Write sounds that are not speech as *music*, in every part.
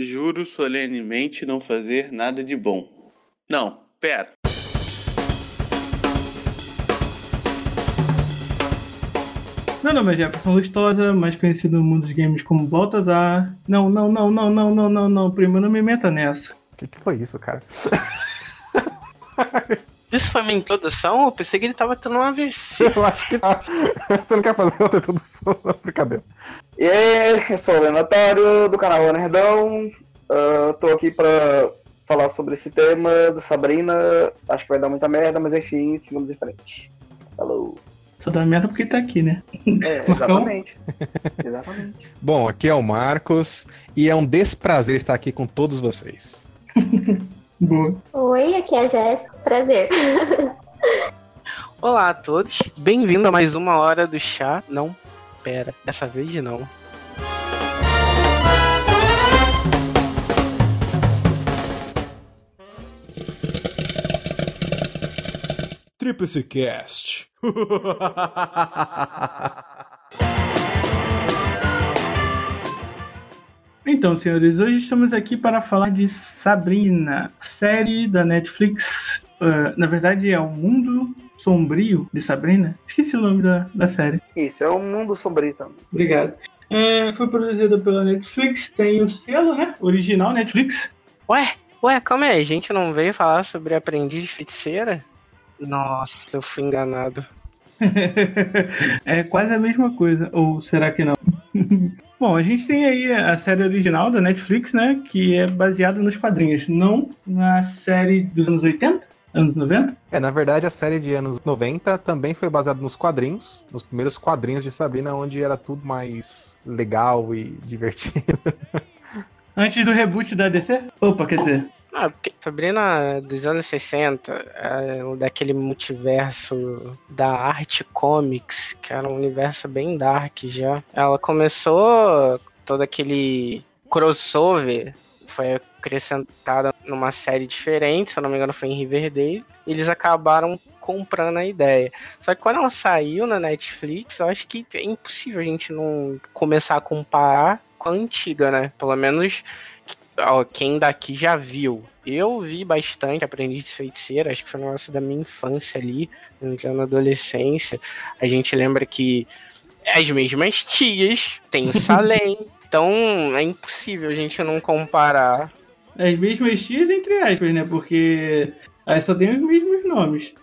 Juro solenemente não fazer nada de bom. Não, pera. Meu nome é Jefferson Lustosa, mais conhecido no mundo dos games como Baltazar. Não, não, não, não, não, não, não, não. Primo, não me meta nessa. O que, que foi isso, cara? *laughs* Isso foi minha introdução? Eu pensei que ele tava tendo uma AVC. *laughs* Eu acho que tá. Você não quer fazer outra introdução? Não, brincadeira. E aí, eu sou o Lenatório, do canal Nerdão. Uh, tô aqui pra falar sobre esse tema da Sabrina. Acho que vai dar muita merda, mas enfim, sigamos em frente. Falou. Só dá merda porque tá aqui, né? É, *laughs* exatamente. exatamente. *laughs* Bom, aqui é o Marcos e é um desprazer estar aqui com todos vocês. Boa. Oi, aqui é a Jéssica. Prazer. Olá a todos, bem-vindo a mais uma hora do chá. Não, pera, dessa vez não. Tríplice Cast. *laughs* Então, senhores, hoje estamos aqui para falar de Sabrina, série da Netflix. Uh, na verdade, é o Mundo Sombrio de Sabrina. Esqueci o nome da, da série. Isso, é o mundo sombrio também. Obrigado. É, foi produzida pela Netflix, tem o selo, né? Original Netflix. Ué, ué, como é? A gente não veio falar sobre aprendiz de feiticeira? Nossa, eu fui enganado. *laughs* é quase a mesma coisa, ou será que não? *laughs* Bom, a gente tem aí a série original da Netflix, né? Que é baseada nos quadrinhos, não na série dos anos 80, anos 90. É, na verdade, a série de anos 90 também foi baseada nos quadrinhos, nos primeiros quadrinhos de Sabrina, onde era tudo mais legal e divertido. *laughs* Antes do reboot da DC? Opa, quer dizer. Ah, porque Sabrina dos anos 60, é, daquele multiverso da arte comics, que era um universo bem dark já. Ela começou todo aquele crossover, foi acrescentada numa série diferente, se eu não me engano foi em Riverdale. Eles acabaram comprando a ideia. Só que quando ela saiu na Netflix, eu acho que é impossível a gente não começar a comparar com a antiga, né? Pelo menos ó, quem daqui já viu. Eu vi bastante Aprendiz de Feiticeira, acho que foi um negócio da minha infância ali, na adolescência. A gente lembra que as mesmas tias, tem o Salem, *laughs* então é impossível a gente não comparar. As mesmas tias, entre aspas, né? Porque aí só tem os mesmos nomes.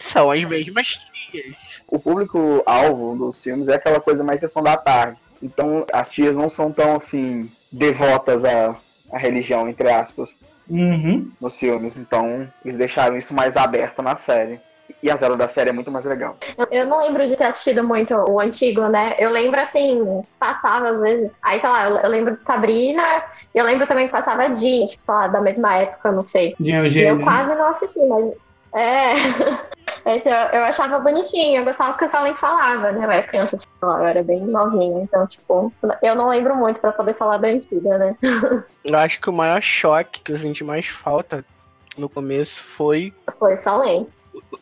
São as mesmas tias. O público-alvo dos filmes é aquela coisa mais sessão da tarde. Então as tias não são tão assim devotas à, à religião, entre aspas, Uhum. nos filmes. Então eles deixaram isso mais aberto na série. E a zero da série é muito mais legal. Eu- não lembro de ter assistido muito o antigo, né? Eu lembro assim, passava às vezes. Aí, sei lá, eu lembro de Sabrina. E eu lembro também que passava Jean, tipo, sei lá, da mesma época, não sei. De E eu Eugênio. quase não assisti, mas. É. *laughs* Esse eu, eu achava bonitinho, eu gostava que o Salem falava, né? Eu era criança, tipo, eu era bem novinha, então, tipo, eu não lembro muito pra poder falar da antiga, né? *laughs* Eu acho que o maior choque que eu senti mais falta no começo foi Foi Salem.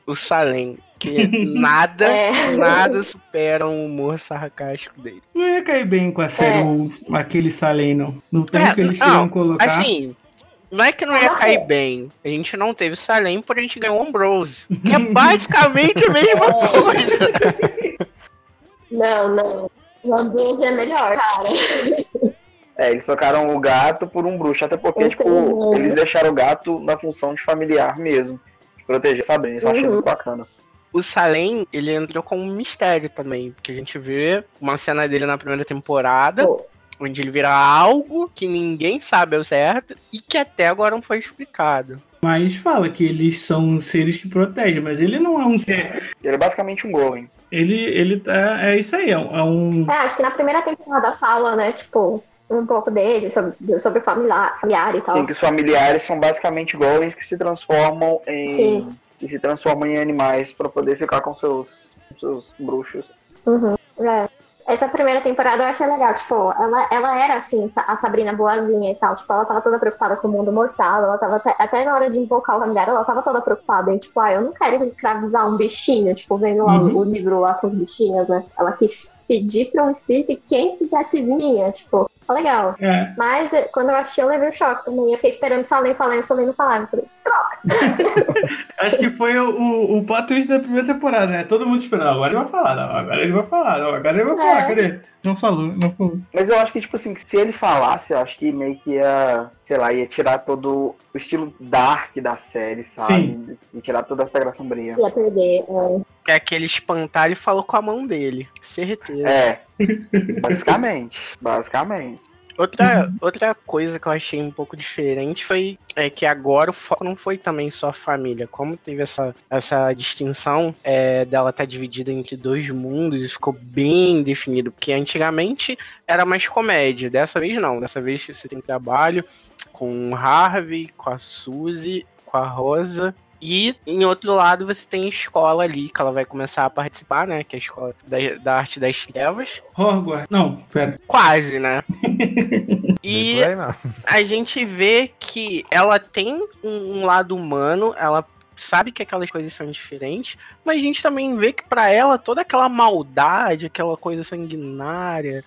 o Salem. Que nada, É. nada supera o humor sarcástico dele. Não ia cair bem com a série É. o- aquele Salem, não. No tempo É, que eles não, queriam colocar. Assim, não é que não ia cair é. bem. A gente não teve o Salem, porém a gente ganhou o Ambrose. Que é *laughs* basicamente a mesma coisa. Não, não. O Ambrose é melhor, cara. É, eles trocaram o gato por um bruxo, até porque, tipo, eles deixaram o gato na função de familiar mesmo. De proteger Sabrina, isso eu achei Uhum. muito bacana. O Salem, ele entrou com um mistério também. Porque a gente vê uma cena dele na primeira temporada. Pô. Onde ele vira algo que ninguém sabe ao certo e que até agora não foi explicado. Mas fala que eles são seres que protegem, mas ele não é um ser. Ele é basicamente um Golem. Ele, ele tá. É isso aí, é um. é É, acho que na primeira temporada fala, né, tipo, um pouco dele, sobre, sobre o familiar, familiar e tal. Sim, que os familiares são basicamente Golems que se transformam em. Sim. Que se transformam em animais pra poder ficar com seus, seus bruxos. Uhum. É. Essa primeira temporada eu achei legal, tipo, ela, ela era assim, a Sabrina boazinha e tal, tipo, ela tava toda preocupada com o mundo mortal, ela tava até, até na hora de invocar o familiar, ela tava toda preocupada em, tipo, ah, eu não quero escravizar um bichinho, tipo, vendo lá Uhum. o, o livro lá com os bichinhos, né? Ela quis pedir pra um espírito e quem quisesse vinha, tipo, tá legal. É, Mas eh, quando eu assisti, eu levei um choque também. Eu fiquei esperando o Salem falar e o Salem não falava. Eu falei, *laughs* acho que foi o, o, o plot twist da primeira temporada, né? Todo mundo esperando. Agora ele vai falar, não, agora ele vai falar, não, agora ele vai falar, É. cadê? Não falou, não falou. Mas eu acho que, tipo assim, se ele falasse, eu acho que meio que ia, sei lá, ia tirar todo o estilo dark da série, sabe? Sim. E tirar toda essa graça sombria. ia perder. é. Que é aquele espantalho falou com a mão dele. Certeza. É. *laughs* basicamente. Basicamente. Outra, outra coisa que eu achei um pouco diferente foi é, que agora o foco não foi também só a família. Como teve essa, essa distinção é, dela estar dividida entre dois mundos e ficou bem definido. Porque antigamente era mais comédia. Dessa vez não. Dessa vez você tem trabalho com o Harvey, com a Suzy, com a Rosa. E em outro lado você tem a escola ali, que ela vai começar a participar, né? Que é a escola da, da arte das trevas. Hogwarts. Não, pera. Quase, né? *laughs* E a gente vê que ela tem um, um lado humano, ela sabe que aquelas coisas são diferentes, mas a gente também vê que pra ela toda aquela maldade, aquela coisa sanguinária,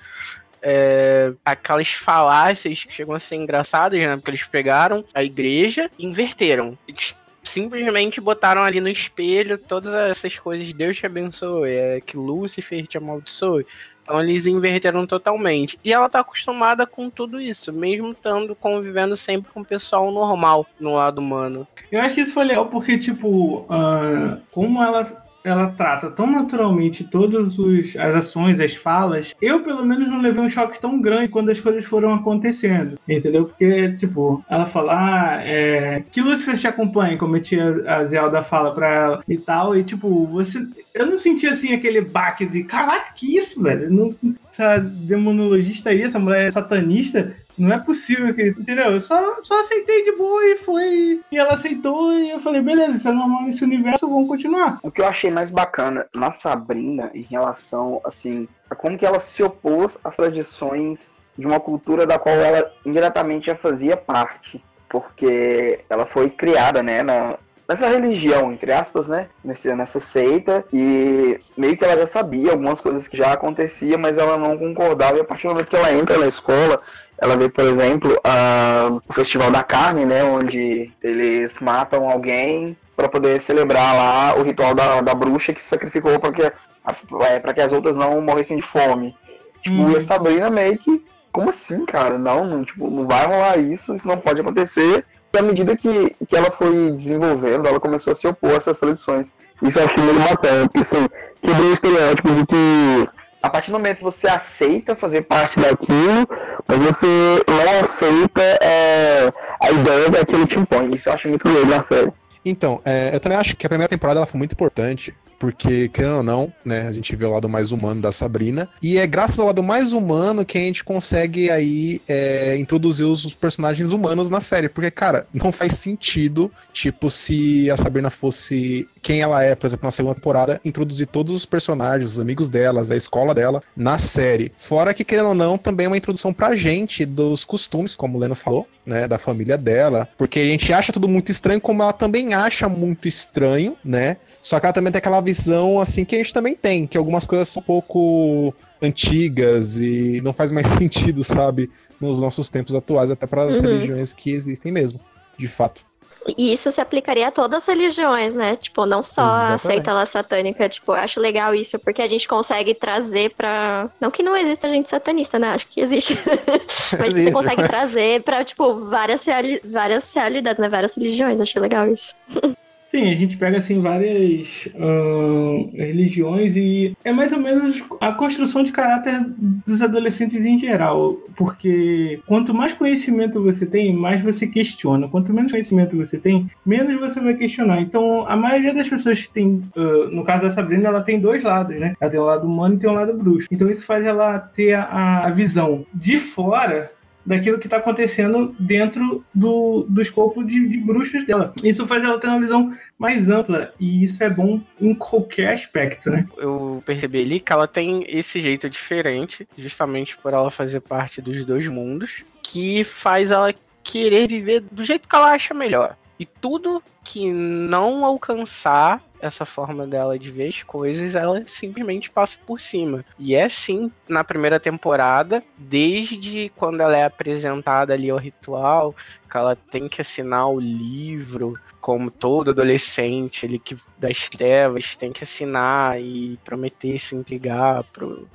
é, aquelas falácias que chegam a ser engraçadas, né? Porque eles pegaram a igreja e inverteram. Eles simplesmente botaram ali no espelho todas essas coisas, Deus te abençoe, é, que Lúcifer te amaldiçoe. Então eles inverteram totalmente. E ela tá acostumada com tudo isso, mesmo estando convivendo sempre com o pessoal normal no lado humano. Eu acho que isso foi legal porque, tipo, ah, como ela, ela trata tão naturalmente todas os- as ações, as falas, eu pelo menos não levei um choque tão grande quando as coisas foram acontecendo, entendeu? Porque, tipo, ela fala, ah, é, que Lucifer te acompanha, como a tia a Zelda fala pra ela e tal, e tipo, você. Eu não senti assim aquele baque de caraca, que isso, velho? Não, essa demonologista aí, essa mulher satanista, não é possível que. Entendeu? Eu só, só aceitei de boa e foi. E ela aceitou e eu falei, beleza, isso é nesse universo, vamos continuar. O que eu achei mais bacana na Sabrina em relação, assim, a como que ela se opôs às tradições de uma cultura da qual ela indiretamente já fazia parte. Porque ela foi criada, né, na, nessa religião, entre aspas, né, nesse, nessa seita, e meio que ela já sabia algumas coisas que já aconteciam, mas ela não concordava, e a partir do momento que ela entra na escola, ela vê, por exemplo, a- o Festival da Carne, né, onde eles matam alguém para poder celebrar lá o ritual da, da bruxa que se sacrificou para que, é, pra que as outras não morressem de fome. Tipo, Hum. e a Sabrina meio que, como assim, cara? Não, não, tipo, não vai rolar isso, isso não pode acontecer. E à medida que, que ela foi desenvolvendo, ela começou a se opor a essas tradições. Isso eu achei meio bacana, porque assim, quebrou o estereótipo de que a partir do momento que você aceita fazer parte daquilo, mas você não aceita é, a ideia daquilo te impõe. Isso eu acho muito legal na série. Então, é, eu também acho que a primeira temporada ela foi muito importante, porque, querendo ou não, né, a gente vê o lado mais humano da Sabrina, e é graças ao lado mais humano que a gente consegue aí é, introduzir os personagens humanos na série, porque, cara, não faz sentido, tipo, se a Sabrina fosse quem ela é, por exemplo, na segunda temporada, introduzir todos os personagens, os amigos delas, a escola dela, na série. Fora que, querendo ou não, também é uma introdução pra gente dos costumes, como o Leno falou, né, da família dela, porque a gente acha tudo muito estranho, como ela também acha muito estranho, né? Só que ela também tem aquela visão assim que a gente também tem, que algumas coisas são um pouco antigas e não faz mais *laughs* sentido, sabe, nos nossos tempos atuais, até para as Uhum. religiões que existem mesmo, de fato. E isso se aplicaria a todas as religiões, né? Tipo, não só a Exatamente. seita lá satânica. Tipo, eu acho legal isso, porque a gente consegue trazer pra. Não que não exista gente satanista, né? Acho que existe. *laughs* Mas você Existe, consegue mas- trazer pra, tipo, várias, reali... várias realidades, né? Várias religiões. Achei legal isso. *laughs* Sim, a gente pega assim várias religiões e é mais ou menos a construção de caráter dos adolescentes em geral, porque quanto mais conhecimento você tem, mais você questiona. Quanto menos conhecimento você tem, menos você vai questionar. Então, a maioria das pessoas que tem, ah, no caso da Sabrina, ela tem dois lados, né? Ela tem um lado humano e tem um lado bruxo. Então, isso faz ela ter a, a visão de fora daquilo que está acontecendo dentro do, do escopo de, de bruxos dela. Isso faz ela ter uma visão mais ampla e isso é bom em qualquer aspecto, né? Eu percebi ali que ela tem esse jeito diferente, justamente por ela fazer parte dos dois mundos, que faz ela querer viver do jeito que ela acha melhor. E tudo que não alcançar essa forma dela de ver as coisas, ela simplesmente passa por cima. E é sim, na primeira temporada, desde quando ela é apresentada ali ao ritual, que ela tem que assinar o livro, como todo adolescente ele que das trevas tem que assinar e prometer se entregar pro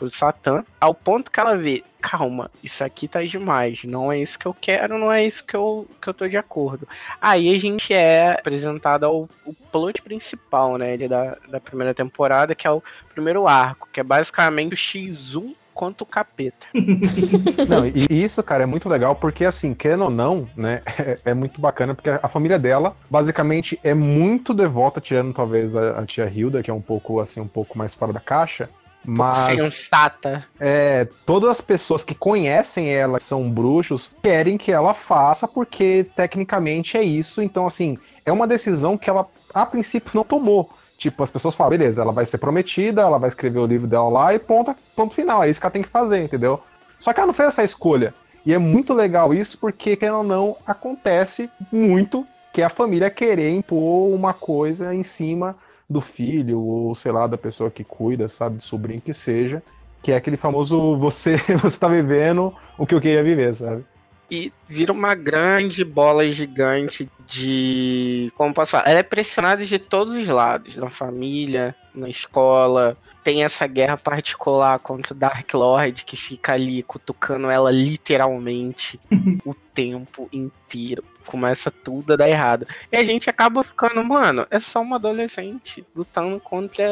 pro Satã, ao ponto que ela vê, calma, isso aqui tá demais, não é isso que eu quero, não é isso que eu, que eu tô de acordo. Aí a gente é apresentado ao o plot principal, né, da, da primeira temporada, que é o primeiro arco, que é basicamente o X1 quanto o capeta. *laughs* Não, e isso, cara, é muito legal, porque assim, querendo ou não, né, *laughs* é, é, muito bacana, porque a família dela, basicamente, é muito devota, tirando talvez a, a, tia Hilda, que é um pouco, assim, um pouco mais fora da caixa, mas. Sensata. É, todas as pessoas que conhecem ela, que são bruxos, querem que ela faça, porque tecnicamente é isso. Então, assim, é uma decisão que ela, a princípio, não tomou. Tipo, as pessoas falam, beleza, ela vai ser prometida, ela vai escrever o livro dela lá e ponto, ponto final. É isso que ela tem que fazer, entendeu? Só que ela não fez essa escolha. E é muito legal isso, porque, querendo ou não, acontece muito que a família querer impor uma coisa em cima do filho, ou sei lá, da pessoa que cuida, sabe, do sobrinho que seja, que é aquele famoso você, *laughs* você tá vivendo o que eu queria viver, sabe? E vira uma grande bola gigante de. Como posso falar? Ela é pressionada de todos os lados, na família, na escola. Tem essa guerra particular contra o Dark Lord que fica ali cutucando ela literalmente *laughs* o tempo inteiro começa tudo a dar errado. E a gente acaba ficando, mano, é só uma adolescente lutando contra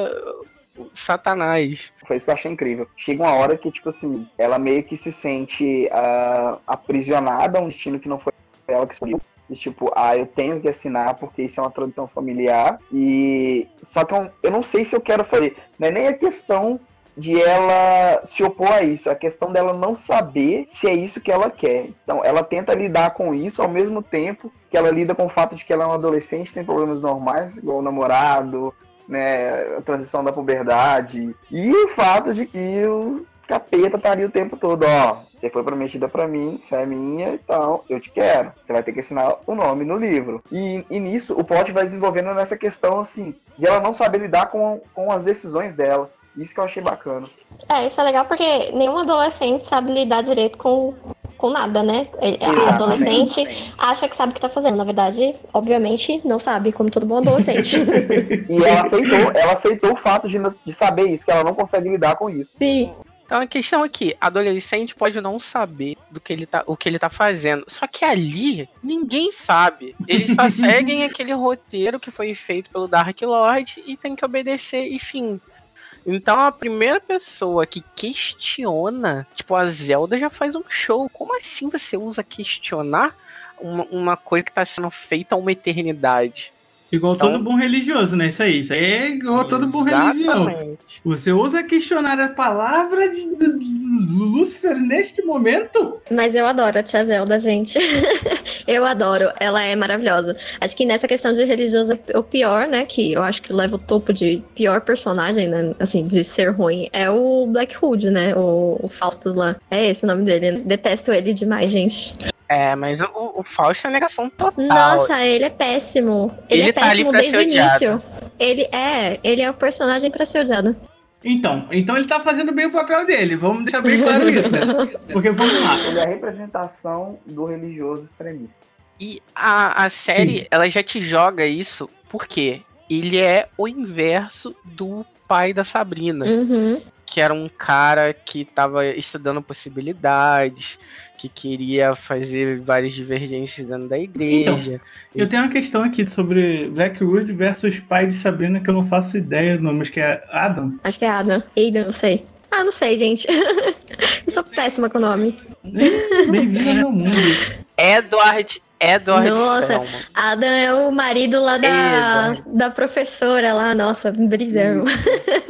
Satanás. Foi isso que eu achei incrível. Chega uma hora que, tipo assim, ela meio que se sente uh, aprisionada a um destino que não foi ela que escolheu. E, tipo, ah, eu tenho que assinar porque isso é uma tradição familiar. E. Só que eu, eu não sei se eu quero fazer. Não é nem a questão de ela se opor a isso, a questão dela não saber se é isso que ela quer. Então, ela tenta lidar com isso ao mesmo tempo que ela lida com o fato de que ela é uma adolescente, tem problemas normais, igual o namorado, né, a transição da puberdade, e o fato de que o capeta estaria o tempo todo, ó, você foi prometida para mim, você é minha e tal, eu te quero. Você vai ter que assinar o nome no livro. E, e nisso, o plot vai desenvolvendo nessa questão, assim, de ela não saber lidar com, com as decisões dela. Isso que eu achei bacana. É, isso é legal porque nenhum adolescente sabe lidar direito com, com nada, né? A adolescente acha que sabe o que tá fazendo. Na verdade, obviamente, não sabe, como todo bom adolescente. *laughs* e ela aceitou, ela aceitou o fato de, de saber isso, que ela não consegue lidar com isso. Sim. Então a questão aqui, adolescente pode não saber do que ele tá, o que ele tá fazendo. Só que ali ninguém sabe. Eles só *laughs* seguem aquele roteiro que foi feito pelo Dark Lord e tem que obedecer e fim. Então a primeira pessoa que questiona, tipo, a Zelda já faz um show. Como assim você usa questionar uma, uma coisa que tá sendo feita há uma eternidade? Igual então, todo bom religioso, né? Isso aí. Isso aí é igual todo bom religioso. Você usa questionar a palavra de, de, de Lúcifer neste momento? Mas eu adoro a tia Zelda, gente. *laughs* eu adoro. Ela é maravilhosa. Acho que nessa questão de religioso é o pior, né? Que eu acho que leva o topo de pior personagem, né? Assim, de ser ruim. É o Black Hood, né? O, o Faustus lá. É esse o nome dele. Detesto ele demais, gente. É, mas o, o Fausto é negação total. Nossa, ele é péssimo. Ele, ele é tá péssimo desde o início. Ele é, ele é o personagem pra ser odiado. Então, então ele tá fazendo bem o papel dele. Vamos deixar bem claro isso, né? *laughs* Porque vamos lá. Ele é a representação do religioso extremista. E a, a série, Sim. ela já te joga isso porque ele é o inverso do pai da Sabrina. Uhum. Que era um cara que tava estudando possibilidades, que queria fazer várias divergências dentro da igreja. Então, eu tenho uma questão aqui sobre Blackwood versus pai de Sabrina que eu não faço ideia do nome, acho que é Adam. Acho que é Adam. Aidan, não sei. Ah, não sei, gente. *laughs* eu sou péssima com o nome. Bem-vindo ao mundo. Edward Edward Nossa, Spellman. Adam é o marido lá da, da professora lá, nossa, brisão.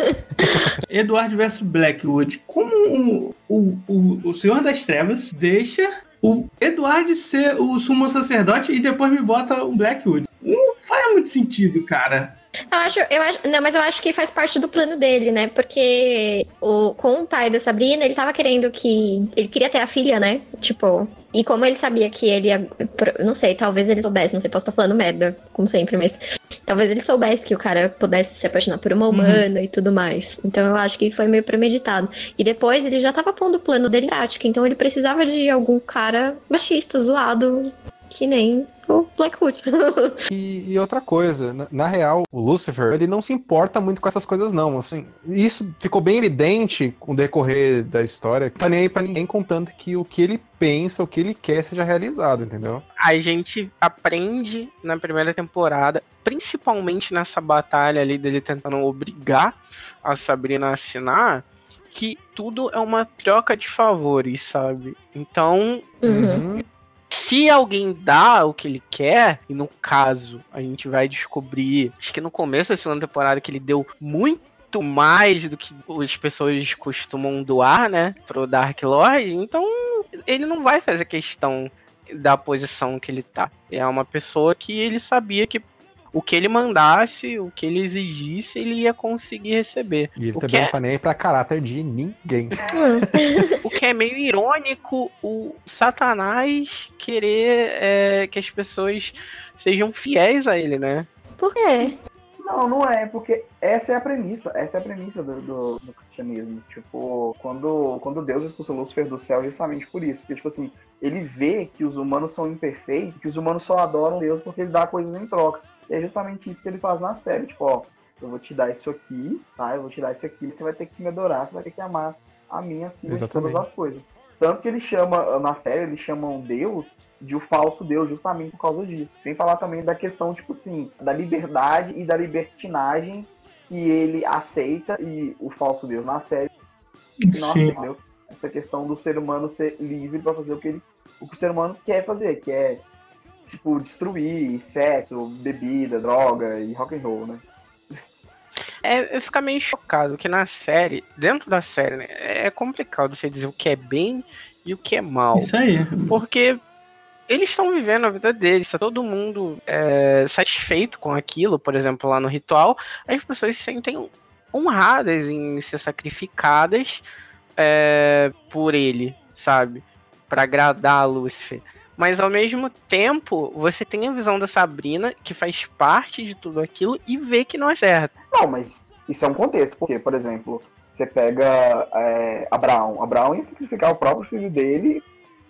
*laughs* Eduardo versus Blackwood. Como o, o, o, o Senhor das Trevas deixa o Eduardo ser o sumo sacerdote e depois me bota o Blackwood? Não faz muito sentido, cara. Eu acho, eu acho, não, mas eu acho que faz parte do plano dele, né? Porque o, com o pai da Sabrina, ele tava querendo que. Ele queria ter a filha, né? Tipo. E como ele sabia que ele ia. Não sei, talvez ele soubesse, não sei, posso estar falando merda, como sempre, mas. Talvez ele soubesse que o cara pudesse se apaixonar por uma humana uhum. e tudo mais. Então eu acho que foi meio premeditado. E depois ele já tava pondo o plano dele em prática, então ele precisava de algum cara machista, zoado, que nem o Blackwood. *laughs* e, e, outra coisa, na, na, real, o Lucifer, ele não se importa muito com essas coisas, não. Assim, isso ficou bem evidente com o decorrer da história. Tá nem aí pra ninguém contando que o que ele pensa, o que ele quer seja realizado, entendeu? A gente aprende na primeira temporada, principalmente nessa batalha ali dele tentando obrigar a Sabrina a assinar, que tudo é uma troca de favores, sabe? Então, uhum se alguém dá o que ele quer, e no caso a gente vai descobrir, acho que no começo da segunda temporada que ele deu muito mais do que as pessoas costumam doar, né, pro Dark Lord, então ele não vai fazer questão da posição que ele tá. É uma pessoa que ele sabia que o que ele mandasse, o que ele exigisse, ele ia conseguir receber. E ele o também não tá nem aí pra caráter de ninguém. *laughs* o que é meio irônico, o Satanás querer é, que as pessoas sejam fiéis a ele, né? Por quê? Não, não é, porque essa é a premissa, essa é a premissa do, do, do, cristianismo. Tipo, quando, quando Deus expulsa Lúcifer do céu, justamente por isso. Porque, tipo assim, ele vê que os humanos são imperfeitos, que os humanos só adoram Deus porque ele dá coisas em troca. E é justamente isso que ele faz na série, tipo, ó, eu vou te dar isso aqui, tá? Eu vou te dar isso aqui, você vai ter que me adorar, você vai ter que amar a mim acima Exatamente. de todas as coisas. Tanto que ele chama, na série, eles chamam Deus de o falso Deus, justamente por causa disso. Sem falar também da questão, tipo assim, da liberdade e da libertinagem que ele aceita e o falso Deus na série. Nossa, entendeu? Essa questão do ser humano ser livre para fazer o que ele, o que o ser humano quer fazer, que é tipo, destruir sexo, bebida, droga e rock and roll, né? É, eu fico meio chocado que na série, dentro da série, né, é complicado você dizer o que é bem e o que é mal. Isso aí. Porque eles estão vivendo a vida deles, tá todo mundo é, satisfeito com aquilo, por exemplo, lá no ritual, as pessoas se sentem honradas em ser sacrificadas é, por ele, sabe? Para agradar a Lúcifer. Mas ao mesmo tempo, você tem a visão da Sabrina, que faz parte de tudo aquilo, e vê que não é certo. Não, mas isso é um contexto, porque, por exemplo, você pega é, Abraão. Abraão ia sacrificar o próprio filho dele.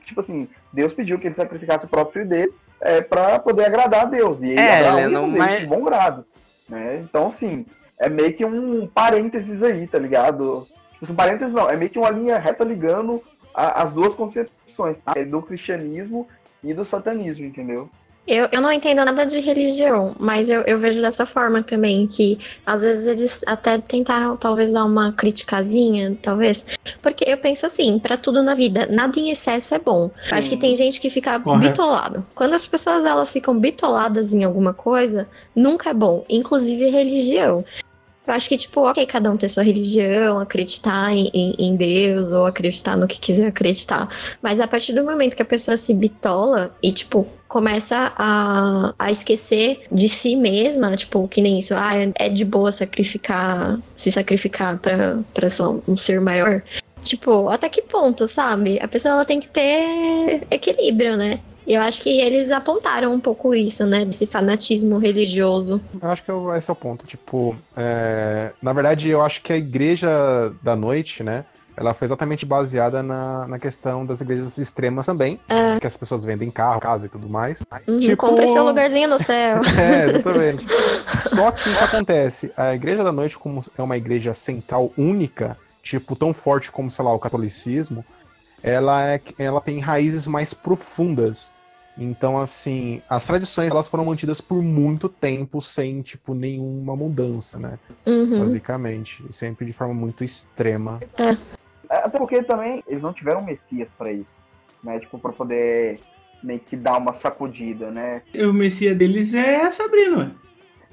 Tipo assim, Deus pediu que ele sacrificasse o próprio filho dele é, para poder agradar a Deus. E ele, é, Abraão ia fazer mais... de bom grado. Né? Então, assim, é meio que um parênteses aí, tá ligado? Tipo, um parênteses não, é meio que uma linha reta ligando a, as duas concepções, tá? do cristianismo e do satanismo, entendeu? Eu, eu não entendo nada de religião, mas eu, eu vejo dessa forma também, que às vezes eles até tentaram talvez dar uma criticazinha, talvez. Porque eu penso assim, para tudo na vida, nada em excesso é bom. Sim. Acho que tem gente que fica Correto. bitolado. Quando as pessoas elas ficam bitoladas em alguma coisa, nunca é bom, inclusive religião. Eu acho que, tipo, ok, cada um ter sua religião, acreditar em, em, em, Deus ou acreditar no que quiser acreditar. Mas a partir do momento que a pessoa se bitola e, tipo, começa a, a esquecer de si mesma, tipo, que nem isso, ah, é de boa sacrificar, se sacrificar pra, pra lá, um ser maior. Tipo, até que ponto, sabe? A pessoa ela tem que ter equilíbrio, né? Eu acho que eles apontaram um pouco isso, né? Desse fanatismo religioso. Eu acho que esse é o ponto. Tipo, é... na verdade, eu acho que a igreja da noite, né? Ela foi exatamente baseada na, na questão das igrejas extremas também. É. Que as pessoas vendem carro, casa e tudo mais. Uhum, tipo... Compre seu lugarzinho no céu. *laughs* é, exatamente. Só que o que acontece? A igreja da noite, como é uma igreja central única, tipo, tão forte como, sei lá, o catolicismo, ela, é, ela tem raízes mais profundas. Então, assim, as tradições elas foram mantidas por muito tempo sem, tipo, nenhuma mudança, né? Uhum. Basicamente. Sempre de forma muito extrema. É. é até porque também eles não tiveram Messias para isso, né? Tipo, pra poder meio que dar uma sacudida, né? O Messias deles é a Sabrina,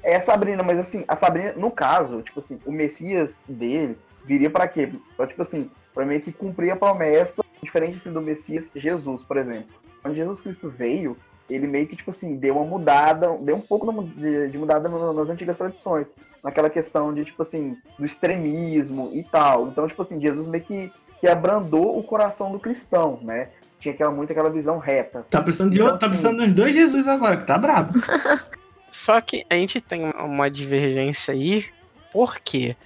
É a Sabrina, mas assim, a Sabrina, no caso, tipo assim, o Messias dele viria pra quê? Pra, tipo assim, pra meio que cumprir a promessa, diferente assim, do Messias Jesus, por exemplo. Quando Jesus Cristo veio, ele meio que, tipo assim, deu uma mudada, deu um pouco de, de mudada nas antigas tradições. Naquela questão de, tipo assim, do extremismo e tal. Então, tipo assim, Jesus meio que, que abrandou o coração do cristão, né? Tinha aquela, muito aquela visão reta. Tá precisando de Então, outro, tá assim, precisando dos dois Jesus agora, que tá brabo. *laughs* Só que a gente tem uma divergência aí, porque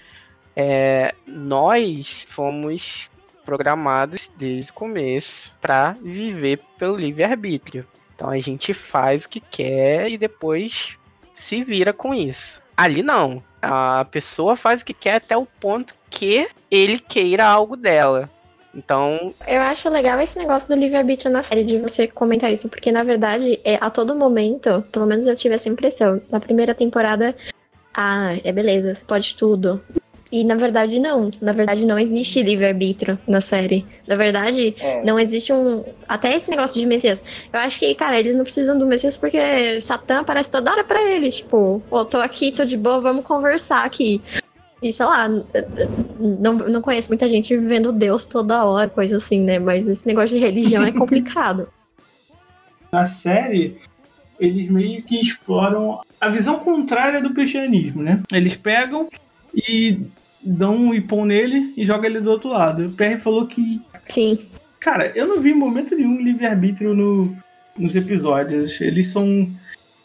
é, nós fomos programados desde o começo para viver pelo livre-arbítrio. Então a gente faz o que quer e depois se vira com isso. Ali não. A pessoa faz o que quer até o ponto que ele queira algo dela. Então, Eu acho legal esse negócio do livre-arbítrio na série, de você comentar isso, porque na verdade, é, a todo momento, pelo menos eu tive essa impressão, na primeira temporada, ah, é beleza, você pode tudo. E na verdade, não. Na verdade, não existe livre-arbítrio na série. Na verdade, É. não existe um. Até esse negócio de Messias. Eu acho que, cara, eles não precisam do Messias porque Satã aparece toda hora pra eles. Tipo, ó, tô aqui, tô de boa, vamos conversar aqui. E sei lá, não, não conheço muita gente vivendo Deus toda hora, coisa assim, né? Mas esse negócio de religião é *laughs* complicado. Na série, eles meio que exploram a visão contrária do cristianismo, né? Eles pegam e dão um ipom nele e jogam ele do outro lado. O PR falou que Sim. Cara, eu não vi em momento nenhum livre-arbítrio no, nos episódios. Eles são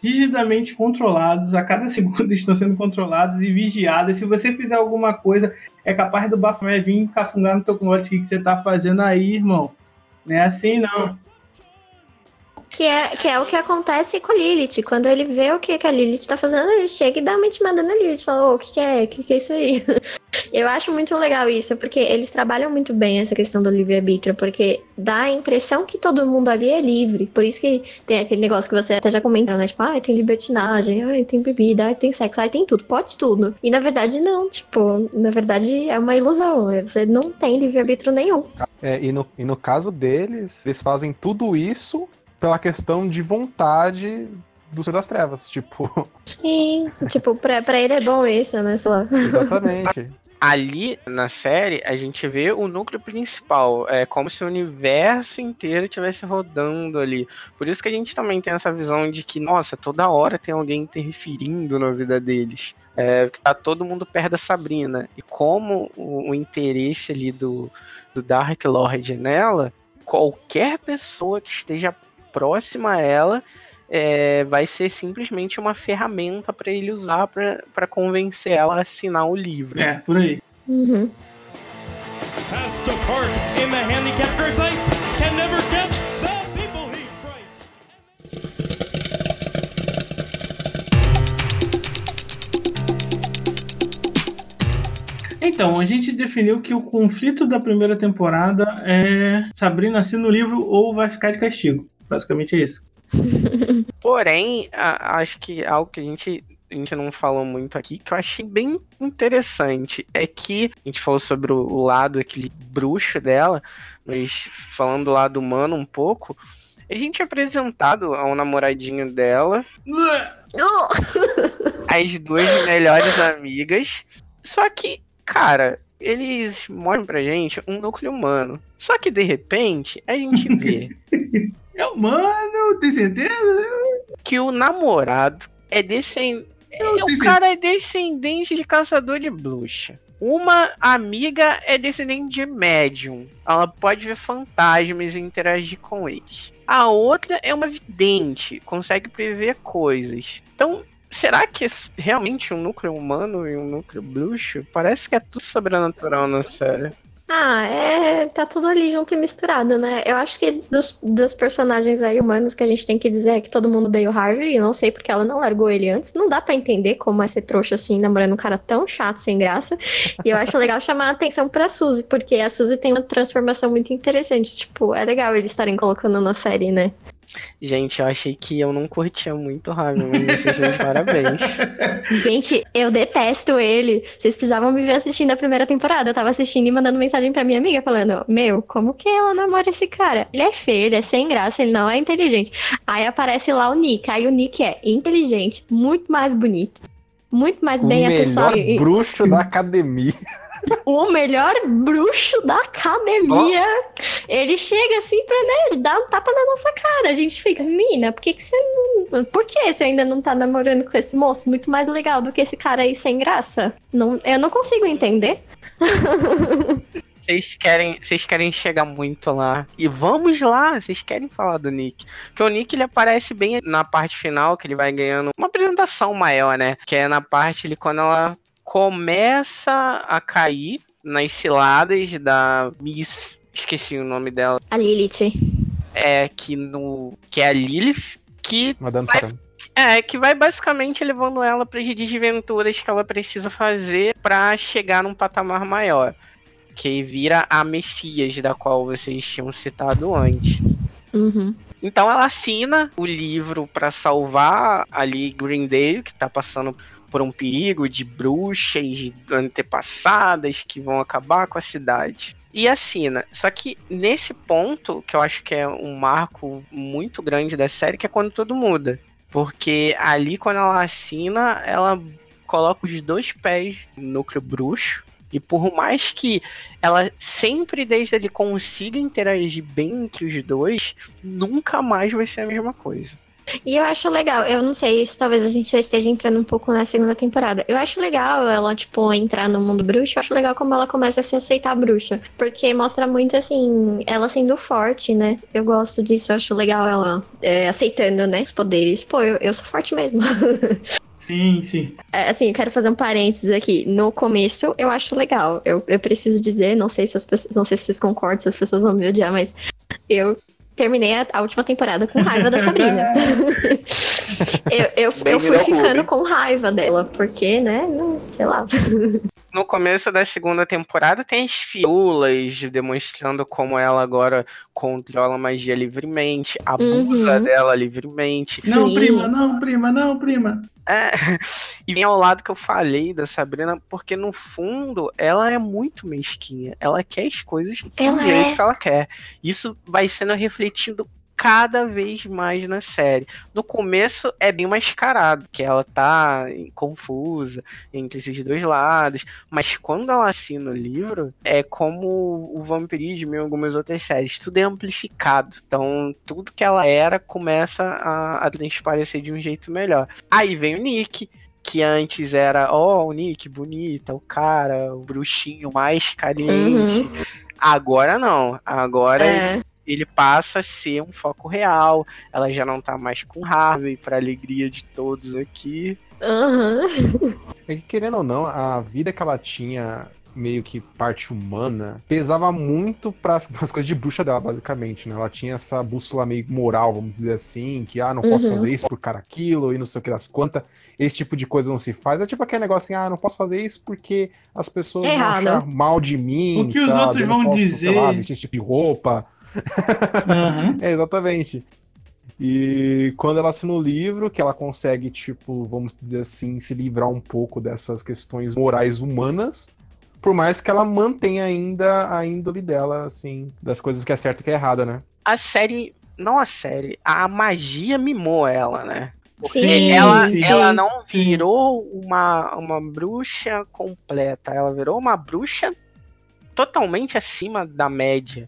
rigidamente controlados, a cada *laughs* segundo estão sendo controlados e vigiados. Se você fizer alguma coisa, é capaz do Baphomet vir cafungar no teu clote que você tá fazendo aí, irmão. Não é assim, não. Que é, que é o que acontece com a Lilith. Quando ele vê o que, que a Lilith tá fazendo, ele chega e dá uma intimada na Lilith. Fala, ô, o que, que é? O que, que é isso aí? *laughs* Eu acho muito legal isso, porque eles trabalham muito bem essa questão do livre-arbítrio, porque dá a impressão que todo mundo ali é livre. Por isso que tem aquele negócio que você até já comentou, né? Tipo, ah, tem libertinagem, ah, tem bebida, ah, tem sexo, ah, tem tudo, pode tudo. E na verdade, não. Tipo, na verdade é uma ilusão. Você não tem livre-arbítrio nenhum. É, e, no, e no caso deles, eles fazem tudo isso pela questão de vontade do Senhor das Trevas. *laughs* Tipo, Sim. tipo, pra, pra ele é bom isso, né? Sei lá. exatamente. Ali na série, a gente vê o núcleo principal. É como se o universo inteiro estivesse rodando ali. Por isso que a gente também tem essa visão de que, nossa, toda hora tem alguém interferindo na vida deles. É, tá todo mundo perto da Sabrina. E como o, o interesse ali do, do Dark Lord nela, qualquer pessoa que esteja próxima a ela é, vai ser simplesmente uma ferramenta para ele usar para convencer ela a assinar o livro. É, por aí. Uhum. Então, a gente definiu que o conflito da primeira temporada é Sabrina assina o livro ou vai ficar de castigo. Basicamente é isso. *laughs* Porém, a- acho que algo que a gente, a gente não falou muito aqui, que eu achei bem interessante, é que a gente falou sobre o, lado, aquele bruxo dela, mas falando do lado humano um pouco, a gente é apresentado ao namoradinho dela, *laughs* as duas melhores amigas, só que, cara, eles mostram pra gente um núcleo humano. Só que de repente a gente vê *laughs* É humano, tem certeza? que o namorado é descendente. O cara é descendente de caçador de bruxa. Uma amiga é descendente de médium. Ela pode ver fantasmas e interagir com eles. A outra é uma vidente, consegue prever coisas. Então, será que é realmente um núcleo humano e um núcleo bruxo? Parece que é tudo sobrenatural na série. Ah, é. Tá tudo ali junto e misturado, né? Eu acho que dos, dos personagens aí humanos que a gente tem que dizer é que todo mundo odeia o Harvey, e não sei porque ela não largou ele antes. Não dá pra entender como é ser trouxa assim, namorando um cara tão chato, sem graça. E eu acho legal chamar a atenção pra Suzy, porque a Suzy tem uma transformação muito interessante. Tipo, é legal eles estarem colocando na série, né? Gente, eu achei que eu não curtia muito o Harvey, mas vocês são de parabéns. *laughs* Gente, eu detesto ele. Vocês precisavam me ver assistindo a primeira temporada. Eu tava assistindo e mandando mensagem pra minha amiga falando: Meu, como que ela namora esse cara? Ele é feio, ele é sem graça, ele não é inteligente. Aí aparece lá o Nick. Aí o Nick é inteligente, muito mais bonito. muito mais O bem a melhor pessoa. e- bruxo da academia. *laughs* o melhor bruxo da academia. Ele chega assim pra né, dar um tapa na nossa cara. A gente fica, mina, por que, que você não. Por que você ainda não tá namorando com esse moço? Muito mais legal do que esse cara aí sem graça. Não, eu não consigo entender. *laughs* Vocês querem, vocês querem chegar muito lá. E vamos lá, vocês querem falar do Nick. Porque o Nick ele aparece bem na parte final, que ele vai ganhando uma apresentação maior, né? Que é na parte ele quando ela começa a cair nas ciladas da Miss. Esqueci o nome dela. A Lilith. É que no. Que é a Lilith. Que Madame Vai- é, que vai basicamente levando ela para as desventuras que ela precisa fazer para chegar num patamar maior. Que vira a Messias, da qual vocês tinham citado antes. Uhum. Então ela assina o livro para salvar ali Greendale, que tá passando por um perigo de bruxas antepassadas que vão acabar com a cidade. E assina. Só que nesse ponto, que eu acho que é um marco muito grande da série, que é quando tudo muda. Porque ali, quando ela assina, ela coloca os dois pés no núcleo bruxo. E por mais que ela sempre, desde ali, consiga interagir bem entre os dois, nunca mais vai ser a mesma coisa. E eu acho legal, eu não sei, isso talvez a gente já esteja entrando um pouco na segunda temporada. Eu acho legal ela, tipo, entrar no mundo bruxo. Eu acho legal como ela começa a se aceitar bruxa. Porque mostra muito, assim, ela sendo forte, né? Eu gosto disso, eu acho legal ela é, aceitando, né, os poderes. Pô, eu, eu sou forte mesmo. *laughs* Sim, sim. É, Assim, eu quero fazer um parênteses aqui. No começo, eu acho legal. Eu, eu preciso dizer, não sei se as pessoas, não sei se vocês concordam, se as pessoas vão me odiar, mas eu terminei a, a última temporada com raiva da Sabrina. *laughs* eu, eu, eu fui ficando clube. com raiva dela, porque, né, não, sei lá. No começo da segunda temporada tem as fiulas demonstrando como ela agora controla a magia livremente, abusa Uhum. dela livremente. Não, Sim. prima, não, prima, não, prima. É, e vem ao lado que eu falei da Sabrina, porque no fundo ela é muito mesquinha. Ela quer as coisas do jeito é. que ela quer. Isso vai sendo refletido cada vez mais na série. No começo é bem mascarado, que ela tá confusa entre esses dois lados, mas quando ela assina o livro, é como o vampirismo e algumas outras séries, tudo é amplificado. Então, tudo que ela era começa a, a transparecer de um jeito melhor. Aí vem o Nick, que antes era, ó, o Nick, bonita, o cara, o bruxinho mais carente. Agora não. Agora É, ele passa a ser um foco real. Ela já não tá mais com Harvey, pra alegria de todos aqui. aham. É que, querendo ou não, a vida que ela tinha, meio que parte humana, pesava muito para as *laughs* coisas de bruxa dela, basicamente, né? Ela tinha essa bússola meio moral, vamos dizer assim, que, ah, não posso Uhum. fazer isso por cara aquilo e não sei o que das quantas. Esse tipo de coisa não se faz. É tipo aquele negócio assim, ah, não posso fazer isso porque as pessoas É vão achar mal de mim, O que os sabe? outros Eu não vão posso, dizer? Sei lá, vestir esse tipo de roupa. Aham. *laughs* É, exatamente. E quando ela assina o livro, que ela consegue, tipo, vamos dizer assim, se livrar um pouco dessas questões morais humanas, por mais que ela mantenha ainda a índole dela, assim, das coisas que é certo e que é errada, né? A série. Não a série, a magia mimou ela, né? Porque Sim, ela, sim. ela não virou uma, uma bruxa completa, ela virou uma bruxa totalmente acima da média.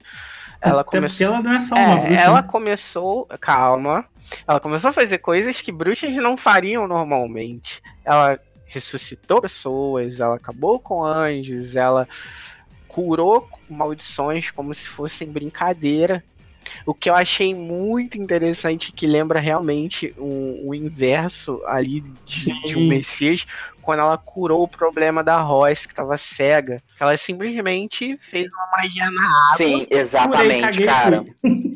Ela Até começou. ela não é só uma É, bruxa. ela né? começou. Calma. Ela começou a fazer coisas que bruxas não fariam normalmente. Ela ressuscitou pessoas, ela acabou com anjos, ela curou maldições como se fossem brincadeira. O que eu achei muito interessante, que lembra realmente o, o inverso ali de, de um Sim. Messias, quando ela curou o problema da Royce, que estava cega. Ela simplesmente fez uma magia na Sim, Curei, exatamente, cara.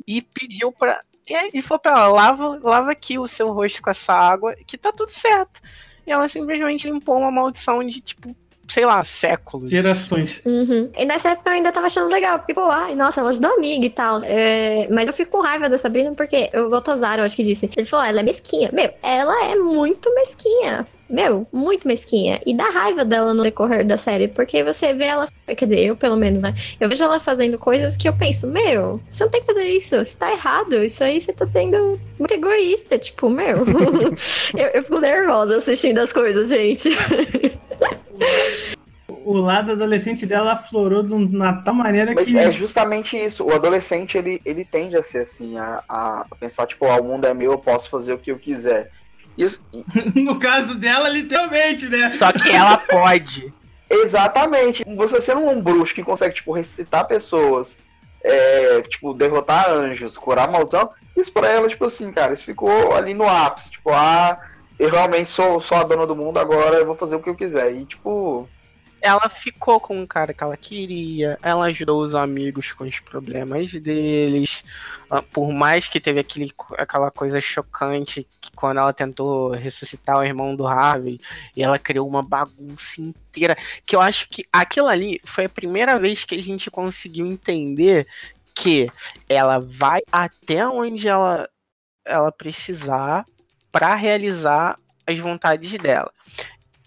e pediu pra. E e falou pra ela: lava, lava aqui o seu rosto com essa água, que tá tudo certo. E ela simplesmente limpou uma maldição de tipo sei lá, séculos. Gerações. Uhum. E nessa época eu ainda tava achando legal, porque, pô, ai, nossa, ela ajudou a amiga e tal. É, mas eu fico com raiva da Sabrina porque o Baltazar, eu acho que disse, ele falou, ah, ela é mesquinha. Meu, ela é muito mesquinha. Meu, muito mesquinha. E dá raiva dela no decorrer da série, porque você vê ela. Quer dizer, eu pelo menos, né? Eu vejo ela fazendo coisas que eu penso, meu, você não tem que fazer isso, você tá errado. Isso aí você tá sendo muito egoísta. Tipo, meu. *laughs* eu, eu fico nervosa assistindo as coisas, gente. *laughs* O lado adolescente dela aflorou de uma tal maneira Mas que. é justamente isso. O adolescente, ele, ele tende a ser assim, a, a pensar, tipo, ah, o mundo é meu, eu posso fazer o que eu quiser. Isso, *laughs* No caso dela, literalmente, né? Só que ela *laughs* pode. exatamente. Você sendo um bruxo que consegue, tipo, ressuscitar pessoas, é, tipo, derrotar anjos, curar maldição, isso pra ela, tipo assim, cara, isso ficou ali no ápice. Tipo, ah, eu realmente sou, sou a dona do mundo, agora eu vou fazer o que eu quiser. E, tipo, Ela ficou com o cara que ela queria, ela ajudou os amigos com os problemas deles. Ah, Por mais que teve aquele, aquela coisa chocante que quando ela tentou ressuscitar o irmão do Harvey e ela criou uma bagunça inteira. Que eu acho que aquilo ali foi a primeira vez que a gente conseguiu entender que ela vai até onde ela, ela precisar para realizar as vontades dela.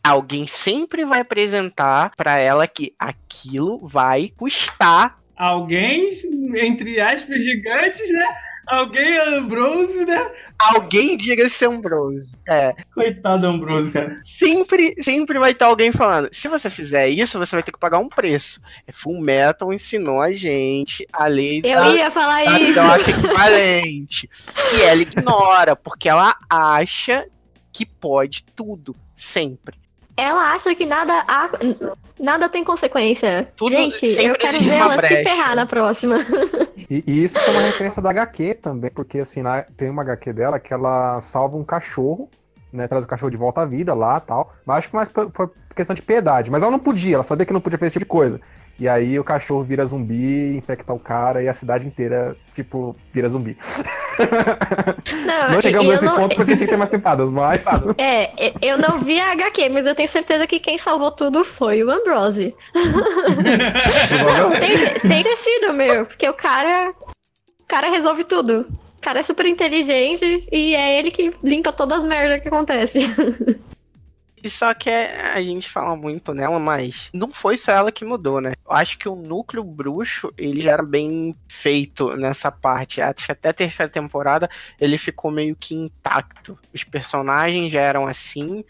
Alguém sempre vai apresentar para ela que aquilo vai custar. Alguém, entre aspas, gigantes, né? Alguém Ambrose, né? Alguém diga-se Ambrose. É, Coitado Ambrose, cara. sempre, sempre vai ter alguém falando. Se você fizer isso, você vai ter que pagar um preço. É, Full Metal ensinou a gente a lei Eu da, ia falar da isso. troca equivalente. E ela ignora, porque ela acha que pode tudo, sempre. Ela acha que nada, há- nada tem consequência. Tudo Gente, eu quero ver ela se brecha. ferrar na próxima. E, e isso foi uma referência da HQ também, porque assim, na- tem uma HQ dela que ela salva um cachorro, né? Traz o cachorro de volta à vida lá tal. Mas acho que mais foi foi questão de piedade. Mas ela não podia, ela sabia que não podia fazer esse tipo de coisa. E aí o cachorro vira zumbi, infecta o cara e a cidade inteira, tipo, vira zumbi. *laughs* Não, Não chegamos nesse não- ponto porque tinha que ter mais mas. *laughs* É, eu não vi a HQ, mas eu tenho certeza que quem salvou tudo foi o Ambrose. Não, *laughs* tem, tem ter sido, meu, porque o cara. O cara resolve tudo. O cara é super inteligente e é ele que limpa todas as merdas que acontecem. E só que é- a gente fala muito nela, mas não foi só ela que mudou, né? Eu acho que o núcleo bruxo, ele já era bem feito nessa parte. Acho que até a terceira temporada ele ficou meio que intacto. Os personagens já eram assim.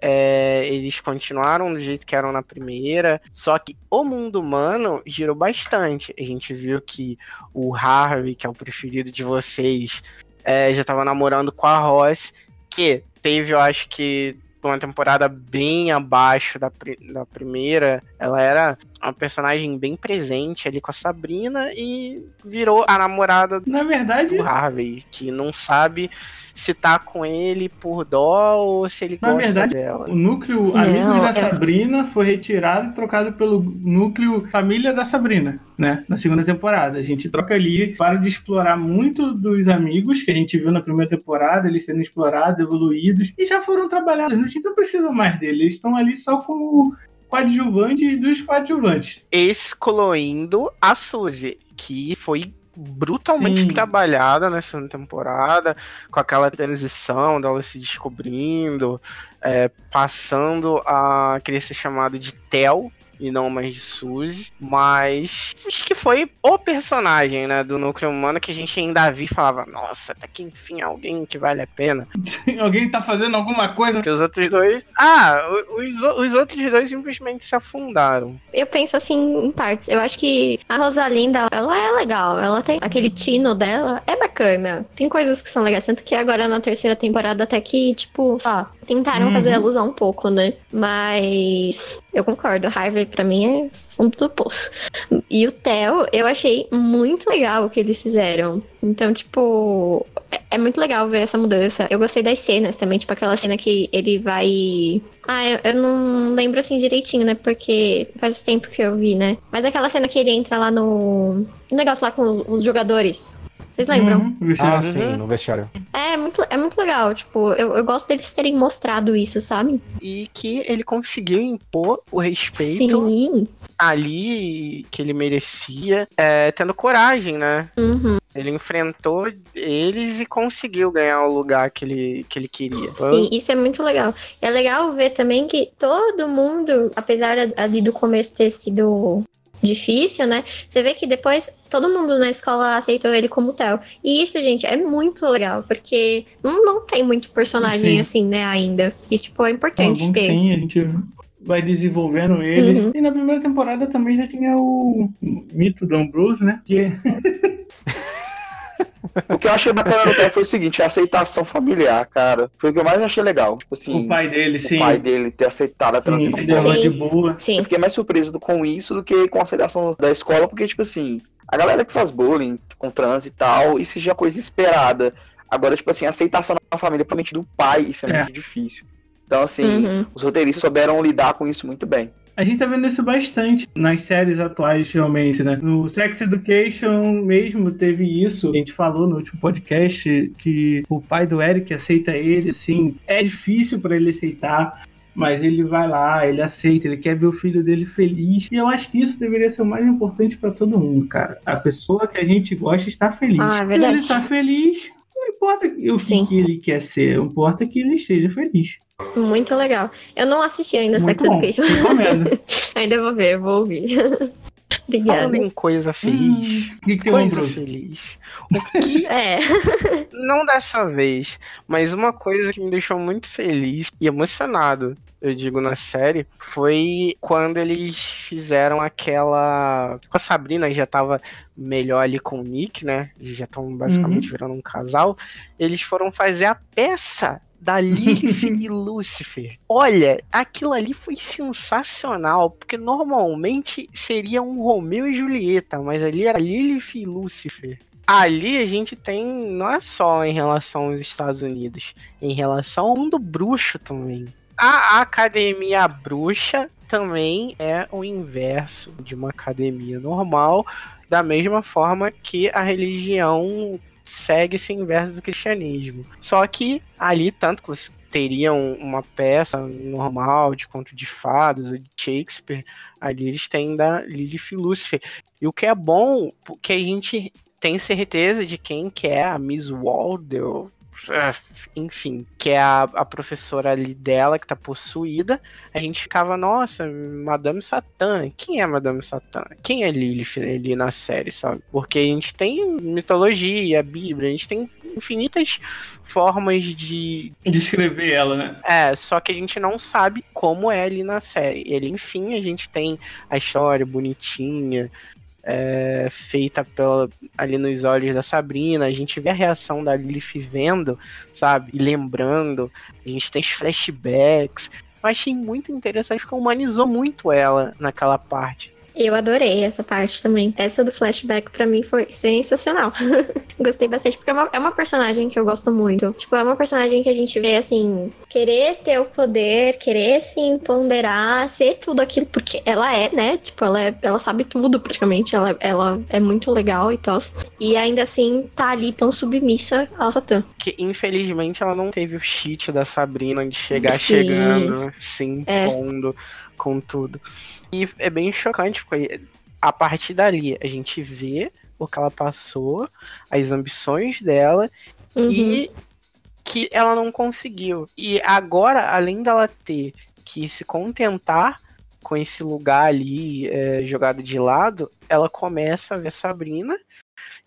é, eles continuaram do jeito que eram na primeira, só que o mundo humano girou bastante. A gente viu que o Harvey, que é o preferido de vocês, é, já tava namorando com a Ross, que teve, eu acho que, uma temporada bem abaixo da, da primeira. Ela era uma personagem bem presente ali com a Sabrina e virou a namorada Na verdade, do Harvey, que não sabe se tá com ele por dó ou se ele Na gosta verdade, dela. o núcleo amigo da é- Sabrina foi retirado e trocado pelo núcleo família da Sabrina, né? Na segunda temporada. A gente troca ali para de explorar muito dos amigos que a gente viu na primeira temporada, eles sendo explorados, evoluídos, e já foram trabalhados. A gente não precisa mais deles, eles estão ali só como coadjuvantes dos coadjuvantes. excluindo a Suzy, que foi brutalmente Sim. trabalhada nessa temporada, com aquela transição dela se descobrindo, é, passando a querer ser chamado de Tel e não mais de Suzy, mas acho que foi o personagem, né, do núcleo humano que a gente ainda via e falava, nossa, até que enfim alguém que vale a pena. *laughs* Alguém tá fazendo alguma coisa? Porque os outros dois, ah, os, os outros dois simplesmente se afundaram. Eu penso assim em partes. Eu acho que a Rosalinda, ela é legal. Ela tem aquele tino dela, é bacana. Tem coisas que são legais. Tanto que agora na terceira temporada até que, tipo, só tentaram Uhum. fazer alusão um pouco, né? Mas eu concordo. Harvey pra mim é fundo do poço. E o Theo, eu achei muito legal o que eles fizeram. Então, tipo, é- é muito legal ver essa mudança. Eu gostei das cenas também, tipo aquela cena que ele vai. Ah, eu, eu não lembro assim direitinho, né? Porque faz tempo que eu vi, né? Mas aquela cena que ele entra lá no. no negócio lá com os, os jogadores. Vocês lembram? Uhum, Ah, Luciano. sim, no vestiário. É muito, é muito legal legal. Tipo, eu, eu gosto deles terem mostrado isso, sabe? E que ele conseguiu impor o respeito Sim. ali que ele merecia, é, tendo coragem, né? Uhum. Ele enfrentou eles e conseguiu ganhar o lugar que ele, que ele queria. Sim, isso é muito legal. É legal ver também que todo mundo, apesar ali do começo ter sido difícil, né? Você vê que depois todo mundo na escola aceitou ele como Theo. E isso, gente, é muito legal, porque não, não tem muito personagem Sim. assim, né, ainda. E, tipo, é importante Algum ter. tem, a gente vai desenvolvendo eles. Uhum. E na primeira temporada também já tinha o mito do Ambrose, né? Que *laughs* O que eu achei bacana no Theo foi o seguinte, a aceitação familiar, cara. Foi o que eu mais achei legal. Tipo assim, o pai dele, o sim. pai dele ter aceitado a transição. Sim. de boa. Eu Sim. fiquei mais surpreso com isso do que com a aceitação da escola, porque, tipo assim, a galera que faz bullying com trans e tal, isso já é coisa esperada. Agora, tipo assim, a aceitação na família, principalmente do pai, isso é, É. muito difícil. Então, assim, Uhum. os roteiristas souberam lidar com isso muito bem. A gente tá vendo isso bastante nas séries atuais, realmente, né? No Sex Education mesmo teve isso. A gente falou no último podcast que o pai do Eric aceita ele, assim. É difícil pra ele aceitar. Mas ele vai lá, ele aceita, ele quer ver o filho dele feliz. E eu acho que isso deveria ser o mais importante pra todo mundo, cara. A pessoa que a gente gosta está feliz. Ah, é Se verdade. ele está feliz, não importa o que, Sim. que ele quer ser, importa que ele esteja feliz. Muito legal. Eu não assisti ainda Muito Sex bom. Education. Recomendo. *laughs* ainda vou ver, vou ouvir. *laughs* Obrigada. Falando em coisa feliz, O que, que tem um coisa feliz. O que *laughs* É. não dessa vez, mas uma coisa que me deixou muito feliz e emocionado, eu digo na série, foi quando eles fizeram aquela. Com a Sabrina já tava melhor ali com o Nick, né? Eles já estão basicamente virando um casal. Eles foram fazer a peça da Lilith *laughs* e Lúcifer. Olha, aquilo ali foi sensacional, porque normalmente seria um Romeu e Julieta, mas ali era Lilith e Lúcifer. Ali a gente tem, não é só em relação aos Estados Unidos, em relação ao mundo bruxo também. A academia bruxa também é o inverso de uma academia normal, da mesma forma que a religião segue esse inverso do cristianismo. Só que ali, tanto que você teria um- uma peça normal de conto de fadas ou de Shakespeare, ali eles têm da Lilith Lúcifer. E o que é bom, porque a gente tem certeza de quem que é a Miss Waldel, eh, enfim, que é a, a professora ali dela que tá possuída, a gente ficava, nossa, Madame Satã, quem é Madame Satã? Quem é Lilith ali na série, sabe? Porque a gente tem mitologia, Bíblia, a gente tem infinitas formas de, Descrever ela, né? é, só que a gente não sabe como é ali na série. Ele, enfim, a gente tem a história bonitinha, é, feita pela, ali nos olhos da Sabrina. A gente vê a reação da Lilith vendo, sabe? E lembrando. A gente tem os flashbacks. Eu achei muito interessante porque humanizou muito ela naquela parte. Eu adorei essa parte também. Essa do flashback pra mim foi sensacional. *laughs* Gostei bastante, porque é uma, é uma personagem que eu gosto muito. Tipo, é uma personagem que a gente vê assim, querer ter o poder, querer se empoderar, ser tudo aquilo, porque ela é, né? Tipo, ela, é- ela sabe tudo praticamente. Ela, ela é muito legal e tal. E ainda assim tá ali tão submissa ao Satã. Que infelizmente ela não teve o cheat da Sabrina de chegar Sim. chegando, se É. impondo com tudo. E é bem chocante, porque a partir dali a gente vê o que ela passou, as ambições dela Uhum. e que ela não conseguiu. E agora, além dela ter que se contentar com esse lugar ali é, jogado de lado, ela começa a ver Sabrina,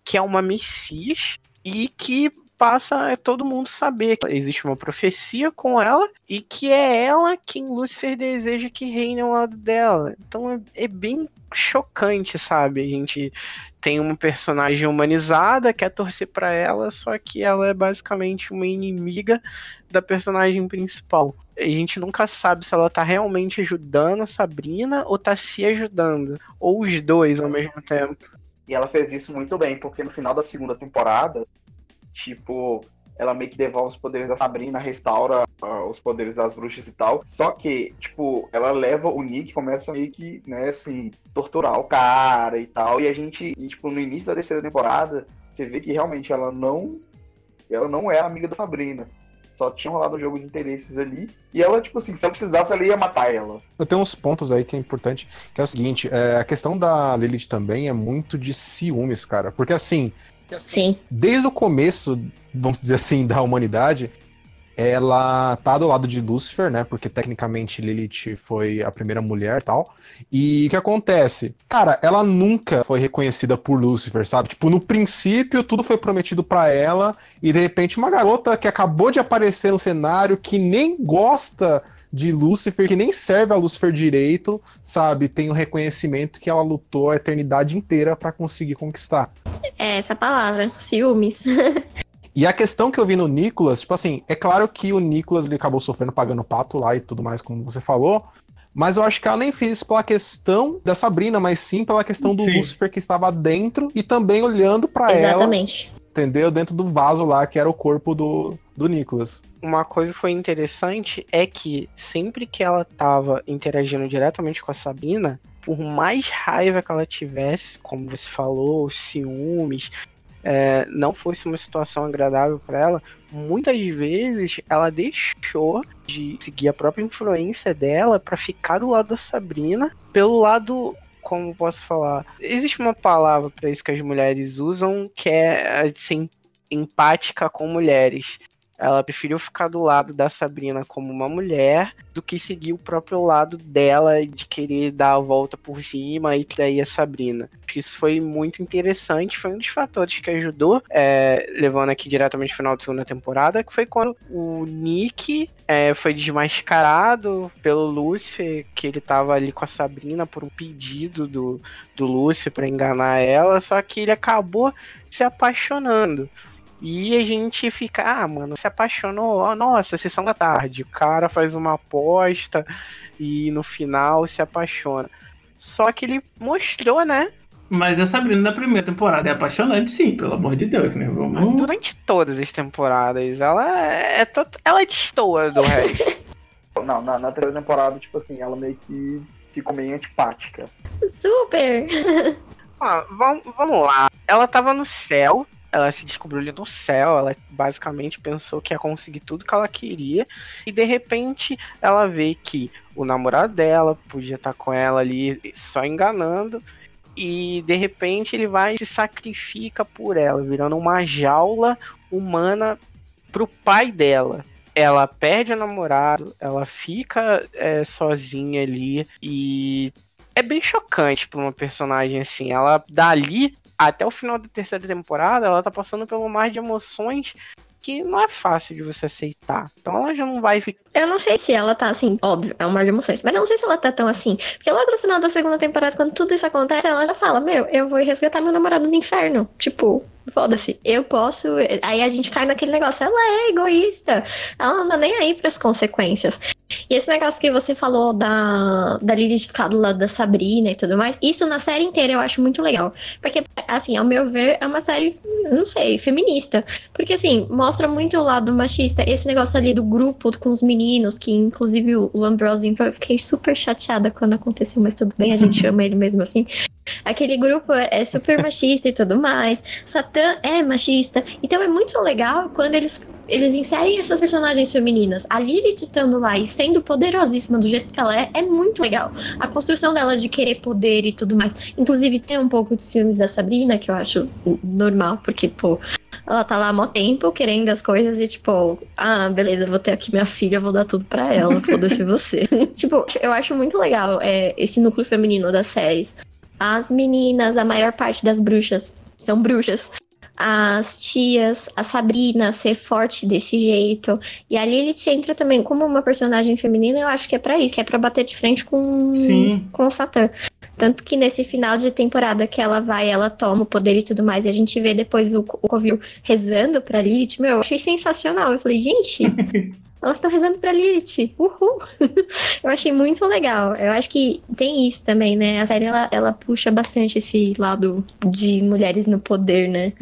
que é uma Messias, e que passa a todo mundo saber que existe uma profecia com ela e que é ela quem Lúcifer deseja que reine ao lado dela. Então é, é bem chocante, sabe? A gente tem uma personagem humanizada, quer torcer pra ela, só que ela é basicamente uma inimiga da personagem principal. A gente nunca sabe se ela tá realmente ajudando a Sabrina ou tá se ajudando. Ou os dois ao mesmo tempo. E ela fez isso muito bem, porque no final da segunda temporada, tipo, ela meio que devolve os poderes da Sabrina, restaura ah, os poderes das bruxas e tal. Só que, tipo, ela leva o Nick, começa meio que, né, assim, torturar o cara e tal. E a gente, e, tipo, no início da terceira temporada, você vê que realmente ela não. Ela não é amiga da Sabrina. Só tinha rolado um jogo de interesses ali. E ela, tipo assim, se ela precisasse, ela ia matar ela. Eu tenho uns pontos aí que é importante, que é o seguinte, é, a questão da Lilith também é muito de ciúmes, cara. Porque assim, Sim. desde o começo, vamos dizer assim, da humanidade, ela tá do lado de Lúcifer, né? Porque tecnicamente Lilith foi a primeira mulher e tal. E o que acontece? Cara, ela nunca foi reconhecida por Lúcifer, sabe? Tipo, no princípio, tudo foi prometido pra ela, e de repente, uma garota que acabou de aparecer no cenário, que nem gosta de Lúcifer, que nem serve a Lúcifer direito, sabe? Tem o reconhecimento que ela lutou a eternidade inteira pra conseguir conquistar. É essa palavra, ciúmes. *laughs* E a questão que eu vi no Nicolas, tipo assim, é claro que o Nicolas ele acabou sofrendo pagando pato lá e tudo mais, como você falou. Mas eu acho que ela nem fez isso pela questão da Sabrina, mas sim pela questão do Sim. Lúcifer que estava dentro e também olhando pra ela, Exatamente. entendeu? Dentro do vaso lá que era o corpo do, do Nicolas. Uma coisa que foi interessante é que sempre que ela tava interagindo diretamente com a Sabrina, por mais raiva que ela tivesse, como você falou, ciúmes, é, não fosse uma situação agradável para ela, muitas vezes ela deixou de seguir a própria influência dela para ficar do lado da Sabrina, pelo lado como posso falar? Existe uma palavra para isso que as mulheres usam que é assim, empática com mulheres. Ela preferiu ficar do lado da Sabrina como uma mulher do que seguir o próprio lado dela de querer dar a volta por cima e trair a Sabrina. Isso foi muito interessante, foi um dos fatores que ajudou, é, levando aqui diretamente ao final da segunda temporada, que foi quando o Nick é, foi desmascarado pelo Lúcifer, que ele tava ali com a Sabrina por um pedido do, do Lúcifer para enganar ela, só que ele acabou se apaixonando. E a gente fica, ah, mano, se apaixonou, ó, nossa, sessão da tarde. O cara faz uma aposta e no final se apaixona. Só que ele mostrou, né? Mas a Sabrina da primeira temporada é apaixonante, sim, pelo amor de Deus, né? Vamos. Durante todas as temporadas, ela é, to- ela destoa do resto. *laughs* Não, na, na terceira temporada, tipo assim, ela meio que ficou meio antipática. Super! Ó, vamos, vamos lá. Ela tava no céu. Ela se descobriu ali no céu. Ela basicamente pensou que ia conseguir tudo que ela queria. E de repente ela vê que o namorado dela podia estar com ela ali só enganando. E de repente ele vai e se sacrifica por ela, virando uma jaula humana pro pai dela. Ela perde o namorado, ela fica é, sozinha ali e é bem chocante pra uma personagem assim. Ela dali até o final da terceira temporada, ela tá passando pelo mar de emoções que não é fácil de você aceitar. Então ela já não vai ficar. Eu não sei se ela tá assim, óbvio, é um mar de emoções, mas eu não sei se ela tá tão assim. Porque logo no final da segunda temporada, quando tudo isso acontece, ela já fala: Meu, eu vou resgatar meu namorado do inferno. Tipo, foda-se, eu posso. Aí a gente cai naquele negócio, ela é egoísta. Ela não tá nem aí pras consequências. E esse negócio que você falou da, da Lilith ficar do lado da Sabrina e tudo mais, isso na série inteira eu acho muito legal. Porque, assim, ao meu ver, é uma série, não sei, feminista. Porque, assim, mostra muito o lado machista. Esse negócio ali do grupo com os meninos, que inclusive o o Ambrose, eu fiquei super chateada quando aconteceu, mas tudo bem, a gente *laughs* chama ele mesmo assim. Aquele grupo é é super machista e tudo mais. Satã é machista. Então é muito legal quando eles, eles inserem essas personagens femininas. A Lilith estando lá e sendo poderosíssima do jeito que ela é, é muito legal. A construção dela de querer poder e tudo mais. Inclusive tem um pouco de ciúmes da Sabrina, que eu acho normal, porque, pô, ela tá lá há mó tempo querendo as coisas e, tipo, ah, beleza, vou ter aqui minha filha, vou dar tudo pra ela, *laughs* foda-se você. *laughs* tipo, eu acho muito legal é, esse núcleo feminino das séries. As meninas, a maior parte das bruxas são bruxas. As tias, a Sabrina ser forte desse jeito. E a Lilith entra também como uma personagem feminina, eu acho que é pra isso, que é pra bater de frente com, Sim. com o Satã. Tanto que nesse final de temporada que ela vai, ela toma o poder e tudo mais, e a gente vê depois o, o Covil rezando pra Lilith, meu, eu achei sensacional. Eu falei, gente, *laughs* elas estão rezando pra Lilith. Uhul! *laughs* eu achei muito legal. Eu acho que tem isso também, né? A série ela, ela puxa bastante esse lado de mulheres no poder, né?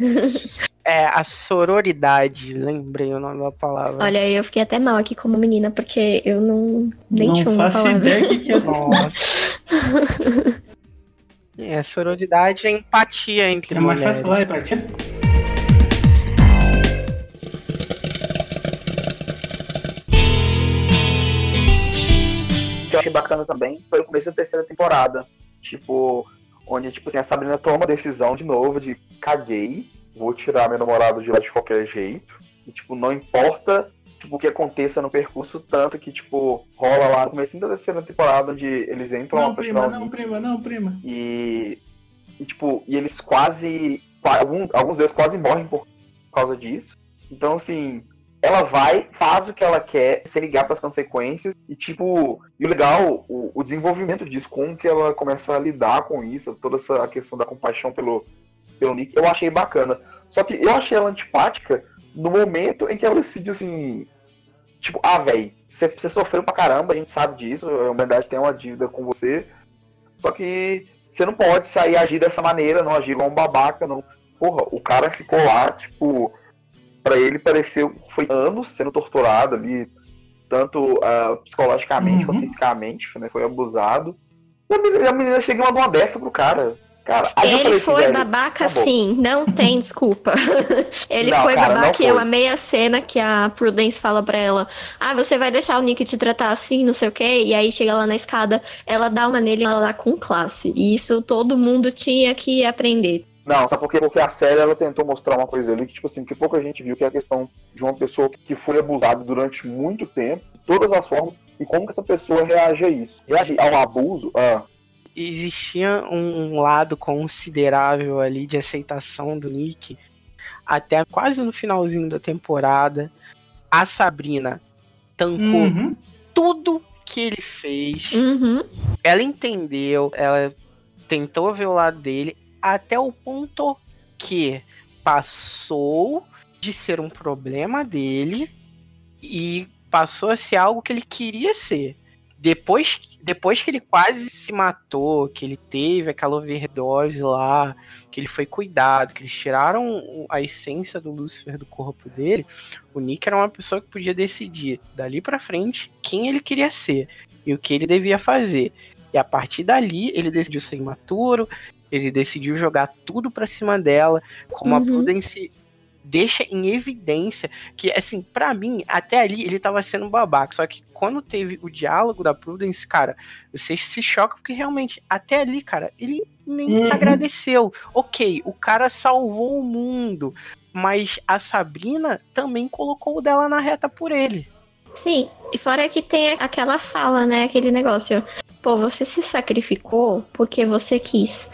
É a sororidade, lembrei o nome da palavra. Olha, eu fiquei até mal aqui como menina, porque eu não nem não tinha uma faço palavra. ideia que, que é. Nossa. *laughs* É, sororidade é empatia entre É mais mulheres. fácil falar, empatia? Que eu achei bacana também foi o começo da terceira temporada. Tipo, onde, tipo assim, a Sabrina toma a decisão de novo de caguei, vou tirar meu namorado de lá de qualquer jeito. E, tipo, não importa tipo, o que aconteça no percurso, tanto que, tipo, rola lá no começo da terceira temporada, onde eles entram Não, prima, não, Nick. prima, não, prima. E, e, tipo, e eles quase. qua- Alguns, alguns deles quase morrem por causa disso. Então, assim, ela vai, faz o que ela quer, sem ligar para as consequências. E, tipo, e o legal, o, o desenvolvimento disso, como que ela começa a lidar com isso, toda essa questão da compaixão pelo, pelo Nick, eu achei bacana. Só que eu achei ela antipática no momento em que ela decide, assim. Tipo, ah, velho, você sofreu pra caramba, a gente sabe disso, a humanidade tem uma dívida com você. Só que você não pode sair agir dessa maneira, não agir igual um babaca, não. Porra, o cara ficou lá, tipo, pra ele pareceu foi anos sendo torturado ali, tanto ah, psicologicamente Uhum. quanto fisicamente, né? Foi abusado. E a menina, a menina chega uma dessa pro cara. Cara, eu Ele falei assim, foi velho, babaca acabou. sim, não tem desculpa. *laughs* Ele Não, foi cara, babaca e eu foi. amei a cena que a Prudence fala pra ela: Ah, você vai deixar o Nick te tratar assim, não sei o quê. E aí chega lá na escada, ela dá uma nele e ela dá com classe. E isso todo mundo tinha que aprender. Não, sabe por quê? Porque a série ela tentou mostrar uma coisa ali que, tipo assim, que pouca gente viu, que é a questão de uma pessoa que foi abusada durante muito tempo, de todas as formas, e como que essa pessoa reage a isso. Reage ao abuso, ah, existia um, um lado considerável ali de aceitação do Nick até quase no finalzinho da temporada. A Sabrina tancou Uhum. tudo que ele fez. Uhum. Ela entendeu, ela tentou ver o lado dele até o ponto que passou de ser um problema dele e passou a ser algo que ele queria ser. Depois, depois que ele quase se matou, que ele teve aquela overdose lá, que ele foi cuidado, que eles tiraram a essência do Lúcifer do corpo dele, o Nick era uma pessoa que podia decidir dali pra frente quem ele queria ser e o que ele devia fazer. E a partir dali, ele decidiu ser imaturo, ele decidiu jogar tudo pra cima dela, como a Uhum. Prudence deixa em evidência que, assim, pra mim, até ali ele tava sendo babaca. Só que quando teve o diálogo da Prudence, cara, você se choca porque realmente, até ali, cara, ele nem Uhum. agradeceu. Ok, o cara salvou o mundo, mas a Sabrina também colocou o dela na reta por ele. Sim, e fora que tem aquela fala, né? Aquele negócio. Pô, você se sacrificou porque você quis.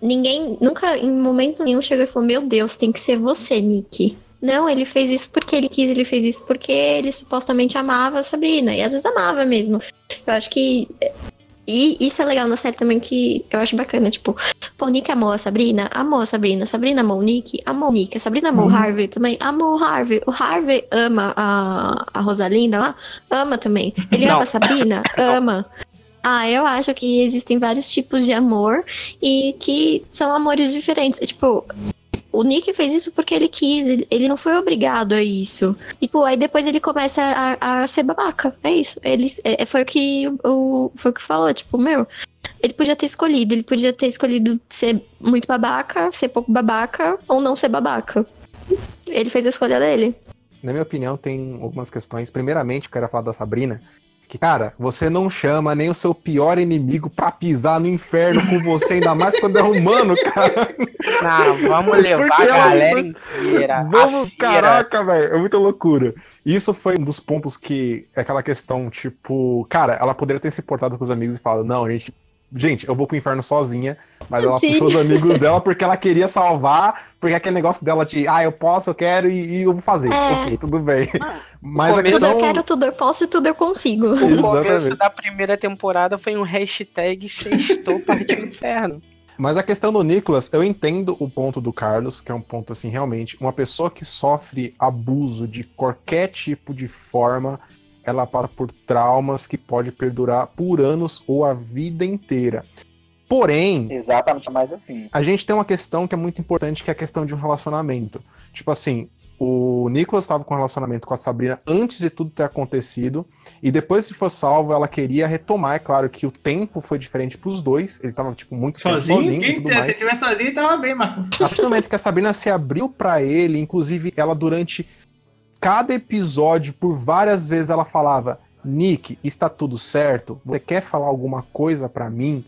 Ninguém, nunca, em momento nenhum, chegou e falou: Meu Deus, tem que ser você, Nick. Não, ele fez isso porque ele quis, ele fez isso porque ele supostamente amava a Sabrina. E às vezes amava mesmo. Eu acho que. E isso é legal na série também, que eu acho bacana. Tipo, pô, o Nick amou a Sabrina, amou a Sabrina. Sabrina amou o Nick, amou o Nick. A Sabrina amou o Uhum. Harvey também, amou o Harvey. O Harvey ama a, a Rosalinda lá, ama também. Ele Não. ama a Sabrina, ama. Ah, eu acho que existem vários tipos de amor e que são amores diferentes. É, Tipo, o Nick fez isso porque ele quis, ele, não foi obrigado a isso. Tipo, aí depois ele começa a, a ser babaca. É isso. Ele, é, foi o que o, foi o que falou, tipo, meu. Ele podia ter escolhido, ele podia ter escolhido ser muito babaca, ser pouco babaca ou não ser babaca. Ele fez a escolha dele. Na minha opinião, tem algumas questões. Primeiramente, eu quero falar da Sabrina. Que, cara, você não chama nem o seu pior inimigo pra pisar no inferno com você, ainda mais quando é humano, cara. Não, vamos levar Porque a ela- galera inteira. A Vamos, caraca, velho, é muita loucura. Isso foi um dos pontos que é aquela questão, tipo, cara, ela poderia ter se portado com os amigos e falado, não, gente, gente, eu vou pro inferno sozinha, mas ela Sim. puxou os amigos dela porque ela queria salvar, porque aquele negócio dela de, ah, eu posso, eu quero e, e eu vou fazer. É. Ok, tudo bem. *laughs* Mas a começo- Tudo questão. eu quero, tudo eu posso e tudo eu consigo. O começo Exatamente. da primeira temporada foi um hashtag sextou partiu do inferno. Mas a questão do Nicholas, eu entendo o ponto do Carlos, que é um ponto assim, realmente, uma pessoa que sofre abuso de qualquer tipo de forma, ela passa por traumas que pode perdurar por anos ou a vida inteira. Porém, exatamente, mas assim. a gente tem uma questão que é muito importante, que é a questão de um relacionamento. Tipo assim, o Nicholas estava com um relacionamento com a Sabrina antes de tudo ter acontecido, e depois que foi salvo, ela queria retomar. É claro que o tempo foi diferente pros dois, ele tava, tipo, muito tempo Sozinho? sozinho e Quem, tudo se mais. estiver sozinho, tava bem, Marco. A partir do momento que a Sabrina se abriu pra ele, inclusive ela durante cada episódio, por várias vezes ela falava: Nick, está tudo certo? Você quer falar alguma coisa pra mim?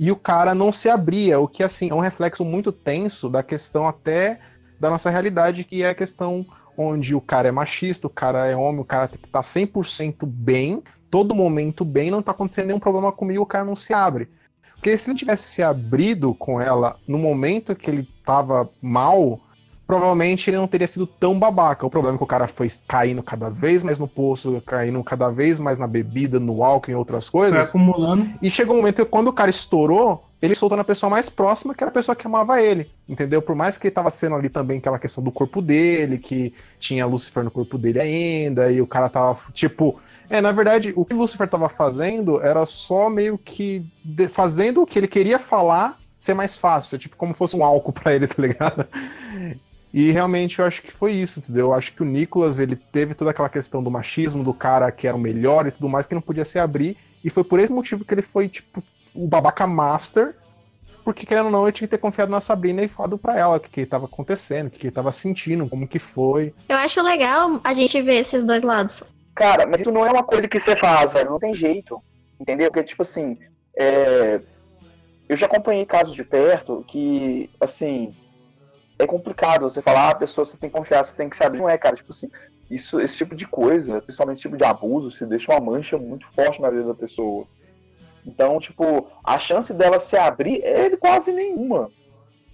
E o cara não se abria, o que assim é um reflexo muito tenso da questão até da nossa realidade, que é a questão onde o cara é machista, o cara é homem, o cara tem que estar 100% bem, todo momento bem, não tá acontecendo nenhum problema comigo, o cara não se abre. Porque se ele tivesse se abrido com ela no momento que ele tava mal, provavelmente ele não teria sido tão babaca. O problema é que o cara foi caindo cada vez mais no poço, caindo cada vez mais na bebida, no álcool e outras Foi coisas. acumulando. E chegou um momento que quando o cara estourou, ele soltou na pessoa mais próxima, que era a pessoa que amava ele, entendeu? Por mais que ele tava sendo ali também aquela questão do corpo dele, que tinha Lucifer no corpo dele ainda, e o cara tava, tipo... É, na verdade, o que Lucifer tava fazendo era só meio que de- fazendo o que ele queria falar ser mais fácil, tipo como fosse um álcool *laughs* pra ele, tá ligado? E realmente eu acho que foi isso, entendeu? Eu acho que o Nicolas, ele teve toda aquela questão do machismo, do cara que era o melhor e tudo mais, que não podia se abrir, e foi por esse motivo que ele foi, tipo, o babaca master, porque querendo ou não, ele tinha que ter confiado na Sabrina e falado pra ela o que, que estava acontecendo, o que, que ele tava sentindo, como que foi. Eu acho legal a gente ver esses dois lados. Cara, mas isso não é uma coisa que você faz, velho. Não tem jeito. Entendeu? Porque, tipo assim, é, eu já acompanhei casos de perto que, assim, é complicado você falar, ah, a pessoa você tem que confiar, você tem que saber. Não é, cara, tipo assim, isso, esse tipo de coisa, principalmente esse tipo de abuso, se deixa uma mancha muito forte na vida da pessoa. Então, tipo, a chance dela se abrir é quase nenhuma.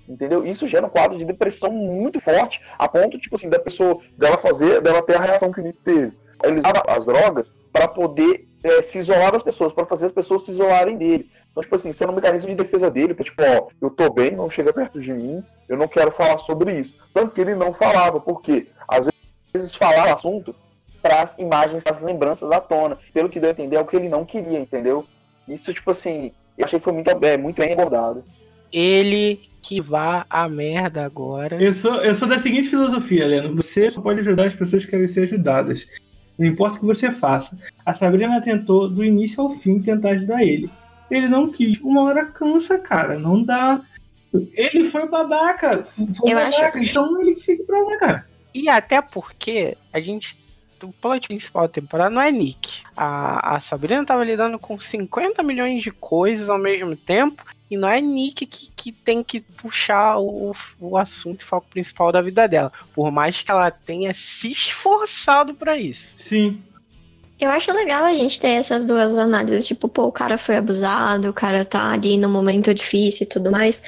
Entendeu? Isso gera um quadro de depressão muito forte, a ponto, tipo assim, da pessoa, dela fazer, dela ter a reação que Nick teve. Ele usava as drogas para poder é, se isolar das pessoas, para fazer as pessoas se isolarem dele. Então, tipo assim, isso era um mecanismo de defesa dele, pra, tipo, ó, eu tô bem, não chega perto de mim, eu não quero falar sobre isso. Tanto que ele não falava, porque às vezes falar o assunto traz imagens, traz lembranças à tona. Pelo que deu a entender, é o que ele não queria, entendeu? Isso, tipo assim, eu achei que foi muito, é, muito bem abordado. Ele que vá a merda agora. Eu sou, eu sou da seguinte filosofia, Leno. Você só pode ajudar as pessoas que querem ser ajudadas. Não importa o que você faça. A Sabrina tentou, do início ao fim, tentar ajudar ele. Ele não quis. Uma hora cansa, cara. Não dá. Ele foi babaca. Foi Eu babaca. Então ele fica pra lá, cara. E até porque a gente. O plot principal da temporada não é Nick. A, a Sabrina tava lidando com 50 milhões de coisas ao mesmo tempo. E não é Nick que, que tem que puxar o, o assunto e foco principal da vida dela. Por mais que ela tenha se esforçado pra isso. Sim. Eu acho legal a gente ter essas duas análises. Tipo, pô, o cara foi abusado, o cara tá ali no momento difícil e tudo mais.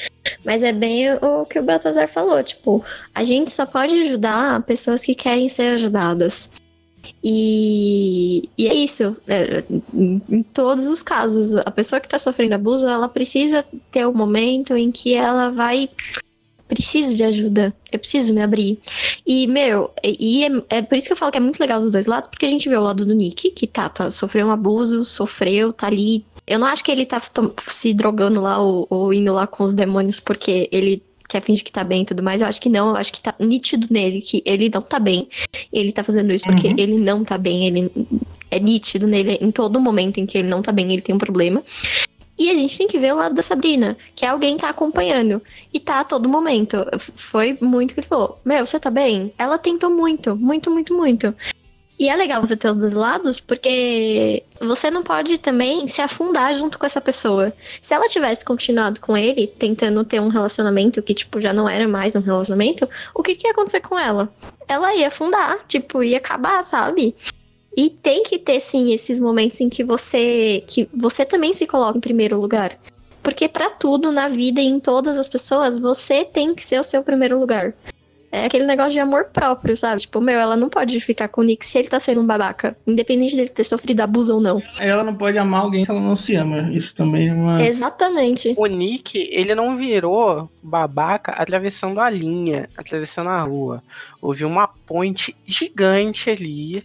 Mas é bem o que o Baltazar falou. Tipo, a gente só pode ajudar pessoas que querem ser ajudadas. E, e é isso. É, em, todos os casos, a pessoa que tá sofrendo abuso, ela precisa ter um momento em que ela vai. Preciso de ajuda. Eu preciso me abrir. E, meu, e é, é por isso que eu falo que é muito legal os dois lados, porque a gente vê o lado do Nick, que tá, tá sofreu um abuso, sofreu, tá ali. Eu não acho que ele tá se drogando lá ou, ou indo lá com os demônios porque ele quer fingir que tá bem e tudo mais. Eu acho que não, eu acho que tá nítido nele que ele não tá bem. Ele tá fazendo isso porque Uhum. ele não tá bem, ele é nítido nele em todo momento em que ele não tá bem, ele tem um problema. E a gente tem que ver o lado da Sabrina, que é alguém que tá acompanhando. E tá a todo momento. Foi muito que ele falou: Meu, você tá bem? Ela tentou muito, muito, muito, muito. E é legal você ter os dois lados, porque você não pode também se afundar junto com essa pessoa. Se ela tivesse continuado com ele, tentando ter um relacionamento que, tipo, já não era mais um relacionamento, o que, que ia acontecer com ela? Ela ia afundar, tipo, ia acabar, sabe? E tem que ter, sim, esses momentos em que você. que você também se coloca em primeiro lugar. Porque pra tudo na vida e em todas as pessoas, você tem que ser o seu primeiro lugar. É aquele negócio de amor próprio, sabe? Tipo, meu, ela não pode ficar com o Nick se ele tá sendo um babaca. Independente dele ter sofrido abuso ou não. Ela não pode amar alguém se ela não se ama. Isso também é uma. Exatamente. O Nick, ele não virou babaca atravessando a linha, atravessando a rua. Houve uma ponte gigante ali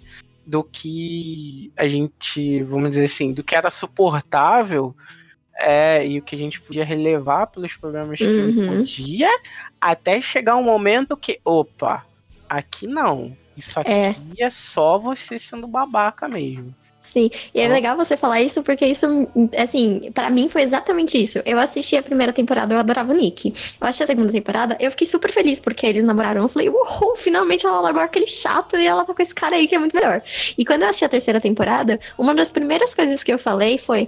do que a gente, vamos dizer assim, do que era suportável é, e o que a gente podia relevar pelos problemas que Uhum. podia, até chegar um momento que, opa, aqui não. Isso aqui É. é só você sendo babaca mesmo. Sim, e é legal você falar isso porque isso, assim, pra mim foi exatamente isso. Eu assisti a primeira temporada, eu adorava o Nick. Eu assisti a segunda temporada, eu fiquei super feliz porque eles namoraram. Eu falei, uou, finalmente ela largou aquele chato e ela tá com esse cara aí que é muito melhor. E quando eu assisti a terceira temporada, uma das primeiras coisas que eu falei foi.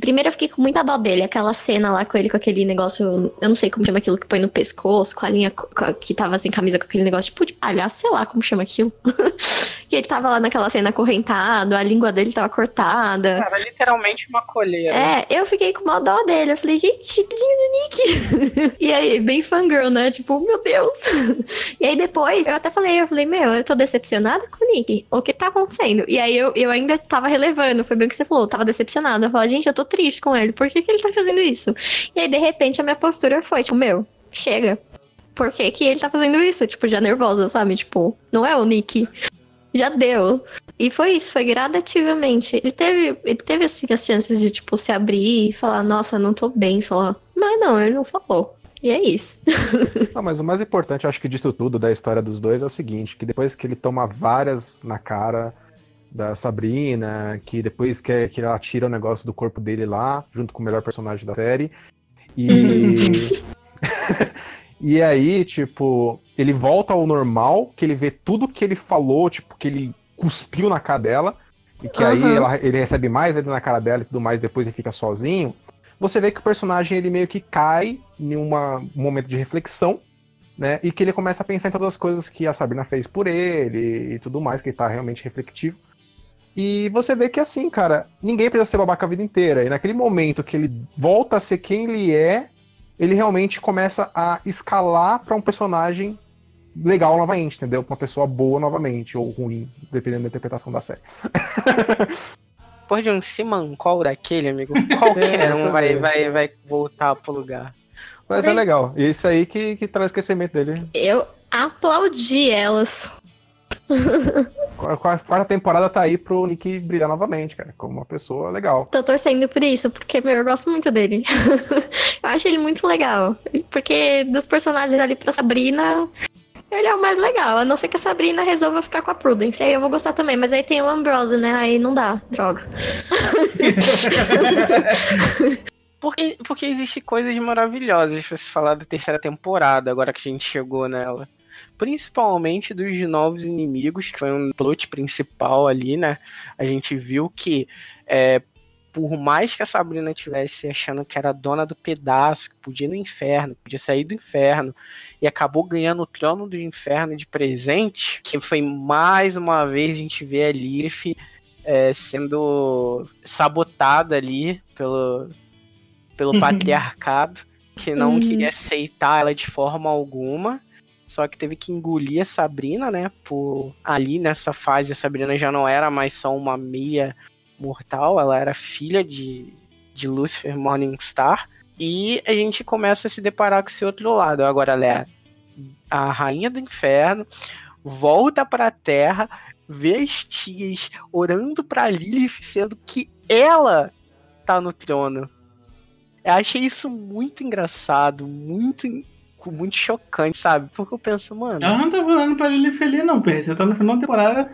Primeiro eu fiquei com muita dó dele, aquela cena lá com ele com aquele negócio, eu não sei como chama aquilo que põe no pescoço, com a linha co- co- que tava sem camisa, com aquele negócio tipo de palhaço, sei lá como chama aquilo. *laughs* que ele tava lá naquela cena acorrentado, a língua dele tava cortada. Era literalmente uma colheira. É, eu fiquei com uma dó dele. Eu falei, gente, tadinho do Nick. *laughs* e aí, bem fangirl, né? Tipo, meu Deus. *laughs* e aí depois, eu até falei, eu falei, meu, eu tô decepcionada com o Nick. O que tá acontecendo? E aí eu, eu ainda tava relevando, foi bem o que você falou, eu tava decepcionada. Eu falei, gente, eu tô triste com ele. Por que, que ele tá fazendo isso? E aí, de repente, a minha postura foi, tipo, meu, chega. Por que, que ele tá fazendo isso? Tipo, já nervosa, sabe? Tipo, não é o Nick. Já deu. E foi isso, foi gradativamente. Ele teve, ele teve assim, as chances de, tipo, se abrir e falar, nossa, eu não tô bem, sei lá. Mas não, ele não falou. E é isso. Não, *laughs* mas o mais importante, eu acho que disso tudo, da história dos dois, é o seguinte, que depois que ele toma várias na cara da Sabrina, que depois que, que ela tira o negócio do corpo dele lá, junto com o melhor personagem da série, e... *laughs* e aí, tipo, ele volta ao normal, que ele vê tudo que ele falou, tipo, que ele cuspiu na cara dela, e que aí Aham. ela- ele recebe mais ali na cara dela e tudo mais, depois ele fica sozinho, você vê que o personagem ele meio que cai em uma- um momento de reflexão, né? E que ele começa a pensar em todas as coisas que a Sabrina fez por ele e tudo mais, que ele tá realmente refletivo. E você vê que assim, cara, ninguém precisa ser babaca a vida inteira. E naquele momento que ele volta a ser quem ele é, ele realmente começa a escalar pra um personagem legal novamente, entendeu? Pra uma pessoa boa novamente, ou ruim, dependendo da interpretação da série. *laughs* Depois de um Simancol daquele, amigo, qualquer um vai, vai, vai voltar pro lugar. Mas é legal. E isso aí que, que traz o crescimento dele. Eu aplaudi elas. *laughs* A quarta quarta temporada tá aí pro Nick brilhar novamente, cara, como uma pessoa legal. Tô torcendo por isso, porque, meu, eu gosto muito dele. *laughs* eu acho ele muito legal. Porque dos personagens ali pra Sabrina, ele é o mais legal. A não ser que a Sabrina resolva ficar com a Prudence. Aí eu vou gostar também. Mas aí tem o Ambrose, né? Aí não dá. Droga. *laughs* Porque, porque existe coisas maravilhosas pra se falar da terceira temporada, agora que a gente chegou nela. Principalmente dos novos inimigos, que foi um plot principal ali, né? A gente viu que, é, por mais que a Sabrina tivesse achando que era dona do pedaço, que podia ir no inferno, podia sair do inferno, e acabou ganhando o trono do inferno de presente, que foi mais uma vez a gente vê a Lilith é, sendo sabotada ali pelo, pelo patriarcado, que não Uhum. queria aceitar ela de forma alguma. Só que teve que engolir a Sabrina, né? Por ali nessa fase a Sabrina já não era mais só uma meia mortal, ela era filha de, de Lucifer Morningstar. E a gente começa a se deparar com esse outro lado. Agora ela é a rainha do inferno, volta pra terra, vê as tias orando pra Lilith, sendo que ela tá no trono. Eu achei isso muito engraçado, muito, muito chocante, sabe? Porque eu penso, mano. Ela não tava orando pra Lilith ali, não, Pedro. Você tá no final da temporada.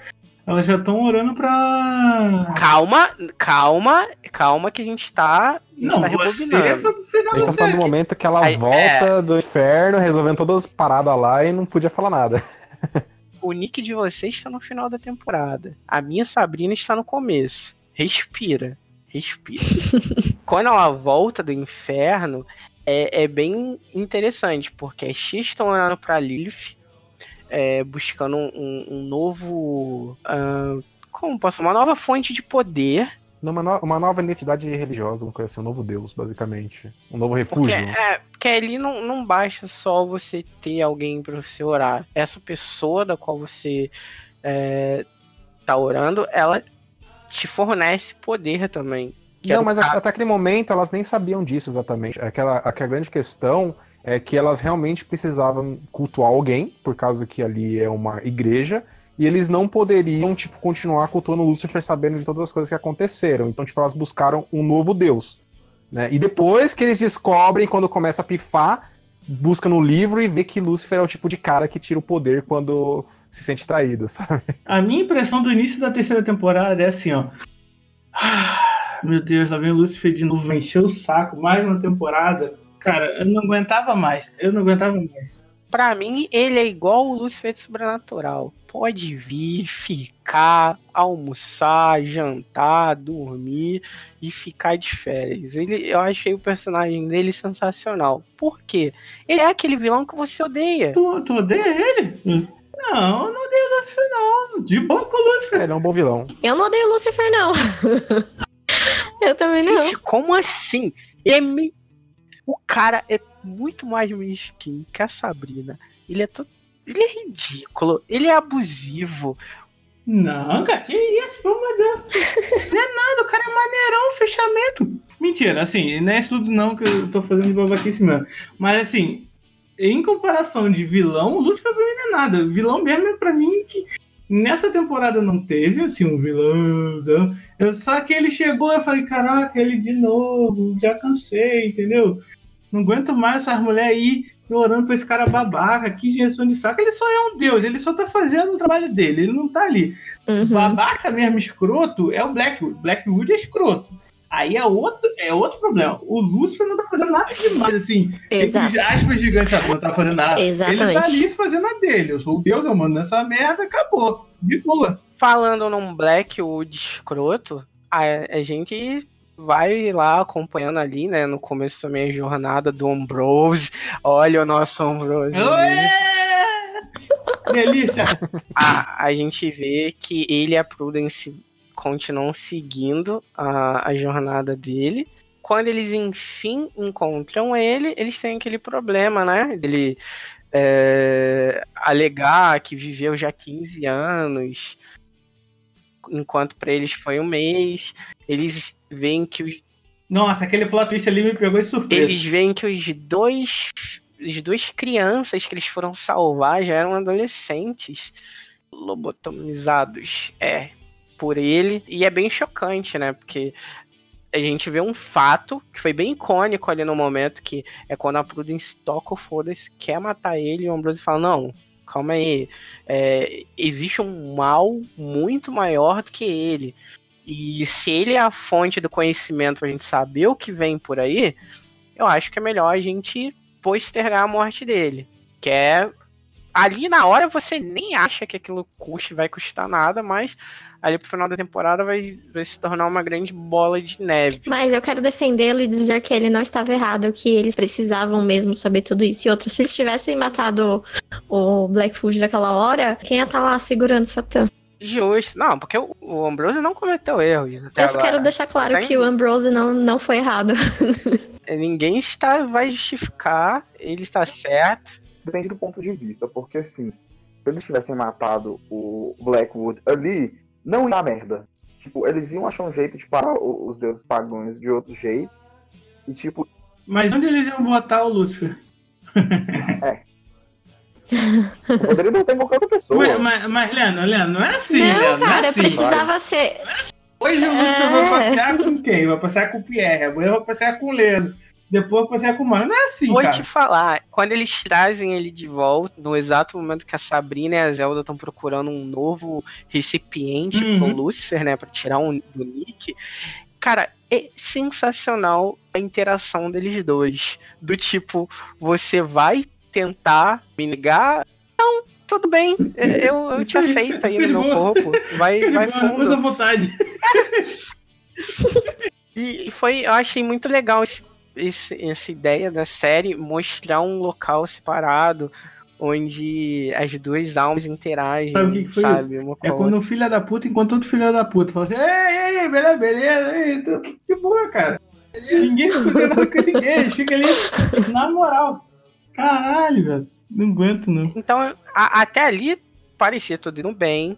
Elas já estão orando pra. Calma, calma, calma que a gente tá, a gente Não, tá rebobinando. final A gente tá falando do momento que ela Aí, volta do inferno, resolvendo todas as paradas lá e não podia falar nada. *laughs* O nick de vocês está no final da temporada. A minha Sabrina está no começo. Respira. Respira. *laughs* Quando ela volta do inferno, é, é bem interessante, porque as X estão olhando pra Lilith, é, buscando um, um novo. ah, como posso? Uma nova fonte de poder. Uma, no- uma nova identidade religiosa, uma coisa assim, um novo Deus, basicamente. Um novo Porque, refúgio. é, porque ali não, não basta só você ter alguém para você orar. Essa pessoa da qual você é, tá orando, ela te fornece poder também. Que Não, mas a- até aquele momento elas nem sabiam disso exatamente. Aquela, aquela grande questão é que elas realmente precisavam cultuar alguém, por causa que ali é uma igreja, e eles não poderiam, tipo, continuar cultuando Lúcifer sabendo de todas as coisas que aconteceram. Então, tipo, elas buscaram um novo deus. Né? E depois que eles descobrem, quando começa a pifar, busca no livro e vê que Lúcifer é o tipo de cara que tira o poder quando se sente traído, *laughs* sabe? A minha impressão do início da terceira temporada é assim, ó. *sighs* Meu Deus, lá vem o Lucifer de novo, encheu o saco, mais uma temporada. Cara, eu não aguentava mais. Eu não aguentava mais. Pra mim, ele é igual o Lucifer de Sobrenatural. Pode vir, ficar, almoçar, jantar, dormir e ficar de férias. Ele, eu achei o personagem dele sensacional. Por quê? Ele é aquele vilão que você odeia. Tu, tu odeia ele? Não, eu não odeio o Lucifer, não. De boa com o Lucifer. Ele é um bom vilão. Eu não odeio o Lucifer, não. *laughs* eu também não. Gente, como assim? É me- O cara é muito mais mesquinho que a Sabrina. Ele é to... Ele é ridículo, ele é abusivo. Não, cara, que isso, pelo amor de Deus. Não é nada, o cara é maneirão, fechamento. Mentira, assim, não é isso tudo não que eu tô fazendo de babaquice mesmo. Mas assim, em comparação de vilão, o Lucifer pra mim não é nada. Vilão mesmo é pra mim que nessa temporada não teve, assim, um vilãozão. Eu, só que ele chegou eu falei, caraca, ele de novo, já cansei, entendeu? Não aguento mais essas mulheres aí orando pra esse cara babaca, que injeção de saco. Ele só é um deus, ele só tá fazendo o trabalho dele, ele não tá ali. Uhum. Babaca mesmo, escroto, é o Blackwood. Blackwood é escroto. Aí é outro, é outro problema. O Lúcifer não tá fazendo nada demais, assim. Exato. Aspas gigantes, ah, não tá fazendo nada. Exatamente. Ele tá ali fazendo a dele. Eu sou o Deus, eu mando nessa merda, acabou. De boa. Falando num Blackwood escroto, a, a gente vai lá acompanhando ali, né? No começo também a jornada do Ambrose. Olha o nosso Ambrose. *laughs* Delícia! a, a gente vê que ele e a Prudence continuam seguindo a, a jornada dele. Quando eles enfim encontram ele, eles têm aquele problema, né? Dele é, alegar que viveu já 15 anos, enquanto para eles foi um mês. Eles veem que os Nossa, aquele plot twist ali me pegou de surpresa. eles veem que os dois. As duas crianças que eles foram salvar já eram adolescentes lobotomizados. É, por ele. E é bem chocante, né? Porque a gente vê um fato que foi bem icônico ali no momento, que é quando a Prudence toca o foda-se, quer matar ele, e o Ambrose fala, não, calma aí. É, existe um mal muito maior do que ele. E se ele é a fonte do conhecimento pra gente saber o que vem por aí, eu acho que é melhor a gente postergar a morte dele. Que é. Ali na hora você nem acha que aquilo custe, vai custar nada, mas ali pro final da temporada vai, vai se tornar uma grande bola de neve. Mas eu quero defendê-lo e dizer que ele não estava errado, que eles precisavam mesmo saber tudo isso. E outra, se eles tivessem matado o Blackfoot naquela hora, quem ia estar lá segurando Satã? Justo. Não, porque o, o Ambrose não cometeu erros. Até Eu só agora. quero deixar claro Tá que o Ambrose não, não foi errado. *laughs* Ninguém está, vai justificar, ele está certo. Depende do ponto de vista, porque assim, se eles tivessem matado o Blackwood ali, não ia dar merda. Tipo, eles iam achar um jeito de parar os deuses pagãos de outro jeito. E tipo, Mas onde eles iam botar o Lúcifer? *laughs* poderia botar em qualquer outra pessoa. Mas, mas, mas, Leandro, Leandro, não é assim, não, Leandro. Não é cara, assim. precisava ser. Hoje o Lúcifer É. vai passear com quem? Vai passear com o Pierre. Amanhã vai passear com o Leandro. Depois com o Mano. Não é assim, Vou cara. te falar, quando eles trazem ele de volta, no exato momento que a Sabrina e a Zelda estão procurando um novo recipiente Uhum. pro Lucifer, né, pra tirar um do Nick, cara, é sensacional a interação deles dois. Do tipo, você vai tentar me ligar? Não, tudo bem, eu, eu te aceito aí no meu corpo. Vai, *laughs* vai fundo. vontade. E *laughs* e foi, eu achei muito legal esse, esse- essa ideia da série mostrar um local separado onde as duas almas interagem, Sabe o que que foi sabe? Com É quando um filho da puta encontra outro filho da puta. Fala assim, ei, ei, beleza, beleza, ei, que boa, cara. Ninguém fica nada com ninguém, eles ficam ali na moral. Caralho, velho. Não aguento, não. Então, a- até ali parecia tudo indo bem.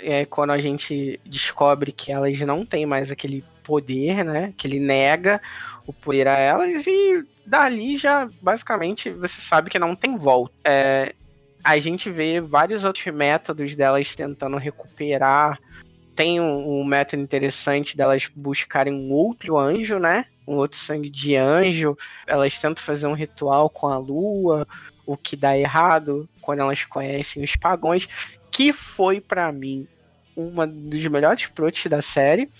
É, quando a gente descobre que elas não têm mais aquele poder, né? Que ele nega o poder a elas e dali já basicamente você sabe que não tem volta. É, a gente vê vários outros métodos delas tentando recuperar. Tem um, um método interessante delas buscarem um outro anjo, né? Um outro sangue de anjo. Elas tentam fazer um ritual com a lua o que dá errado quando elas conhecem os pagões, que foi pra mim uma dos melhores plots da série,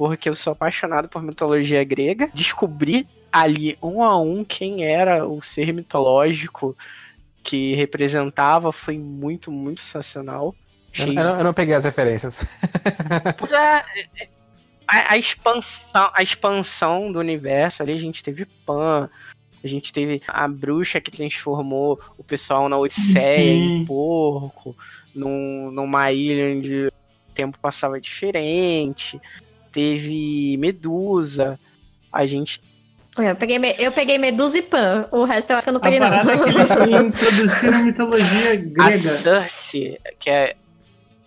porque eu sou apaixonado por mitologia grega. Descobri ali um a um quem era o ser mitológico que representava foi muito, muito sensacional. Eu, eu não, eu não peguei as referências. *laughs* Pois é, a, a expansão, a expansão do universo ali, a gente teve Pan, a gente teve a bruxa que transformou o pessoal na Odisseia Sim. em porco, num, numa ilha onde o tempo passava diferente, teve Medusa, a gente Eu peguei, eu peguei Medusa e Pan. O resto eu acho que eu não A peguei, não. parada é que eles *laughs* introduziram a mitologia A grega. Cersei, que é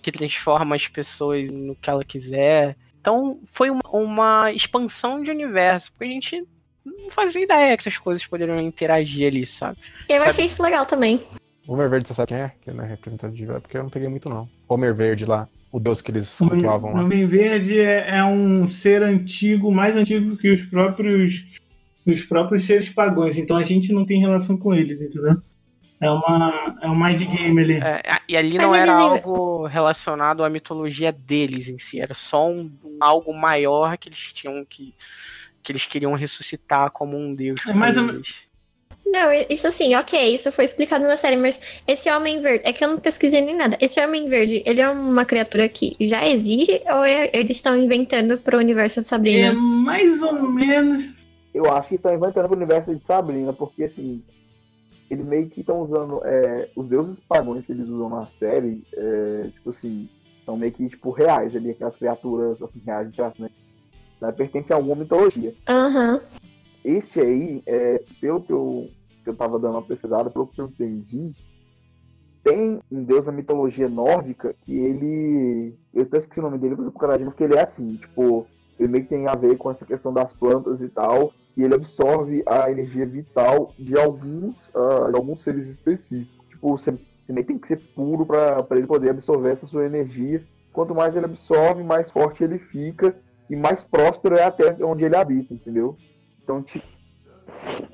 que transforma as pessoas no que ela quiser. Então foi uma, uma expansão de universo, porque a gente não fazia ideia que essas coisas poderiam interagir ali, sabe? Eu Sabe- achei isso legal também. Homer Verde, você sabe quem é? Que não é representativo, é porque eu não peguei muito, não. Homer Verde lá, o deus que eles O cultuavam lá. Homem Verde é, é um ser antigo, mais antigo que os próprios os próprios seres pagãos. Então a gente não tem relação com eles, entendeu? É uma é um mind game ali. É, e ali Mas não era eles algo relacionado à mitologia deles em si, era só um, algo maior que eles tinham que que eles queriam ressuscitar como um deus. É mais ou. Não, isso sim, ok, isso foi explicado na série, mas esse Homem Verde, é que eu não pesquisei nem nada. Esse Homem Verde, ele é uma criatura que já existe ou é- eles estão inventando pro universo de É Sabrina? mais ou menos. Eu acho que estão inventando o universo de Sabrina, porque assim, eles meio que estão usando é, os deuses pagãos que eles usam na série, é, tipo assim, são meio que tipo reais ali, aquelas criaturas assim, reais, né? Pertencem a alguma mitologia. Aham. Esse aí, é, pelo que eu, que eu tava dando uma pesquisada, pelo que eu entendi, tem um deus da mitologia nórdica que ele. Eu até esqueci o nome dele, porque ele é assim, tipo, ele meio que tem a ver com essa questão das plantas e tal, e ele absorve a energia vital de alguns, ah, de alguns seres específicos. Tipo, você, você meio tem que ser puro para ele poder absorver essa sua energia. Quanto mais ele absorve, mais forte ele fica e mais próspero é a terra onde ele habita, entendeu? Então, tipo,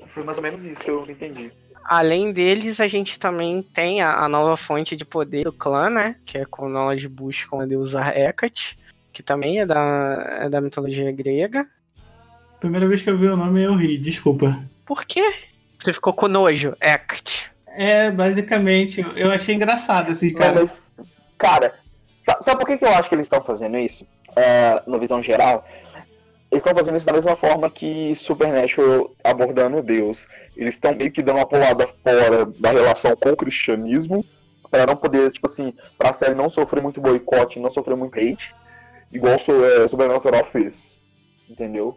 foi mais ou menos isso que eu entendi. Além deles, a gente também tem a, a nova fonte de poder do clã, né? Que é quando elas buscam a deusa Hecate, que também é da, é da mitologia grega. Primeira vez que eu vi o nome eu ri, desculpa. Por quê? Você ficou com nojo, Hecate. É, basicamente, eu- achei engraçado assim, Cara, cara. mas, cara, sa- sabe por que, que eu acho que eles estão fazendo isso? É, na visão geral, eles estão fazendo isso da mesma forma que Supernatural abordando Deus. Eles estão meio que dando uma pulada fora da relação com o cristianismo, para não poder, tipo assim, pra série não sofrer muito boicote, não sofrer muito hate, igual o é, Supernatural fez. Entendeu?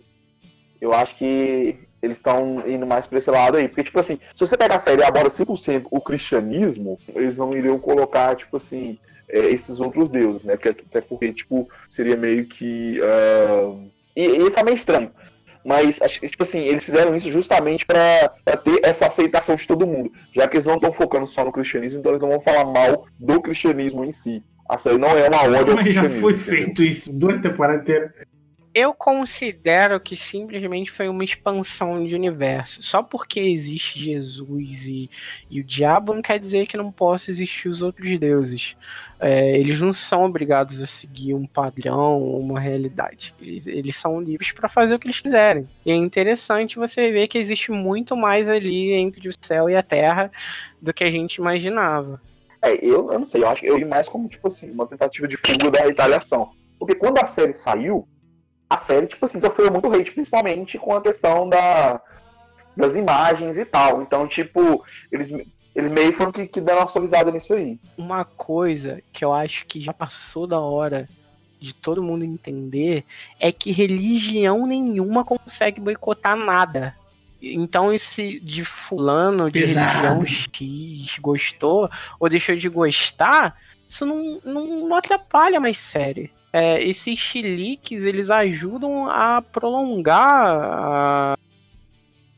Eu acho que eles estão indo mais pra esse lado aí. Porque, tipo assim, se você pegar a série e aborda 100% o cristianismo, eles não iriam colocar, tipo assim, é, esses outros deuses, né? Até porque, tipo, seria meio que. ah, E, e tá meio estranho. Mas, tipo assim, eles fizeram isso justamente pra, pra ter essa aceitação de todo mundo. Já que eles não estão focando só no cristianismo, então eles não vão falar mal do cristianismo em si. A série não é uma ódio Mas já foi entendeu? feito isso duas temporadas inteiras. Eu considero que simplesmente foi uma expansão de universo. Só porque existe Jesus e, e o diabo não quer dizer que não possa existir os outros deuses. É, eles não são obrigados a seguir um padrão uma realidade. Eles, eles são livres para fazer o que eles quiserem. E é interessante você ver que existe muito mais ali entre o céu e a terra do que a gente imaginava. É, eu, eu não sei, eu acho que eu vi mais como, tipo assim, uma tentativa de fuga da retaliação. Porque quando a série saiu, a série, tipo assim, sofreu muito hate, principalmente com a questão da, das imagens e tal. Então, tipo, eles, eles meio foram que, que deram uma suavizada nisso aí. uma coisa que eu acho que já passou da hora de todo mundo entender é que religião nenhuma consegue boicotar nada. Então esse de fulano de Pesado. religião X gostou ou deixou de gostar, isso não, não, não atrapalha mais série. É, esses chiliques, eles ajudam a prolongar a-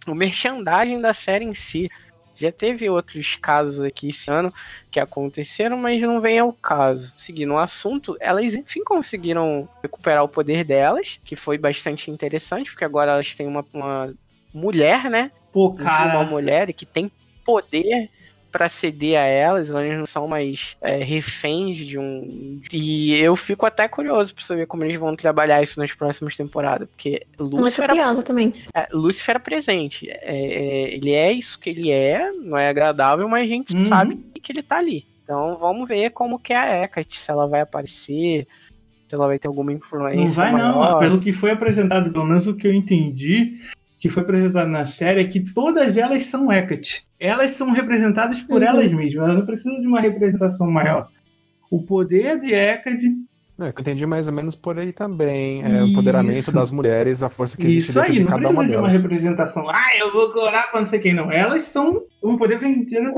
o merchandising da série em si. Já teve outros casos aqui esse ano que aconteceram, mas não vem ao caso. Seguindo o assunto, elas enfim conseguiram recuperar o poder delas, que foi bastante interessante, porque agora elas têm uma, uma mulher, né? Pô, filme, uma cara, mulher que tem poder pra ceder a elas, elas não são mais é, reféns de um. E eu fico até curioso pra saber como eles vão trabalhar isso nas próximas temporadas, porque Muito Lúcifer, curiosa também. é, Lúcifer é presente. É, é, ele é isso que ele é, não é agradável, mas a gente Uhum. sabe que ele tá ali. Então vamos ver como que é a Hecate, se ela vai aparecer, se ela vai ter alguma influência. Não vai não, maior. pelo que foi apresentado, pelo menos o que eu entendi, que foi apresentado na série, é que todas elas são Hecate. Elas são representadas por Uhum. elas mesmas, elas não precisam de uma representação maior. O poder de Hecate, É, que eu entendi mais ou menos por aí também. É, o Isso. empoderamento das mulheres, a força que existe isso dentro aí, de não cada precisa uma de uma delas. representação. Ah, eu vou orar pra não sei quem, não. Elas são um poder inteiro.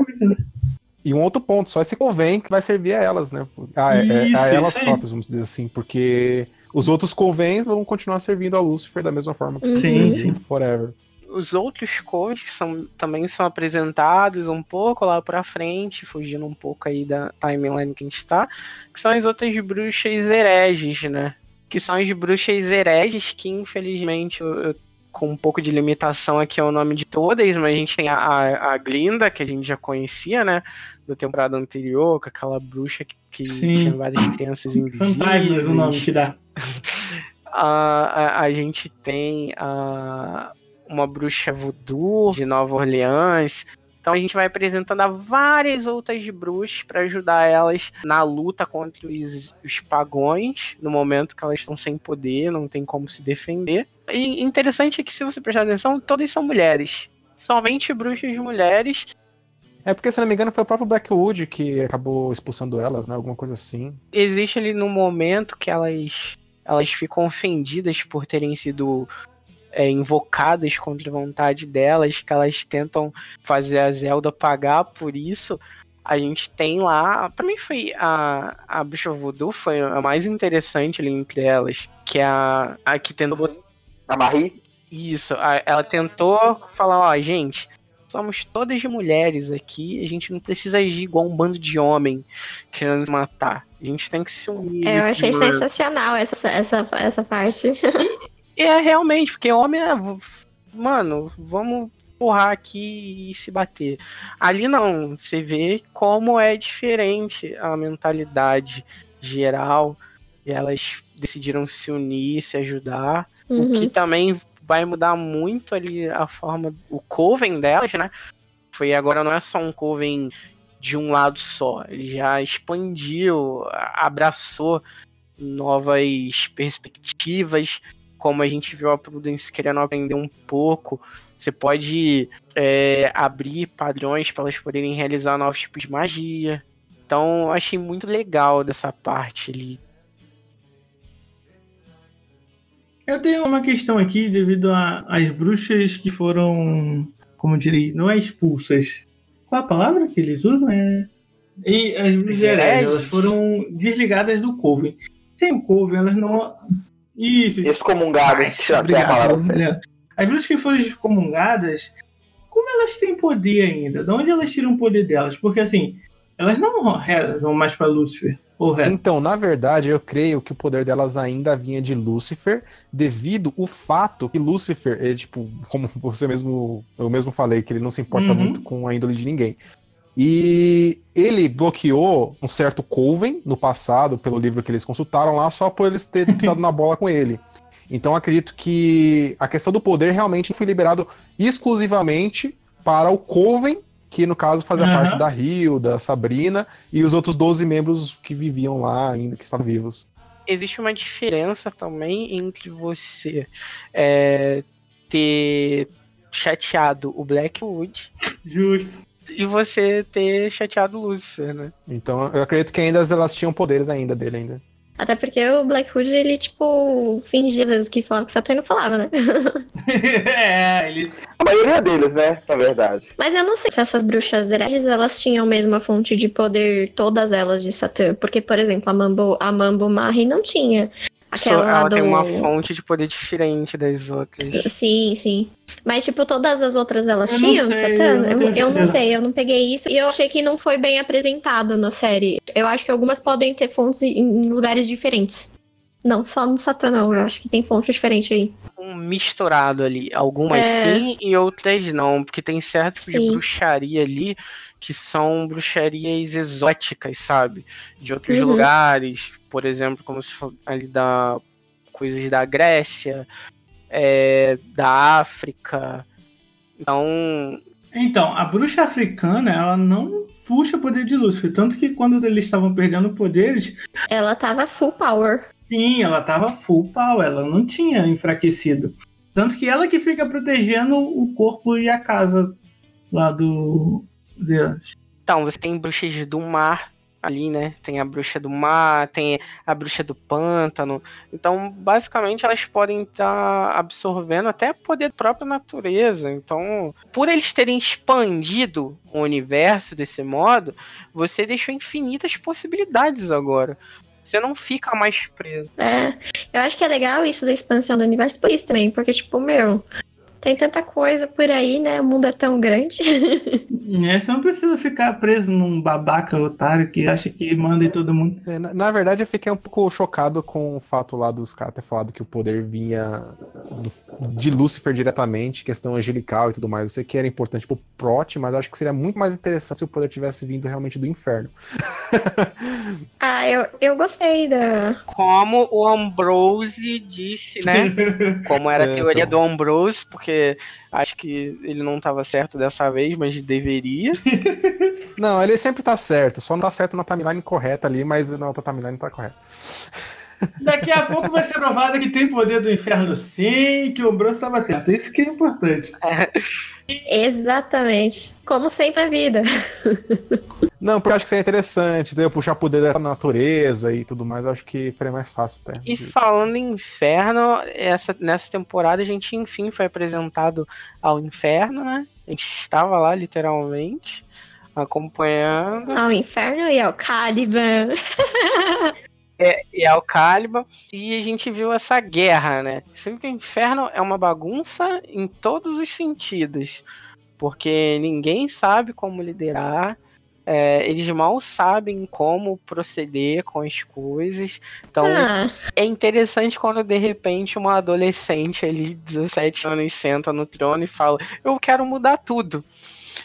E um outro ponto, só esse convém que vai servir a elas, né? A, é- é- Isso, a elas próprias, vamos dizer assim, porque os outros convens vão continuar servindo a Lúcifer da mesma forma que Uhum. Sim, serviam sim. forever. Os outros coves que são, também são apresentados um pouco lá pra frente, fugindo um pouco aí da timeline que a gente tá, que são as outras bruxas hereges, né? Que são as bruxas hereges que, infelizmente, eu- eu- com um pouco de limitação aqui é o nome de todas, mas a gente tem a, a, a Glinda, que a gente já conhecia, né? Da temporada anterior, com aquela bruxa que, que tinha várias crianças invisíveis. Fantasmas o nome que dá. *laughs* A, a, a gente tem a, uma bruxa voodoo de Nova Orleans. Então a gente vai apresentando a várias outras bruxas para ajudar elas na luta contra os, os pagões, no momento que elas estão sem poder, não tem como se defender. E interessante é que, se você prestar atenção, todas são mulheres. Somente bruxas mulheres. É porque, se não me engano, foi o próprio Blackwood que acabou expulsando elas, né? Alguma coisa assim. Existe ali no momento que elas, elas ficam ofendidas por terem sido é, invocadas contra a vontade delas, que elas tentam fazer a Zelda pagar por isso. A gente tem lá, pra mim foi a, a bruxa voodoo foi a mais interessante ali entre elas, que é a, a que tentou A Marie, isso, a- ela tentou falar, ó, gente, somos todas mulheres aqui, a gente não precisa agir igual um bando de homem querendo nos matar. A gente tem que se unir. É, eu achei sensacional essa, essa, essa parte. *laughs* É, realmente, porque homem é. Mano, vamos porrar aqui e se bater. Ali não, você vê como é diferente a mentalidade geral. E elas decidiram se unir, se ajudar. O Uhum. que também vai mudar muito ali a forma. O coven delas, né? Foi agora não é só um coven de um lado só. Ele já expandiu, abraçou novas perspectivas. Como a gente viu a Prudence querendo aprender um pouco. Você pode é, abrir padrões para elas poderem realizar novos tipos de magia. Então, eu achei muito legal dessa parte ali. Eu tenho uma questão aqui devido às bruxas que foram, como eu diria, não é expulsas. Qual a palavra que eles usam? É... E as bruxas elas foram desligadas do Coven. Sem o Coven, elas não. Isso, excomungadas, Ai, é a obrigado, palavra certa. As bruxas que foram excomungadas, como elas têm poder ainda? De onde elas tiram o poder delas? Porque assim, elas não rezam mais pra Lúcifer. Então, na verdade, eu creio que o poder delas ainda vinha de Lúcifer, devido o fato que Lúcifer, ele, tipo, como você mesmo, eu mesmo falei, que ele não se importa Uhum. muito com a índole de ninguém. E ele bloqueou um certo Coven no passado, pelo livro que eles consultaram lá, só por eles terem *laughs* pisado na bola com ele. Então acredito que a questão do poder realmente foi liberado exclusivamente para o Coven, que no caso fazia Aham. parte da Hilda, Sabrina e os outros 12 membros que viviam lá ainda, que estavam vivos. existe uma diferença também entre você é, ter chateado o Blackwood Justo. E você ter chateado o Lucifer, né? Então eu acredito que ainda elas tinham poderes ainda dele ainda. Até porque o Blackwood, ele, tipo, fingia às vezes que falava que Satã não falava, né? *laughs* é, ele. A maioria deles, né? Na verdade. Mas eu não sei se essas bruxas hereges, elas tinham a mesma fonte de poder, todas elas de Satã. Porque, por exemplo, a Mambo, a Mambo Mahi não tinha. Só Aquela ela do... tem uma fonte de poder diferente das outras. Sim, sim. Mas, tipo, todas as outras elas Eu tinham sei, Satã? eu não Eu, eu não sei, eu não peguei isso. E eu achei que não foi bem apresentado na série. Eu acho que algumas podem ter fontes em lugares diferentes. Não, só no Satã, não. Eu acho que tem fonte diferente aí. Misturado ali. Algumas É. sim e outras não, porque tem certos de Sim. bruxaria ali que são bruxarias exóticas, sabe? De outros Uhum. lugares, por exemplo, como se for ali da coisas da Grécia, é, da África. Então, Então, a bruxa africana, ela não puxa poder de Lúcifer. Tanto que quando eles estavam perdendo poderes, Ela tava full power. Sim, ela tava full power, ela não tinha enfraquecido. Tanto que ela que fica protegendo o corpo e a casa lá do. Então, você tem bruxas do mar ali, né? Tem a bruxa do mar, tem a bruxa do pântano. Então, basicamente, elas podem estar absorvendo até poder da própria natureza. Então, por eles terem expandido o universo desse modo, você deixou infinitas possibilidades agora. Você não fica mais preso. É, eu acho que é legal isso da expansão do universo por isso também, porque, tipo, meu, tem tanta coisa por aí, né? O mundo é tão grande. É, você não precisa ficar preso num babaca otário que acha que manda em todo mundo. É, Na, na verdade, eu fiquei um pouco chocado com o fato lá dos caras ter falado que o poder vinha do- de Lúcifer diretamente, questão angelical e tudo mais. Eu sei que era importante pro plot, mas eu acho que seria muito mais interessante se o poder tivesse vindo realmente do inferno. *laughs* ah, eu, eu gostei da. Como o Ambrose disse, né? *laughs* Como era a É, teoria então. do Ambrose, porque acho que ele não estava certo dessa vez, mas deveria. *laughs* Não, ele sempre tá certo, só não tá certo na timeline correta ali, mas na outra timeline tá correta. Daqui a pouco vai ser provado que tem poder do inferno sim, que o Bronze estava certo. Isso que é importante. Exatamente. Como sempre a vida. *laughs* Não, porque eu acho que seria interessante, entendeu? Puxar poder da natureza e tudo mais, eu acho que seria mais fácil até. E falando em inferno, essa, nessa temporada a gente enfim foi apresentado ao inferno, né? A gente estava lá literalmente acompanhando Ao inferno e ao Caliban. *laughs* e ao Caliban e a gente viu essa guerra, né? Viu que o inferno é uma bagunça em todos os sentidos, porque ninguém sabe como liderar. é, eles mal sabem como proceder com as coisas. Então, Ah, é interessante quando de repente uma adolescente ali, 17 anos, senta no trono e fala: Eu quero mudar tudo.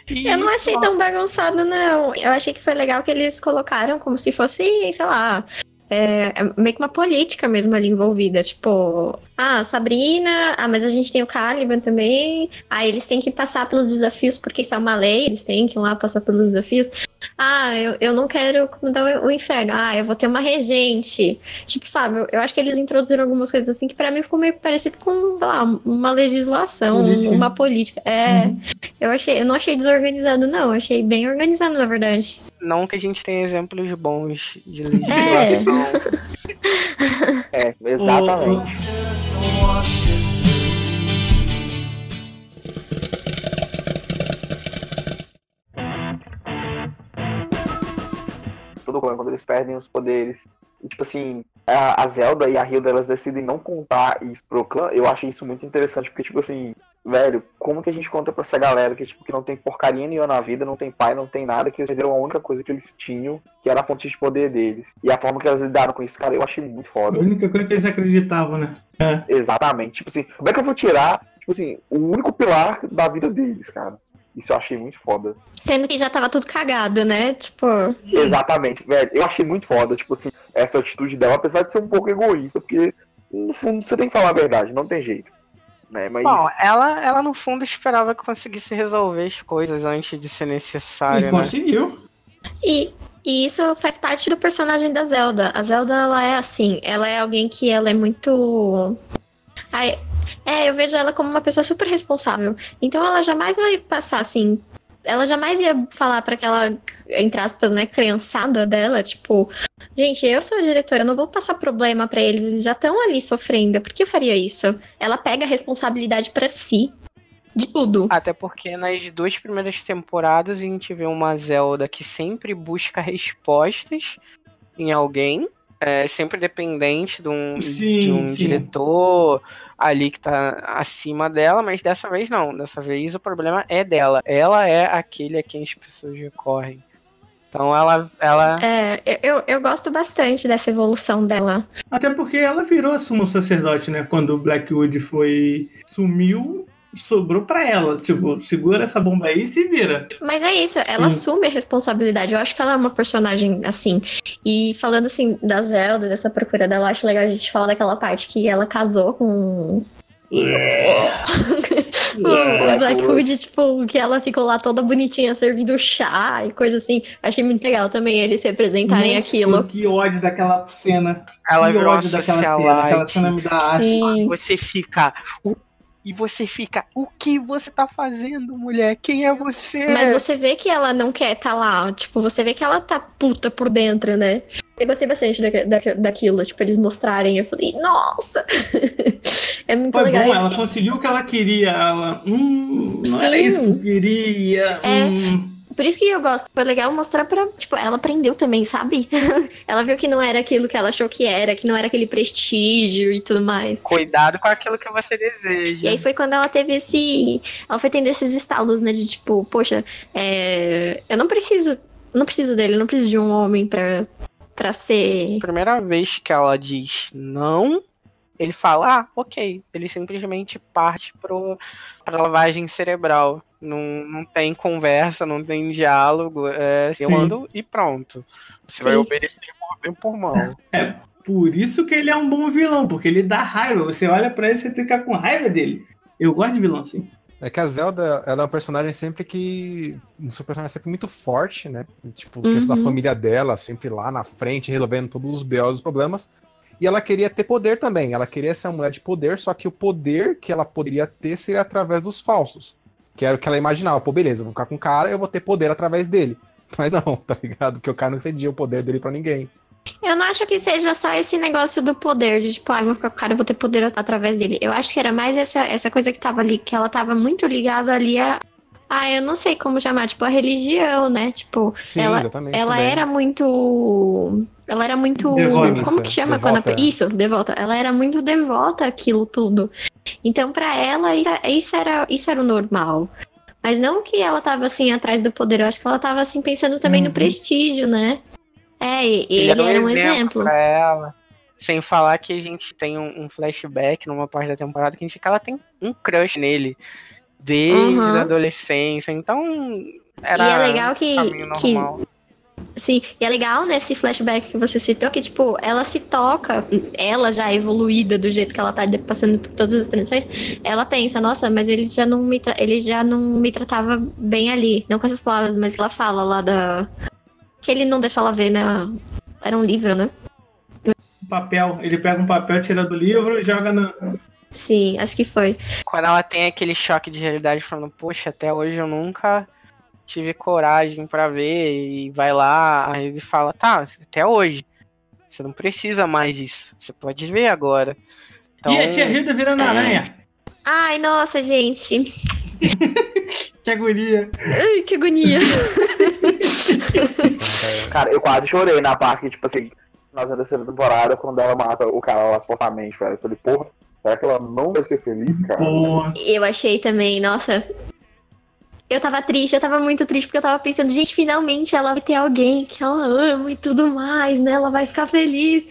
E eu não achei tão bagunçado, não. Eu achei que foi legal que eles colocaram como se fosse, sei lá. É, é meio que uma política mesmo ali envolvida. Tipo, ah, Sabrina, ah, mas a gente tem o Caliban também. Ah, eles têm que passar pelos desafios, porque isso é uma lei, eles têm que ir lá passar pelos desafios. Ah, eu, eu não quero comandar o, o inferno. Ah, eu vou ter uma regente. Tipo, sabe, eu, eu acho que eles introduziram algumas coisas assim que pra mim ficou meio parecido com, sei lá, uma legislação, Política. uma política. É, eu achei, eu não achei desorganizado, não. Eu achei bem organizado, na verdade. não que a gente tenha exemplos bons de legislação. É, *laughs* *laughs* exatamente. Tudo bom, quando eles perdem os poderes. E, tipo assim, a, a Zelda e a Hilda, elas decidem não contar isso pro clã. Eu achei isso muito interessante, porque, tipo assim, velho, como que a gente conta pra essa galera que, tipo, que não tem porcaria nenhuma na vida, não tem pai, não tem nada, que eles perderam a única coisa que eles tinham, que era a fonte de poder deles. E a forma que elas lidaram com isso, cara, eu achei muito A foda. única coisa que eles acreditavam, né? É. Exatamente. Tipo assim, como é que eu vou tirar, tipo assim, o único pilar da vida deles, cara? Isso eu achei muito foda. Sendo que já tava tudo cagado, né? Tipo, Exatamente, velho. Eu achei muito foda, tipo assim, essa atitude dela, apesar de ser um pouco egoísta, porque no fundo você tem que falar a verdade, não tem jeito. Né? Mas Bom, ela, ela no fundo esperava que conseguisse resolver as coisas antes de ser necessário, Ele né? conseguiu. E, e isso faz parte do personagem da Zelda. A Zelda, ela é assim, ela é alguém que ela é muito. Ai, é, eu vejo ela como uma pessoa super responsável. Então ela jamais vai passar assim. Ela jamais ia falar pra aquela, entre aspas, né, criançada dela, tipo, gente, eu sou a diretora, eu não vou passar problema pra eles, eles já estão ali sofrendo. Por que eu faria isso? Ela pega a responsabilidade pra si de tudo. Até porque nas duas primeiras temporadas a gente vê uma Zelda que sempre busca *laughs* respostas em alguém, é sempre dependente de um, Sim, de um diretor ali que tá acima dela, mas dessa vez não. Dessa vez o problema é dela. Ela é aquele a quem as pessoas recorrem Então ela, ela É, eu, eu gosto bastante dessa evolução dela. Até porque ela virou sumo sacerdote, né? Quando o Blackwood foi. sumiu, sobrou pra ela. Tipo, segura essa bomba aí e se vira. Mas é isso, ela Sim. assume a responsabilidade. Eu acho que ela é uma personagem assim. E falando assim da Zelda, dessa procura dela, eu acho legal a gente falar daquela parte que ela casou com o *laughs* Blackwood, tipo, que ela ficou lá toda bonitinha servindo chá e coisa assim. Achei muito legal também eles representarem Nossa, aquilo. Que ódio daquela cena. ela que ódio daquela cena. Aquela cena me dá. Você fica. "O- E você fica. O que você tá fazendo, mulher? Quem é você? Mas você vê que ela não quer estar lá. Tipo, você vê que ela tá puta por dentro, né? Eu gostei bastante da, da- daquilo, tipo, eles mostrarem. Eu falei, nossa! *laughs* é muito Foi legal. bom, ela conseguiu o que ela queria. Ela, hum, não era Sim. isso que eu queria. É. hum. Por isso que eu gosto. Foi legal mostrar pra. Tipo, ela aprendeu também, sabe? *laughs* ela viu que não era aquilo que ela achou que era, que não era aquele prestígio e tudo mais. Cuidado com aquilo que você deseja. E aí foi quando ela teve esse. Ela foi tendo esses estalos, né? De tipo, poxa, é, eu não preciso. Não preciso dele, eu não preciso de um homem pra, pra ser. Primeira vez que ela diz não, ele fala, ah, ok. Ele simplesmente parte pro, pra lavagem cerebral. Não, não tem conversa, não tem diálogo. É, eu Sim. ando e pronto. Você vai Sim. obedecer por por mão. Por isso que ele é um bom vilão, porque ele dá raiva. Você olha pra ele e você fica com raiva dele. Eu gosto de vilão assim. É que a Zelda, ela é um personagem sempre que. Um seu personagem sempre muito forte, né? Tipo, questão da Uhum. família dela, sempre lá na frente, resolvendo todos os BOs os problemas. E ela queria ter poder também. Ela queria ser uma mulher de poder, só que o poder que ela poderia ter seria através dos falsos. Que era o que ela imaginava. Pô, beleza, eu vou ficar com o cara, eu vou ter poder através dele. *laughs* Mas não, tá ligado? Porque o cara não cedia o poder dele pra ninguém. Eu não acho que seja só esse negócio do poder, de tipo, ah, eu vou ficar com o cara, eu vou ter poder através dele. Eu acho que era mais essa, essa coisa que tava ali, que ela tava muito ligada ali a. Ah, eu não sei como chamar, tipo, a religião, né? Tipo, Sim, ela, exatamente. ela também. era muito. Ela era muito. Devota. Como que chama Devota. quando a... Isso, devota. Ela era muito devota àquilo tudo. Então, pra ela, isso, era, isso era o normal. Mas não que ela tava assim atrás do poder, eu acho que ela tava assim pensando também no Uhum. prestígio, né? É, e ele, era um exemplo. pra ela. Sem falar que a gente tem um, um flashback numa parte da temporada que a gente fica, ela tem um crush nele. Desde Uhum. a adolescência. Então. Era e é legal que. Sim, e é legal nesse flashback que você citou que, tipo, ela se toca, ela já evoluída do jeito que ela tá passando por todas as transições, ela pensa, nossa, mas ele já não me, tra- ele já não me tratava bem ali. Não com essas palavras, mas ela fala lá da. Que ele não deixa ela ver, né? Era um livro, né? Um papel. Ele pega um papel, tira do livro e joga na. Sim, acho que foi. Quando ela tem aquele choque de realidade falando, poxa, até hoje eu nunca tive coragem pra ver e vai lá, aí ele fala, tá, até hoje. Você não precisa mais disso. Você pode ver agora. Então, E a tia Hilda virando aranha. Ai, nossa, gente. *laughs* Que agonia. Ai, que agonia. *laughs* Cara, eu quase chorei na parte, tipo assim, na terceira temporada, quando ela mata o cara lá supostamente, velho. Eu falei, porra, será que ela não vai ser feliz, cara? Eu achei também, nossa. Eu tava triste, eu tava muito triste, porque eu tava pensando, gente, finalmente ela vai ter alguém que ela ama e tudo mais, né? Ela vai ficar feliz.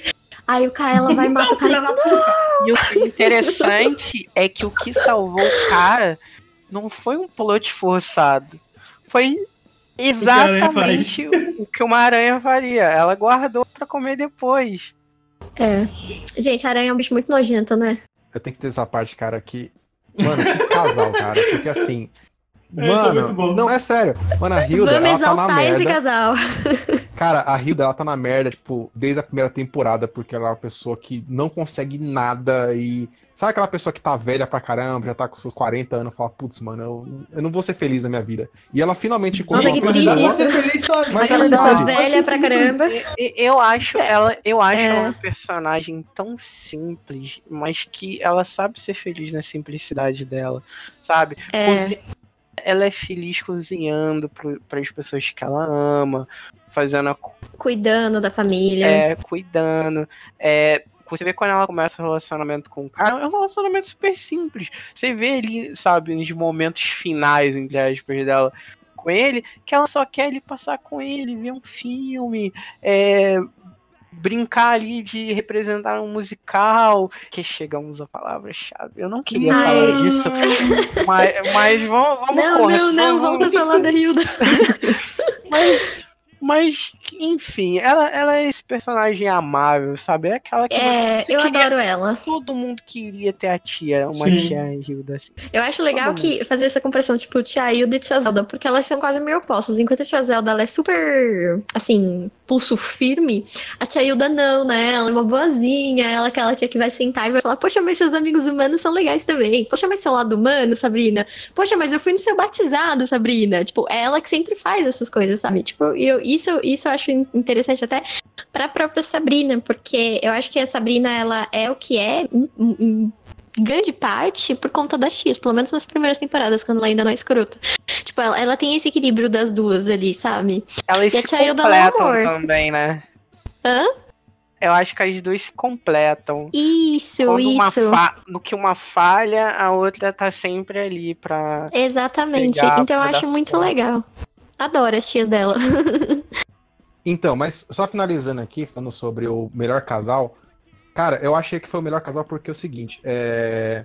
Aí o cara, ela vai matar o cara. E o interessante é que o que salvou o cara não foi um plot forçado. Foi exatamente o que uma aranha faria. Ela guardou pra comer depois. É. Gente, aranha é um bicho muito nojento, né? Eu tenho que ter essa parte, cara, que. Mano, que casal, cara. Porque assim. É muito Mano, não, é sério. Mano, a Hilda, Vamos ela tá na exaltar esse merda. casal. *laughs* Cara, a Hilda, ela tá na merda, tipo, desde a primeira temporada, porque ela é uma pessoa que não consegue nada e. Sabe aquela pessoa que tá velha pra caramba, já tá com seus 40 anos, fala, putz, mano, eu, eu não vou ser feliz na minha vida. E ela finalmente encontrou Nossa, que uma triste pessoa. feliz sozinho. Mas é Ela tá verdade. velha pra caramba. E- Eu acho ela, eu acho É. ela uma personagem tão simples, mas que ela sabe ser feliz na simplicidade dela, sabe? É. Cozi- Ela é feliz cozinhando para as pessoas que ela ama, fazendo a Cuidando da família. é, cuidando. É, você vê quando ela começa o relacionamento com o cara, é um relacionamento super simples. Você vê ali, sabe, nos momentos finais, entre aspas, dela, com ele, que ela só quer ele passar com ele, ver um filme, é, brincar ali de representar um musical, que chegamos à palavra-chave. Eu não queria Ai. falar disso, mas, mas vamos, vamos Não, correr, não, não, vamos- volta a falar da Hilda. *laughs* Mas, mas, enfim, ela, ela é esse personagem amável, sabe? É aquela que É, eu queria- adoro ela. Todo mundo queria ter a tia, uma Sim. tia Hilda assim. Eu acho legal Todo que fazer essa comparação, tipo, tia Hilda e tia Zelda, porque elas são quase meio opostas. Enquanto a tia Zelda ela é super, assim, pulso firme, a tia Hilda não, né? Ela é uma boazinha, ela é aquela tia que vai sentar e vai falar, poxa, mas seus amigos humanos são legais também. Poxa, mas seu lado humano, Sabrina. Poxa, mas eu fui no seu batizado, Sabrina. Tipo, é ela que sempre faz essas coisas, sabe? Tipo, eu, isso, isso eu acho in- interessante até pra própria Sabrina, porque eu acho que a Sabrina, ela é o que é, grande parte por conta da X, pelo menos nas primeiras temporadas, quando ela ainda não é escrota. Tipo, ela, ela tem esse equilíbrio das duas ali, sabe? Elas E a se é completam amor. também, né? Hã? Eu acho que as duas se completam. Isso, Quando isso. fa- no que uma falha, a outra tá sempre ali pra. Exatamente. pegar Então eu acho muito legal. Adoro as tias dela. *laughs* Então, mas só finalizando aqui, falando sobre o melhor casal, cara, eu achei que foi o melhor casal porque é o seguinte, é...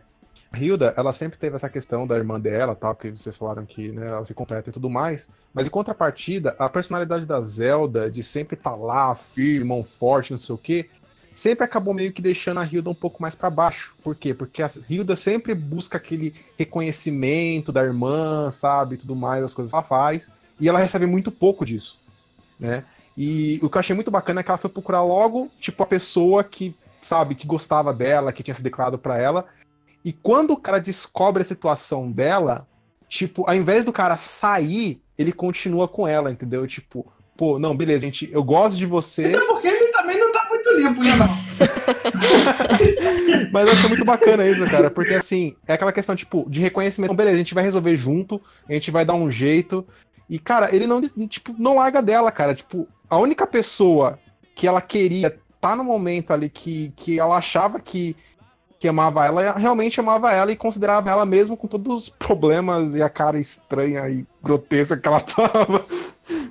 Hilda, ela sempre teve essa questão da irmã dela, tal, que vocês falaram que né, ela se completa e tudo mais, mas em contrapartida, a personalidade da Zelda, de sempre estar lá, firme, mão forte, não sei o quê, sempre acabou meio que deixando a Hilda um pouco mais pra baixo. Por quê? Porque a Hilda sempre busca aquele reconhecimento da irmã, sabe, tudo mais, as coisas que ela faz, e ela recebe muito pouco disso, né? E o que eu achei muito bacana é que ela foi procurar logo, tipo, a pessoa que, sabe, que gostava dela, que tinha se declarado pra ela. E quando o cara descobre a situação dela, tipo, ao invés do cara sair, ele continua com ela, entendeu? Tipo, pô, não, beleza, gente, eu gosto de você, Até porque ele também não tá muito limpo, né, não? *laughs* mas eu achei muito bacana isso, cara, porque assim, é aquela questão, tipo, de reconhecimento. Beleza, a gente vai resolver junto, a gente vai dar um jeito. E, cara, ele não, tipo, não larga dela, cara. Tipo, a única pessoa que ela queria tá no momento ali que, que ela achava que, que amava ela, realmente amava ela e considerava ela mesmo com todos os problemas e a cara estranha e grotesca que ela *laughs* tava.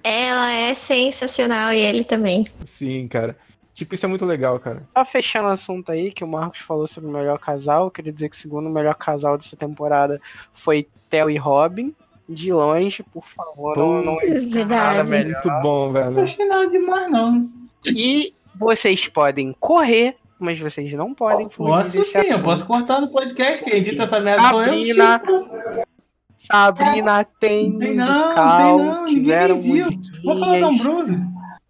Ela é sensacional e ele também. Sim, cara. Tipo, isso é muito legal, cara. Só fechando o assunto aí, que o Marcos falou sobre o melhor casal, eu queria dizer que o segundo melhor casal dessa temporada foi Theo e Robin. De longe, por favor, não, não existe nada melhor. Muito bom, Não velho. achei nada demais, não. E vocês podem correr, mas vocês não podem fugir Posso desse sim, eu assunto. posso cortar no podcast, quem edita essa merda sou eu. Sabrina, tipo, Sabrina tem Não tem não, musical, tem não, ninguém tiveram viu. Vou falar musiquinhas, Ambrose.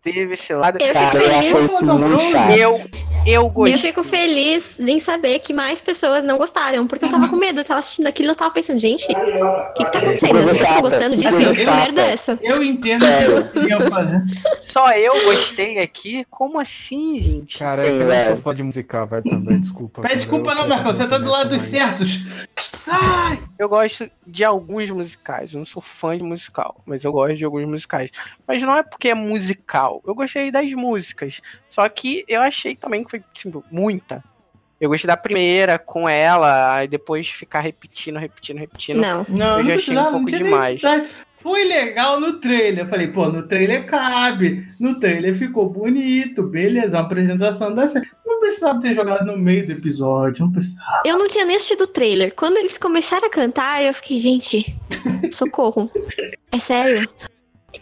teve esse lado. Eu Cara, eu acho feliz. isso Não, muito não, chato. Eu, eu gostei. Eu fico feliz em saber que mais pessoas não gostaram, porque eu tava com medo, eu tava assistindo aquilo e eu tava pensando, gente, o que, que tá acontecendo? As pessoas estão gostando disso? Coisa Que merda é essa? Eu entendo o que eu fazer. Só eu gostei aqui? Como assim, gente? Cara, é que eu não sou fã de musical, velho, também, desculpa. Pede desculpa eu não, Marcão, você tá do lado dos mas- certos. Ai, Eu gosto de alguns musicais. Eu não sou fã de musical, mas eu gosto de alguns musicais. Mas não é porque é musical. Eu gostei das músicas. Só que eu achei também que foi, tipo, muita. Eu gostei da primeira com ela, aí depois ficar repetindo, repetindo, repetindo. Não. não, Eu não já achei um precisava, pouco não demais. Foi legal no trailer. Eu falei, pô, no trailer cabe. No trailer ficou bonito, beleza, uma apresentação da série. Não precisava ter jogado no meio do episódio, não precisava. Eu não tinha nem assistido o trailer. Quando eles começaram a cantar, eu fiquei, gente, socorro. É sério?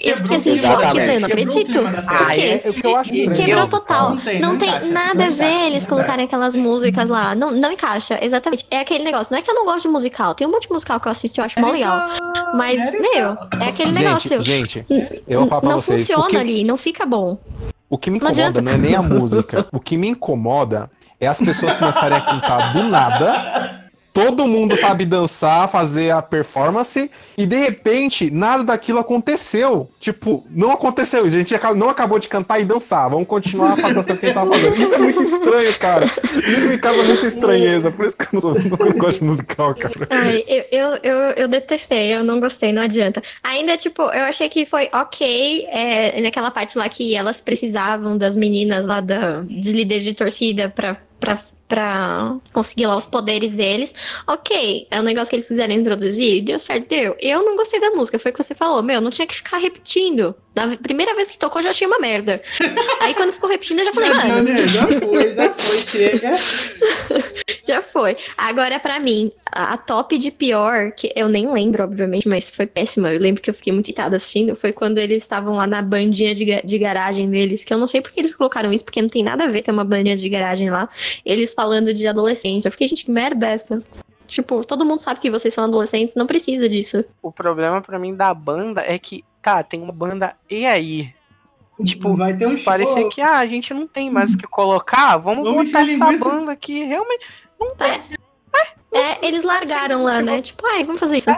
Eu fiquei assim, choque, eu não acredito. Por. Ah, quê? É o que eu acho estranho. Quebrou total. Não tem, Não não nada não a ver eles não colocarem aquelas músicas lá. Não, não encaixa, exatamente. É aquele negócio. Não é que eu não gosto de musical. Tem um monte de musical que eu assisto e eu acho mó legal. Mas, é meu, é aquele negócio. Gente, eu vou falar pra não vocês. o funciona que- ali, não fica bom. O que me Não incomoda adianta. não é nem a música. O que me incomoda é as pessoas começarem a cantar do nada. Todo mundo sabe dançar, fazer a performance, e de repente nada daquilo aconteceu. Tipo, não aconteceu. A gente não acabou de cantar e dançar. Vamos continuar a fazer as coisas que a gente tava fazendo. Isso é muito estranho, cara. Isso me causa muita estranheza. Por isso que eu não, sou, não gosto de *laughs* musical, cara. Ai, eu, eu, eu, eu detestei, eu não gostei, não adianta. Ainda, tipo, eu achei que foi ok é, naquela parte lá que elas precisavam das meninas lá da, de líder de torcida pra, pra pra conseguir lá os poderes deles. Ok, é um negócio que eles quiseram introduzir, deu certo, deu. Eu não gostei da música, foi o que você falou, meu, não tinha que ficar repetindo. Na primeira vez que tocou, já achei uma merda. *laughs* Aí quando ficou repetindo, eu já falei, mano? Já foi, já foi, chega. *laughs* já foi. Agora, pra mim, a top de pior, que eu nem lembro, obviamente, mas foi péssima. Eu lembro que eu fiquei muito irritada assistindo. Foi quando eles estavam lá na bandinha de, de garagem deles, que eu não sei porque eles colocaram isso, porque não tem nada a ver ter uma bandinha de garagem lá. Eles falando de adolescente. Eu fiquei, gente, que merda é essa? Tipo, todo mundo sabe que vocês são adolescentes, não precisa disso. O problema pra mim da banda é que, tá, tem uma banda e aí? Tipo, vai ter um show. Parecia que, ah, a gente não tem mais o que colocar, vamos, Vamos botar essa linguiça. banda aqui. Realmente, não tem. É, eles largaram lá, né? Tipo, ai, vamos fazer isso.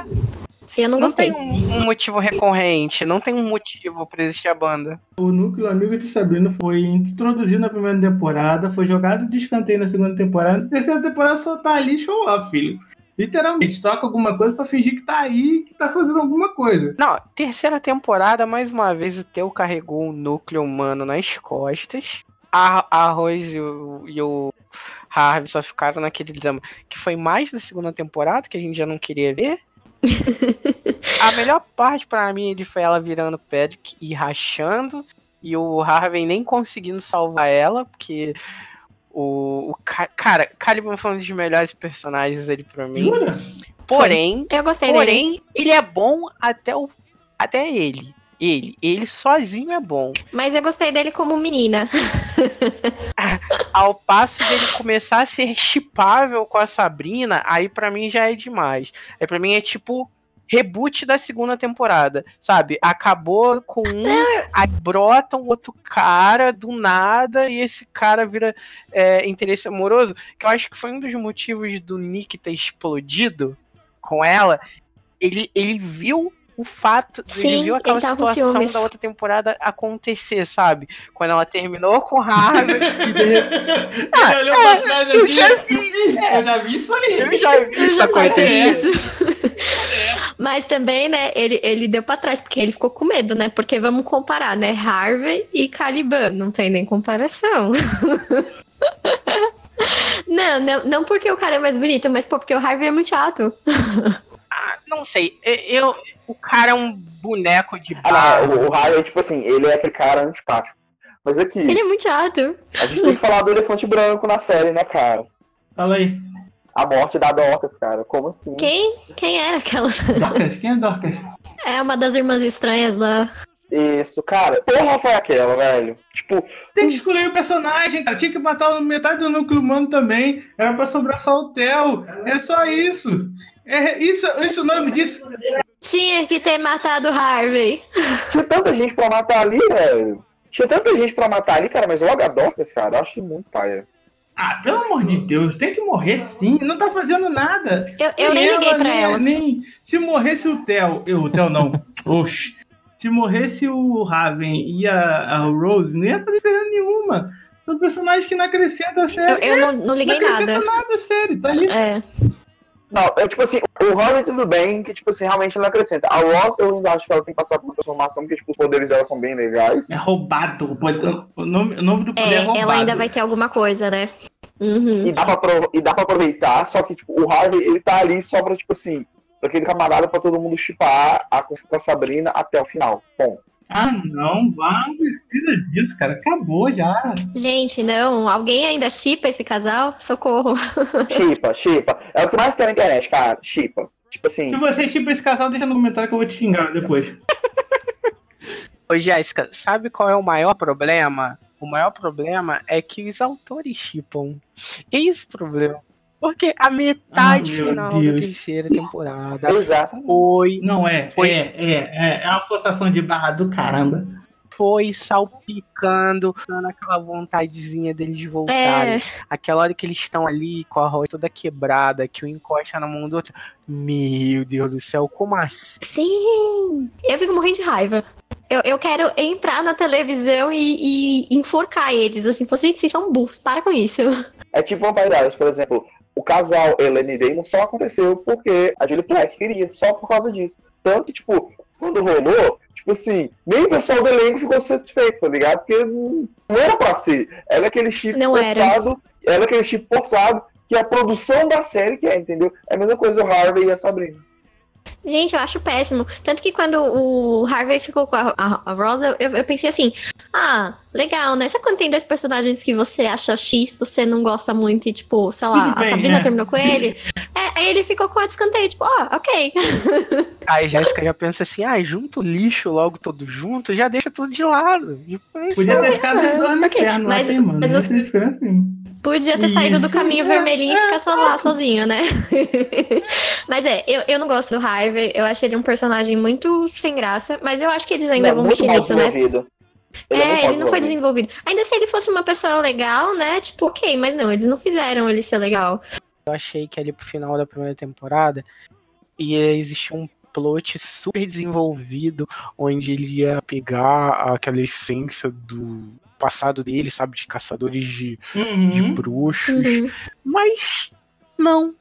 Eu não Não gostei. tem um, um motivo recorrente, não tem um motivo pra existir a banda. O núcleo amigo de Sabrina foi introduzido na primeira temporada, foi jogado de escanteio na segunda temporada. Na terceira temporada só tá ali show off, filho. Literalmente, toca alguma coisa pra fingir que tá aí, que tá fazendo alguma coisa. Não, terceira temporada, mais uma vez, o Teu carregou o núcleo humano nas costas. A, a Rose e o, e o Harvey só ficaram naquele drama que foi mais da segunda temporada, que a gente já não queria ver. *laughs* a melhor parte pra mim ele foi ela virando Patrick e rachando. E o Harvey nem conseguindo salvar ela, porque o, o Ca- cara, Caliban foi um dos melhores personagens ali pra mim. Jura? Porém, Eu gostei dele. Porém, ele é bom até o até ele. Ele, ele sozinho é bom. Mas eu gostei dele como menina. *laughs* Ao passo dele começar a ser chipável com a Sabrina, aí pra mim já é demais. Aí pra mim é tipo reboot da segunda temporada, sabe? Acabou com um, aí brota um outro cara do nada e esse cara vira é, interesse amoroso, que eu acho que foi um dos motivos do Nick ter explodido com ela. Ele, ele viu o fato, Sim, ele viu aquela ele situação da outra temporada acontecer, sabe? Quando ela terminou com o Harvey *laughs* e de repente Ele olhou pra trás eu assim. já *laughs* vi, eu já vi isso aí. eu já vi isso acontecer. Mas também, né, ele, ele deu pra trás, porque ele ficou com medo, né? Porque vamos comparar, né? Harvey e Caliban. Não tem nem comparação. *laughs* não, não, não porque o cara é mais bonito, mas pô, porque o Harvey é muito chato. Ah, não sei, eu, eu- o cara é um boneco de Ah, barro. não, o, o Harry, tipo assim, ele é aquele cara antipático. Mas aqui, Ele é muito chato. a gente tem que falar do elefante branco na série, né, cara? Fala aí. A morte da Dorcas, cara. Como assim? Quem? Quem era aquela? Dorcas, quem é Dorcas? É uma das irmãs estranhas lá. Isso, cara. Porra foi aquela, velho. Tipo, Tem que escolher o personagem, cara. Tinha que matar metade do núcleo humano também. Era pra sobrar só o Theo. É só isso. É isso, isso é o nome disso. Tinha que ter matado o Harvey. tinha tanta gente pra matar ali, velho. Tinha tanta gente pra matar ali, cara, mas logo a Dorcas, cara, eu acho muito paia. Ah, pelo amor de Deus, tem que morrer sim. Não tá fazendo nada. Eu, eu nem liguei pra nem- ela. Nem, se morresse o Theo. Eu, o Theo não. *laughs* Oxi. Se morresse o Raven e a, a Rose, não ia fazer diferença nenhuma. São personagens que não acrescentam a Eu, série. eu não, não não liguei acrescenta nada. nada a série. Tá ali. É. Não, é tipo assim, o Harry tudo bem, que tipo assim, realmente não acrescenta. A Ross, eu ainda acho que ela tem que passar por uma transformação, porque tipo, os poderes dela são bem legais. É roubado. O nome, o nome do poder é, É, roubado. ela ainda vai ter alguma coisa, né? Uhum. E dá, pra, e dá pra aproveitar, só que tipo, o Harvey, ele tá ali só pra, tipo assim, pra aquele camarada pra todo mundo chipar a coisa com a Sabrina até o final. Bom, Ah, não. Ah, não precisa disso, cara. Acabou já. Gente, não. Alguém ainda chipa esse casal? Socorro. *laughs* chipa, chipa. É o que mais tem na internet, cara. Chipa. Tipo assim, Se você chipa esse casal, deixa no comentário que eu vou te xingar depois. *laughs* Ô, Jéssica, sabe qual é o maior problema? O maior problema é que os autores chipam. Esse o problema. Porque a metade Ah, final da Deus. terceira temporada exato. foi, Não é. Foi. É, é, é. É uma forçação de barra do caramba. foi salpicando, dando aquela vontadezinha deles voltarem. É. Aquela hora que eles estão ali com a roça toda quebrada, que um encosta na mão do outro. Meu Deus do céu, como assim? Sim! Eu fico morrendo de raiva. Eu, eu quero entrar na televisão e, e enforcar eles, assim, vocês são burros, para com isso. É tipo Vampire Diaries, por exemplo. O casal Helene e Damon só aconteceu porque a Julie Platt queria, só por causa disso. Tanto que, tipo, quando rolou, tipo assim, nem o pessoal do elenco ficou satisfeito, tá ligado? Porque não, era pra ser. Era aquele chip Não era. testado Ela é aquele tipo forçado que a produção da série quer, entendeu? É a mesma coisa o Harvey e a Sabrina. Gente, eu acho péssimo. Tanto que quando o Harvey ficou com a, a, a Rosa, eu, eu pensei assim: ah, legal, né? Sabe quando tem dois personagens que você acha X, você não gosta muito e, tipo, sei lá, Tudo a bem, Sabrina é. terminou com ele? É, aí ele ficou com a descanteio, tipo, ó, ok. *laughs* Aí Jéssica já pensa assim, ah, junta o lixo logo todo junto, já deixa tudo de lado. Tipo, é isso Podia ter ficado É, inferno lá mas- queimando. mas Mas você- você... assim. Podia ter saído do caminho vermelhinho e ficar só lá *laughs* sozinho, né? *laughs* mas é, eu, eu não gosto do Harvey. Eu achei ele um personagem muito sem graça. Mas eu acho que eles ainda Não, vão mexer nisso, né? desenvolvido. Ele é, mal ele não foi desenvolvido. desenvolvido. Ainda se ele fosse uma pessoa legal, né? Tipo, ok, mas não, eles não fizeram ele ser legal. Eu achei que ali pro final da primeira temporada ia existir um plot super desenvolvido, onde ele ia pegar aquela essência do passado dele, sabe, de caçadores de, de Uhum. bruxos. Uhum. Mas não,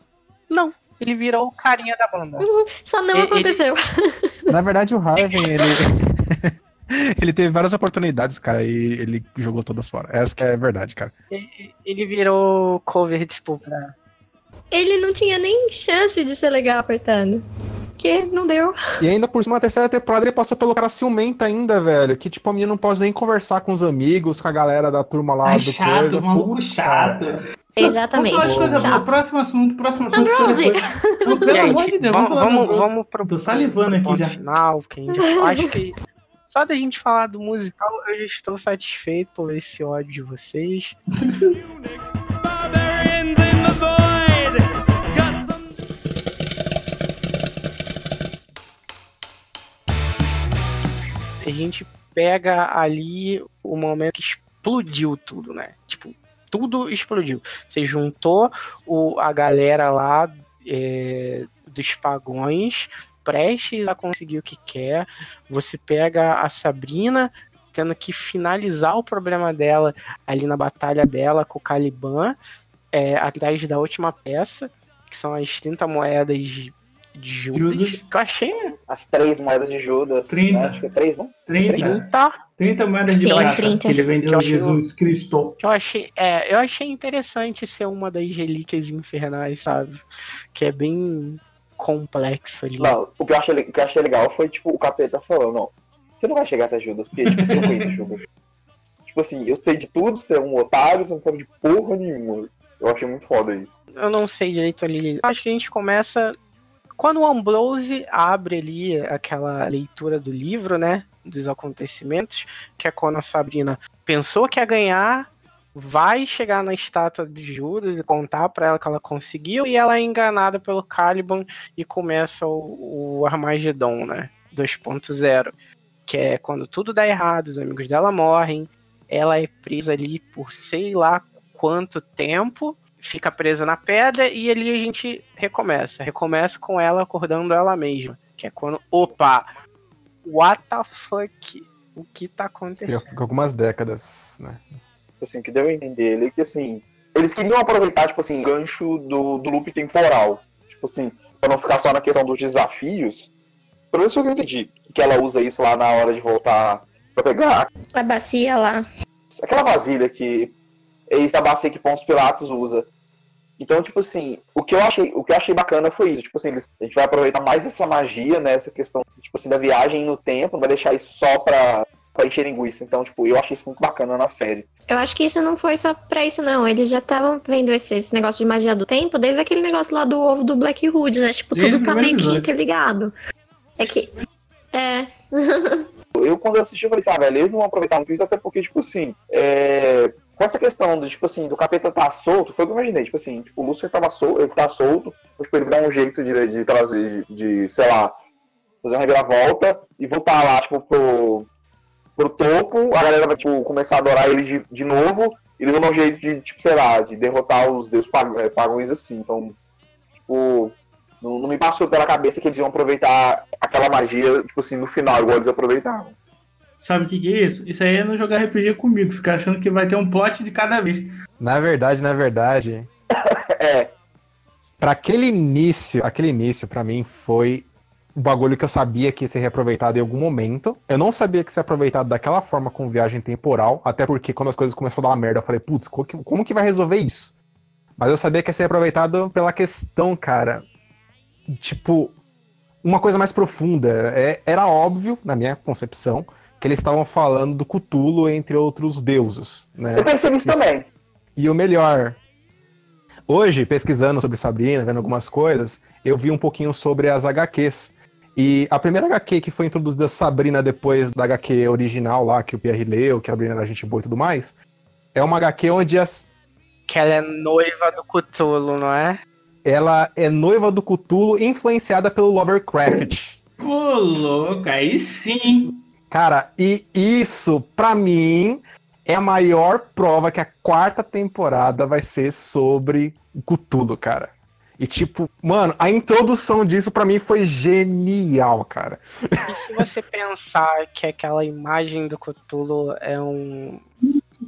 não. Ele virou o carinha da banda. Só não Ele- aconteceu. *laughs* Na verdade, o Harvey, *laughs* ele. *laughs* ele teve várias oportunidades, cara, e ele jogou todas fora. Essa que é a verdade, cara. Ele virou cover, tipo, pra... Ele não tinha nem chance de ser legal, coitado. Que não deu. E ainda por cima, na terceira temporada, ele passou pelo cara ciumenta ainda, velho. Que, tipo, a menina não pode nem conversar com os amigos, com a galera da turma lá Ai, do chato, coisa. maluco chato. Exatamente. Vamos falar de coisa boa. Próximo assunto, próximo assunto. Ambrose. Não, pelo amor de Gente, Deus, vamos, vamos vamos, vamos pro, Tô salivando aqui já. final, porque a gente *laughs* acho que só da gente falar do musical, eu já estou satisfeito por esse ódio de vocês. *laughs* A gente pega ali o momento que explodiu tudo, né? Tipo, tudo explodiu. Você juntou o, a galera lá é, dos pagões, prestes a conseguir o que quer. Você pega a Sabrina tendo que finalizar o problema dela ali na batalha dela com o Caliban, é, atrás da última peça, que são as 30 moedas Judas, Judas. que eu achei As três moedas de Judas. 30. Né? Acho que é três, não? 30, 30 30 moedas de Sim, prata 30. que ele vendeu Que a eu Jesus Cristo. Eu achei, é, eu achei interessante ser uma das relíquias infernais, sabe? Que é bem complexo ali. Não, o que, eu achei, o que eu achei legal foi, tipo, o capeta falando, não, você não vai chegar até Judas, porque, tipo, eu não conheço Judas. *laughs* Tipo assim, eu sei de tudo, você é um otário, você não sabe de porra nenhuma. Eu achei muito foda isso. Eu não sei direito ali. Acho que a gente começa. Quando o Ambrose abre ali aquela leitura do livro, né? Dos acontecimentos, que é quando a Sabrina pensou que ia ganhar, vai chegar na estátua de Judas e contar pra ela que ela conseguiu, e ela é enganada pelo Caliban e começa o, o Armagedon, né? 2.0. Que é quando tudo dá errado, os amigos dela morrem, ela é presa ali por sei lá quanto tempo, fica presa na pedra e ali a gente recomeça. Recomeça com ela acordando ela mesma. Que é quando, opa, what the fuck? O que tá acontecendo? ficou algumas décadas, né? Assim, o que deu a entender é que, assim, eles queriam aproveitar, tipo assim, o gancho do, do loop temporal. Tipo assim, pra não ficar só na questão dos desafios. Pelo menos foi o que eu entendi. Que ela usa isso lá na hora de voltar pra pegar A bacia lá. aquela vasilha que essa bacia que Pons Pilatos usa. Então, tipo assim, o que eu achei, o que eu achei bacana foi isso, tipo assim, a gente vai aproveitar mais essa magia, né, essa questão, tipo assim, da viagem no tempo, não vai deixar isso só pra, pra encher linguiça. Então, tipo, eu achei isso muito bacana na série. Eu acho que isso não foi só pra isso, não. Eles já estavam vendo esse, esse negócio de magia do tempo desde aquele negócio lá do ovo do Black Hood, né? Tipo, tudo o tá meio que interligado. É que. É. *laughs* Eu, quando eu assisti, eu falei assim, ah, velho, eles não vão aproveitar muito isso, até porque, tipo assim, é, com essa questão do, tipo assim, do capeta tá solto, foi o que eu imaginei, tipo assim, tipo, o Lúcifer tava solto, ele tá solto, tipo, ele dá um jeito de, de trazer, de, de, sei lá, fazer uma reviravolta e voltar lá, tipo, pro, pro topo, a galera vai, tipo, começar a adorar ele de, de novo, ele dá um jeito de, tipo, sei lá, de derrotar os deuses eh, pagões assim, então, tipo, não, não me passou pela cabeça que eles iam aproveitar aquela magia, tipo assim, no final, igual eles aproveitaram. Sabe o que, que é isso? Isso aí é não jogar RPG comigo, ficar achando que vai ter um plot de cada vez. Na verdade, na verdade, *laughs* É, Pra aquele início, aquele início pra mim foi um bagulho que eu sabia que ia ser reaproveitado em algum momento. Eu não sabia que ia ser aproveitado daquela forma com viagem temporal, até porque quando as coisas começaram a dar uma merda, eu falei, putz, como que, como que vai resolver isso? Mas eu sabia que ia ser aproveitado pela questão, cara. Tipo, uma coisa mais profunda. É, era óbvio, na minha concepção, que eles estavam falando do Cthulhu entre outros deuses, né? Eu percebi isso Isso. também. E o melhor, hoje, pesquisando sobre Sabrina, vendo algumas coisas, eu vi um pouquinho sobre as HQs. E a primeira HQ que foi introduzida Sabrina depois da HQ original lá, que o Pierre leu, que a Sabrina era gente boa e tudo mais, é uma HQ onde as, Que ela é noiva do Cthulhu, não é? ela é noiva do Cthulhu influenciada pelo Lovecraft. Ô, louco, aí sim. Cara, e isso, pra mim, é a maior prova que a quarta temporada vai ser sobre o Cthulhu, cara. E tipo, mano, a introdução disso pra mim foi genial, cara. E se você pensar que aquela imagem do Cthulhu é um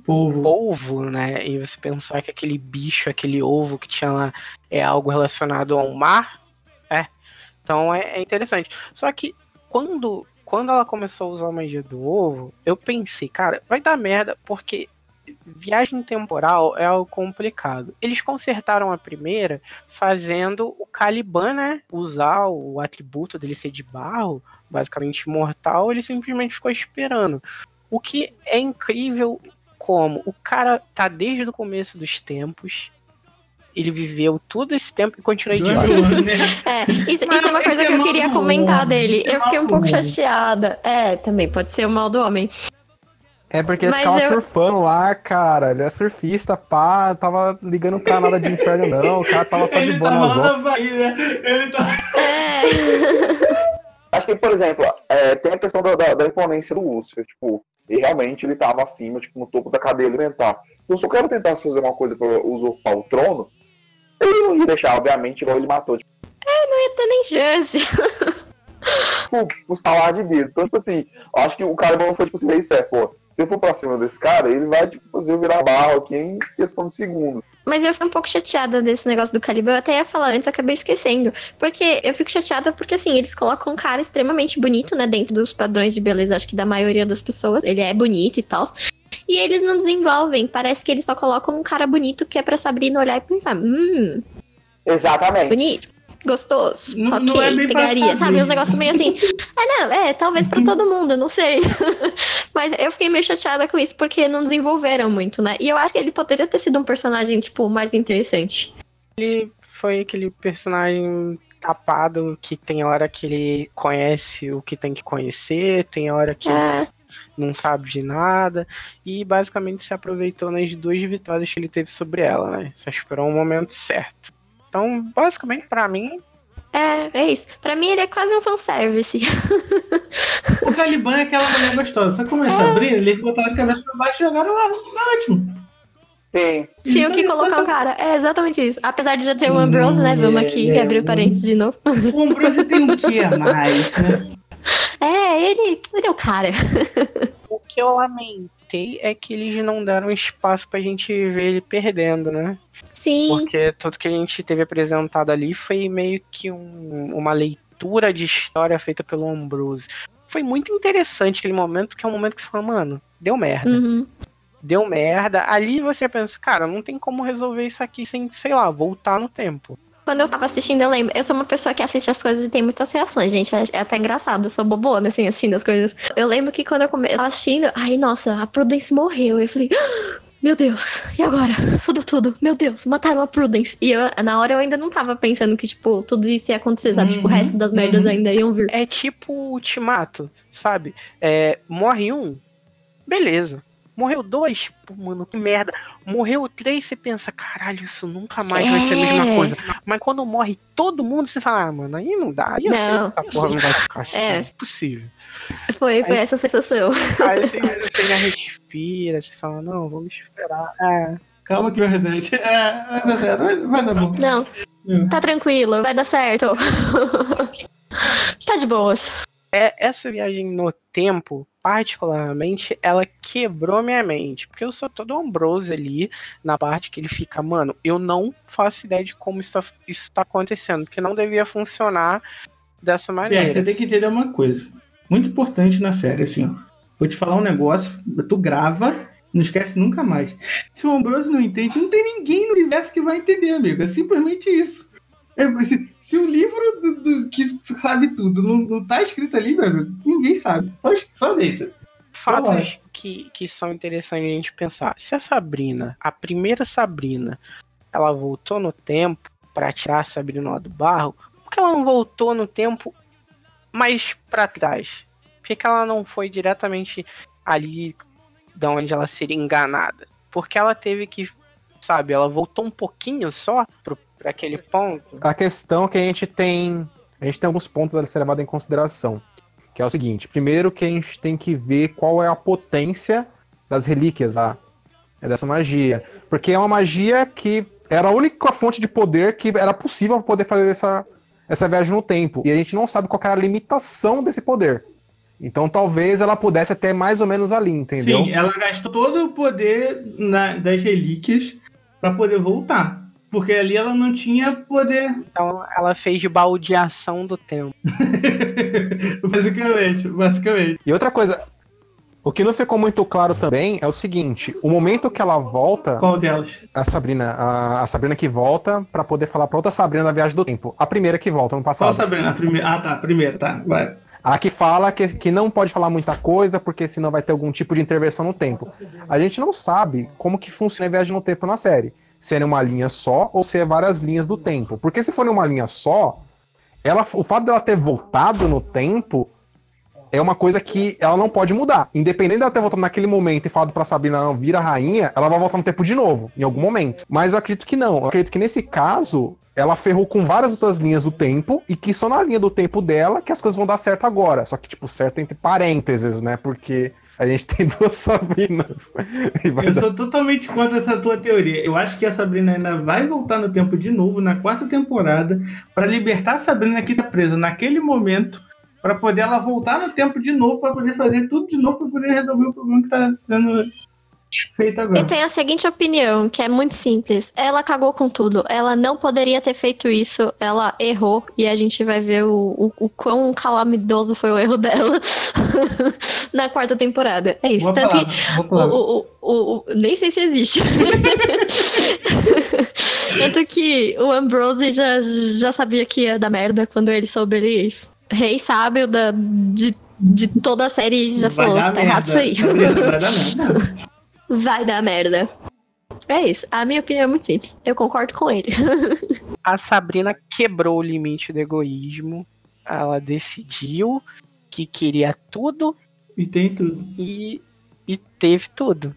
polvo, né? E você pensar que aquele bicho, aquele ovo que tinha lá é algo relacionado ao mar, é. Então é, é interessante. Só que quando, quando ela começou a usar a magia do ovo, eu pensei, cara, vai dar merda, porque viagem temporal é algo complicado. Eles consertaram a primeira fazendo o Caliban, né? Usar o atributo dele ser de barro, basicamente mortal, ele simplesmente ficou esperando. O que é incrível como o cara tá desde o começo dos tempos. Ele viveu todo esse tempo e continua idiota. É, *laughs* isso, Mas isso é uma coisa que eu queria comentar dele. é Eu fiquei um pouco homem. chateada. É, também pode ser o mal do homem. É porque ele Mas ficava eu- surfando lá, cara. Ele é surfista, pá, tava ligando pra nada de inferno, não. O cara tava só de Ele boa tava na Bahia, né? Ele tá... É. *laughs* Acho que, por exemplo, é, tem a questão da, da, da imponência do Lúcifer. Tipo, e realmente ele tava acima, tipo, no topo da cadeia alimentar. Então, se o cara tentasse fazer uma coisa pra usurpar o trono, ele não ia deixar, obviamente, igual ele matou. Tipo, Tá nem chance. o estalar de dedo. Então, tipo assim, eu acho que o cara não foi, tipo assim, meio esperto. Pô, se eu for pra cima desse cara, ele vai, tipo, fazer eu virar barro aqui em questão de segundos. Mas eu fiquei um pouco chateada desse negócio do Caliban. Eu até ia falar antes, acabei esquecendo. Porque eu fico chateada porque, assim, eles colocam um cara extremamente bonito, né? Dentro dos padrões de beleza, acho que da maioria das pessoas. Ele é bonito e tal. E eles não desenvolvem. Parece que eles só colocam um cara bonito que é pra Sabrina olhar e pensar: hum, Exatamente. bonito. Gostoso, Não- ok, não é pegaria, sabe? Os negócios meio assim. É, não, é, talvez pra todo mundo, não sei. *laughs* Mas eu fiquei meio chateada com isso porque não desenvolveram muito, né? E eu acho que ele poderia ter sido um personagem, tipo, mais interessante. Ele foi aquele personagem tapado que tem hora que ele conhece o que tem que conhecer, tem hora que É, não sabe de nada, e basicamente se aproveitou nas duas vitórias que ele teve sobre ela, né? Só esperou o momento certo. Então, basicamente, pra mim, é, é isso. Pra mim ele é quase um fanservice. *laughs* O Caliban é aquela mulher gostosa. Só como é Sabrina, eles botaram a cabeça pra baixo e jogaram lá. Tá ótimo. Sim. Tinham que colocar um cara. É exatamente isso. Apesar de já ter o Ambrose, né? Vamos aqui Ele é abrir o um- parênteses de novo. O Ambrose tem um que a mais, né? *laughs* É, ele, ele é o cara. *laughs* o que eu lamentei é que eles não deram espaço pra gente ver ele perdendo, né? Sim. Porque tudo que a gente teve apresentado ali foi meio que um- uma leitura de história feita pelo Ambrose. Foi muito interessante aquele momento, porque é um momento que você fala, mano, deu merda. Uhum. Deu merda. Ali você pensa, cara, não tem como resolver isso aqui sem, sei lá, voltar no tempo. Quando eu tava assistindo, eu lembro. Eu sou uma pessoa que assiste as coisas e tem muitas reações, gente. É, é até engraçado. Eu sou bobona, assim, assistindo as coisas. Eu lembro que quando eu, come... eu tava assistindo, ai, nossa, a Prudence morreu. Eu falei, "Ah, meu Deus, e agora? Fudeu tudo. Meu Deus, mataram a Prudence. E eu, na hora eu ainda não tava pensando que, tipo, tudo isso ia acontecer, sabe? Tipo, o Uhum, resto das merdas uhum. ainda iam vir. É tipo o ultimato, sabe? É, morre um, beleza. Morreu dois, pô, mano, que merda. Morreu três, você pensa, caralho, isso nunca mais vai ser a mesma É. coisa. Mas quando morre todo mundo, você fala, ah, mano, aí não dá. Aí eu sei que Não. essa porra não vai ficar assim. É. É impossível. Foi, foi essa sensação. Aí você, você já respira, você fala, não, vamos esperar. É, Calma que vai dar. É, vai dar certo. Vai, vai dar bom. Não, Hum. tá tranquilo, vai dar certo. *laughs* tá de boas. É, essa viagem no tempo, particularmente, ela quebrou minha mente. Porque eu sou todo Ambrose ali, na parte que ele fica, mano, eu não faço ideia de como isso tá, isso tá acontecendo, porque não devia funcionar dessa Pierre, maneira. você tem que entender uma coisa. Muito importante na série, assim, ó. Vou te falar um negócio. Tu grava Não esquece nunca mais. Se o Ambrose não entende, não tem ninguém no universo que vai entender, amigo. É simplesmente isso. É, se, se o livro do, do- que sabe tudo não, não tá escrito ali, amigo, ninguém sabe. Só, só deixa. Fatos que, que são interessantes a gente pensar. Se a Sabrina, a primeira Sabrina, ela voltou no tempo pra tirar a Sabrina lá do barro, por que ela não voltou no tempo mais pra trás? Por que, que ela não foi diretamente ali da onde ela seria enganada? Porque ela teve que, sabe, ela voltou um pouquinho só pro, pra aquele ponto. A questão é que a gente tem. A gente tem alguns pontos a ser levado em consideração. Que é o seguinte: primeiro que a gente tem que ver qual é a potência das relíquias lá. É dessa magia. Porque é uma magia que era a única fonte de poder que era possível para poder fazer essa, essa viagem no tempo. E a gente não sabe qual era a limitação desse poder. Então talvez ela pudesse até mais ou menos ali, entendeu? Sim, ela gastou todo o poder na- das relíquias pra poder voltar. Porque ali ela não tinha poder. Então ela fez de baldeação do tempo. *laughs* basicamente, basicamente. E outra coisa, o que não ficou muito claro também é o seguinte: o momento que ela volta, Qual delas? a Sabrina, a, a Sabrina que volta pra poder falar pra outra Sabrina da viagem do tempo. A primeira que volta no Qual passado. Sabrina? A primeira. Ah, tá. A primeira, tá. Vai. A que fala que, que não pode falar muita coisa, porque senão vai ter algum tipo de intervenção no tempo. A gente não sabe como que funciona a viagem no tempo na série. Se é numa linha só ou se é várias linhas do tempo. Porque se for numa linha só, ela, o fato dela ter voltado no tempo é uma coisa que ela não pode mudar. Independente dela ter voltado naquele momento e falado pra Sabrina, não, vira rainha, ela vai voltar no tempo de novo, em algum momento. Mas eu acredito que não. Eu acredito que nesse caso, ela ferrou com várias outras linhas do tempo e que só na linha do tempo dela que as coisas vão dar certo agora. Só que, tipo, certo entre parênteses, né? Porque a gente tem *laughs* duas Sabrinas. Eu sou totalmente contra essa tua teoria. Eu acho que a Sabrina ainda vai voltar no tempo de novo, na quarta temporada, pra libertar a Sabrina que tá presa naquele momento, pra poder ela voltar no tempo de novo, pra poder fazer tudo de novo, pra poder resolver o problema que tá sendo feito agora. Eu tenho a seguinte opinião, que é muito simples. Ela cagou com tudo. Ela não poderia ter feito isso. Ela errou. E a gente vai ver o, o, o quão calamitoso foi o erro dela *laughs* na quarta temporada. É isso. Boa Tanto que palavra, o, o, nem sei se existe. *laughs* Tanto que o Ambrose já, já sabia que ia dar merda quando ele soube ele. Rei sábio da, de, de toda a série já Vai falou, tá errado isso aí. Vai dar merda. Vai dar merda. É isso. A minha opinião é muito simples. Eu concordo com ele. *laughs* a Sabrina quebrou o limite do egoísmo. Ela decidiu que queria tudo E tem tudo. e, e teve tudo.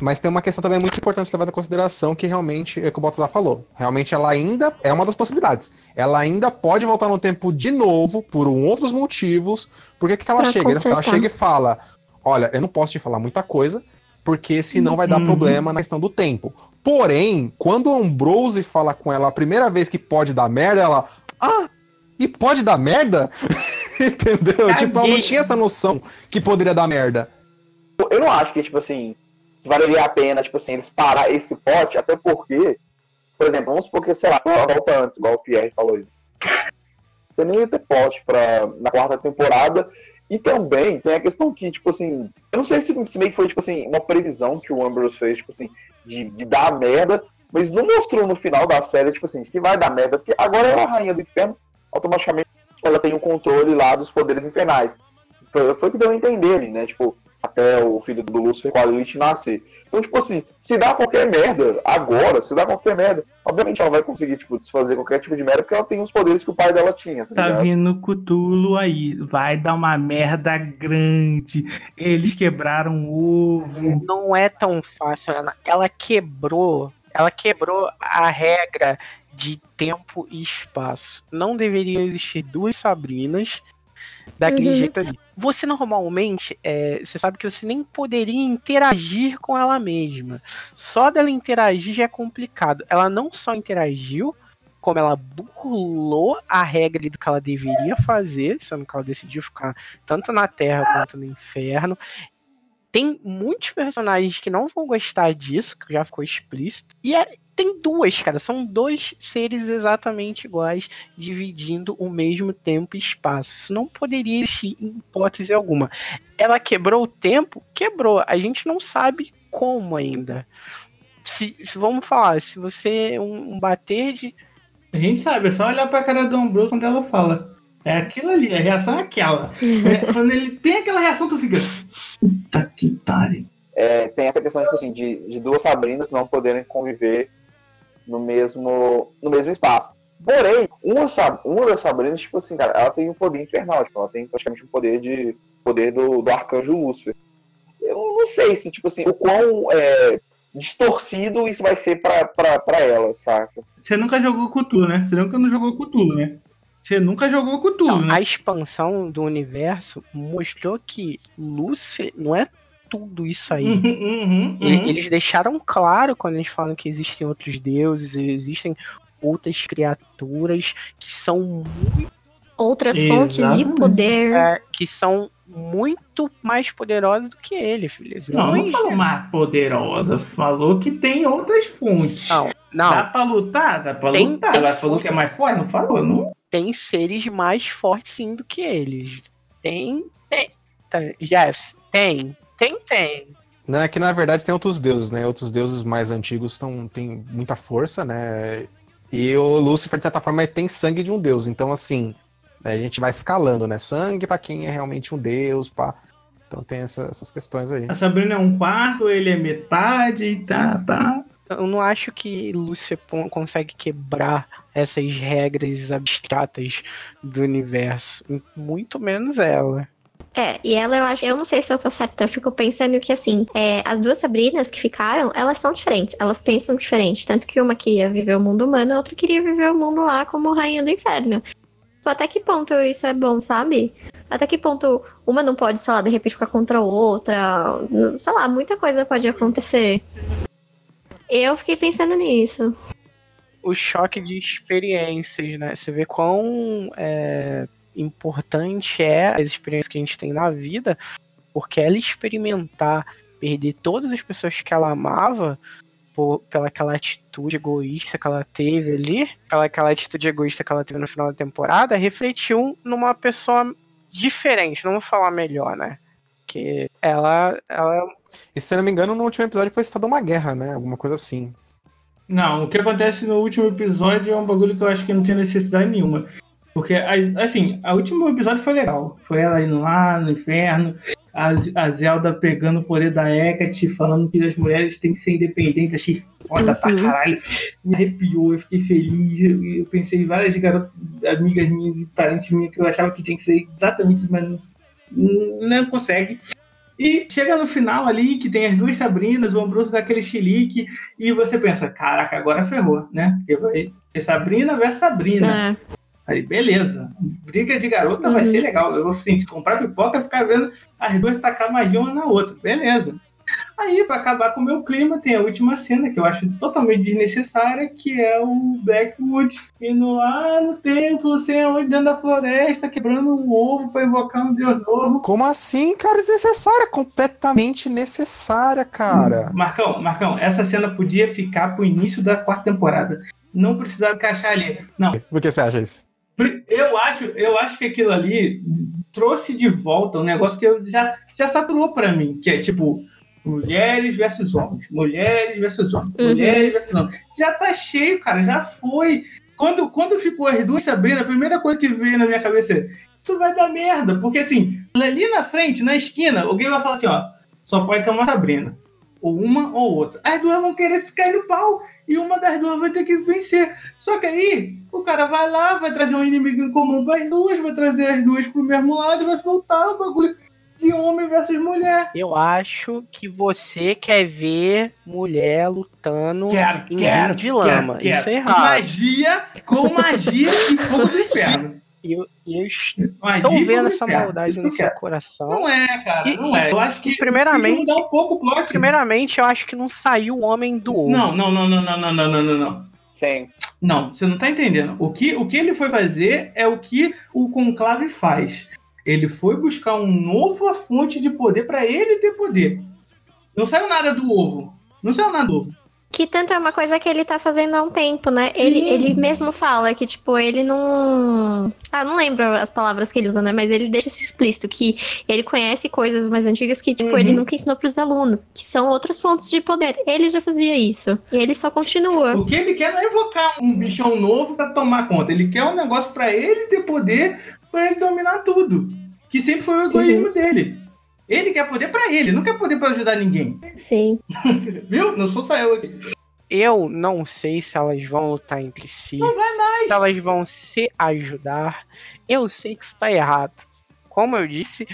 Mas tem uma questão também muito importante levada em consideração, que realmente é o que o Baltazar falou. Realmente ela ainda é uma das possibilidades. Ela ainda pode voltar no tempo de novo, por um outros motivos. Porque que, que ela Pra chega? Ela consertar. chega e fala: Olha, eu não posso te falar muita coisa, porque senão vai dar Uhum. problema na questão do tempo. Porém, quando o Ambrose fala com ela a primeira vez que pode dar merda, ela. Ah! E pode dar merda? *laughs* Entendeu? Tipo, ela não tinha essa noção que poderia dar merda. Eu não acho que, tipo assim, valeria a pena, tipo assim, eles parar esse pote, até porque, por exemplo, vamos supor que, sei lá, ela volta antes, igual o Pierre falou aí. Você nem ia ter pote pra, na quarta temporada. E também tem a questão que, tipo assim, eu não sei se, se meio que foi, tipo assim, uma previsão que o Ambrose fez, tipo assim, de, de dar merda, mas não mostrou no final da série, tipo assim, que vai dar merda, porque agora ela é a rainha do inferno, automaticamente ela tem o controle lá dos poderes infernais. Foi, foi o que deu a entender né? Tipo, até o filho do Lúcifer com a Lilith nascer. Então, tipo assim, se dá qualquer merda agora, se dá qualquer merda, obviamente ela vai conseguir, tipo, desfazer qualquer tipo de merda, porque ela tem os poderes que o pai dela tinha, tá, Tá ligado? vindo Cutulo aí. Vai dar uma merda grande. Eles quebraram o ovo. Não é tão fácil, Ana. Ela quebrou. Ela quebrou a regra de tempo e espaço. Não deveria existir duas Sabrinas daquele Uhum. jeito ali. Você normalmente, é, você sabe que você nem poderia interagir com ela mesma. Só dela interagir já é complicado. Ela não só interagiu, como ela burlou a regra do que ela deveria fazer, sendo que ela decidiu ficar tanto na Terra quanto no Inferno. Tem muitos personagens que não vão gostar disso, que já ficou explícito. E é- tem duas, cara. São dois seres exatamente iguais, dividindo o mesmo tempo e espaço. Isso não poderia existir em hipótese alguma. Ela quebrou o tempo? Quebrou. A gente não sabe como ainda. Se, se vamos falar, se você um, um bater de. A gente sabe, é só olhar pra cara do Ambrose quando ela fala. É aquilo ali, a reação é aquela. *laughs* É, quando ele tem aquela reação, tu fica. Puta que pariu. É, tem essa questão tipo assim, de, de duas Sabrinas não poderem conviver no mesmo, no mesmo espaço. Porém, uma, uma das Sabrinas, tipo assim, cara, ela tem um poder infernal, tipo, ela tem praticamente um poder de poder do, do arcanjo Lúcifer. Eu não sei se, tipo assim, o quão é, distorcido isso vai ser pra, pra, pra ela, saca? Você nunca jogou Cthulhu, né? Você nunca não jogou Cthulhu, né? Você nunca jogou Cthulhu, Não, né? a expansão do universo mostrou que Lúcifer não é tudo isso aí. Uhum, uhum, E- uhum. Eles deixaram claro quando eles falam que existem outros deuses, existem outras criaturas que são, Outras fontes de poder. é, que são muito mais poderosas do que ele, filho. Não, não falou mais poderosa. Falou que tem outras fontes. Não, não. Dá pra lutar? Dá pra Tem- lutar. tem Agora falou que é mais forte? Não falou, não? Tem seres mais fortes sim do que eles. Tem. Tem. Tá, tem. Tem, tem. Não, é que na verdade tem outros deuses, né? Outros deuses mais antigos tão, têm muita força, né? E o Lúcifer, de certa forma, tem sangue de um deus. Então, assim, né, a gente vai escalando, né? Sangue pra quem é realmente um deus, pá. Então tem essa- essas questões aí. A Sabrina é um quarto, ele é metade e tá, tá. Eu não acho que Lúcifer consegue quebrar essas regras abstratas do universo. Muito menos ela. É, e ela eu acho, eu não sei se eu tô certa, eu fico pensando que assim, é, as duas Sabrinas que ficaram, elas são diferentes, elas pensam diferente. Tanto que uma queria viver o mundo humano, a outra queria viver o mundo lá como rainha do inferno. Tipo, até que ponto isso é bom, sabe? Até que ponto uma não pode, sei lá, de repente ficar contra a outra. Sei lá, muita coisa pode acontecer. Eu fiquei pensando nisso. O choque de experiências, né? Você vê quão é, importante é as experiências que a gente tem na vida, porque ela experimentar perder todas as pessoas que ela amava por, pela aquela atitude egoísta que ela teve ali, aquela, aquela atitude egoísta que ela teve no final da temporada, refletiu numa pessoa diferente, não vou falar melhor, né? Que ela, ela E se eu não me engano, no último episódio foi citado uma guerra, né? Alguma coisa assim. Não, o que acontece no último episódio é um bagulho que eu acho que não tem necessidade nenhuma. Porque, assim, o último episódio foi legal. Foi ela indo lá no inferno, a, a Zelda pegando o poder da Hecate, falando que as mulheres têm que ser independentes. Achei foda pra Uhum. caralho. Me arrepiou, eu fiquei feliz. Eu, eu pensei em várias garotas, amigas minhas parentes minhas que eu achava que tinha que ser exatamente isso, mas não, não consegue. E chega no final ali, que tem as duas Sabrinas, o Ambrosio dá aquele chilique, e você pensa, caraca, agora ferrou, né? Porque vai ter Sabrina versus Sabrina. É. Aí, beleza. Briga de garota vai Uhum. ser legal. Eu vou assim, comprar pipoca e ficar vendo as duas tacar magia uma na outra. Beleza. Aí, pra acabar com o meu clima, tem a última cena que eu acho totalmente desnecessária, que é o Blackwood indo lá no templo, sem aonde, dentro da floresta, quebrando um ovo pra invocar um deus novo. Como assim, cara? Desnecessária. Completamente necessária, cara. Marcão, Marcão, essa cena podia ficar pro início da quarta temporada. Não precisava encaixar ali. Não, Por que você acha isso? Eu acho, eu acho que aquilo ali trouxe de volta um negócio que eu já, já saturou pra mim, que é tipo mulheres versus homens, mulheres versus homens, Uhum. mulheres versus homens. Já tá cheio, cara, já foi. Quando, quando ficou as duas Sabrina, a primeira coisa que veio na minha cabeça é isso vai dar merda, porque assim, ali na frente, na esquina, alguém vai falar assim, ó, só pode ter uma Sabrina. Ou uma ou outra. As duas vão querer se cair no pau e uma das duas vai ter que vencer. Só que aí, o cara vai lá, vai trazer um inimigo em comum para as duas, vai trazer as duas pro mesmo lado e vai voltar o bagulho de homem versus mulher. Eu acho que você quer ver mulher lutando Quero, em quero, de lama. quero, Isso é errado. Magia com magia e fogo do *laughs* inferno. E eu, eu estou vendo do essa inferno. maldade Isso que no eu seu quero. coração. Não é, cara, E- não é. Eu acho que primeiramente- mudar um pouco o plot. Primeiramente, eu acho que não saiu o homem do ovo. Não, não, não, não, não, não, não, não, não, não. Sim. Não, você não tá entendendo. O que, o que ele foi fazer é o que o Conclave faz. Ele foi buscar uma nova fonte de poder pra ele ter poder. Não saiu nada do ovo. Não saiu nada do ovo. Que tanto é uma coisa que ele tá fazendo há um tempo, né? Ele, ele mesmo fala que, tipo, ele não. Ah, não lembro as palavras que ele usa, né? Mas ele deixa isso explícito, que ele conhece coisas mais antigas que, tipo, ele Uhum. nunca ensinou pros alunos, que são outras fontes de poder. Ele já fazia isso. E ele só continua. O que ele quer não é evocar um bichão novo pra tomar conta. Ele quer um negócio pra ele ter poder, pra ele dominar tudo. Que sempre foi o egoísmo dele. Ele quer poder pra ele, não quer poder pra ajudar ninguém. Sim. *laughs* Viu? Não sou só eu aqui. Eu não sei se elas vão lutar entre si. Não vai mais. Se elas vão se ajudar. Eu sei que isso tá errado. Como eu disse,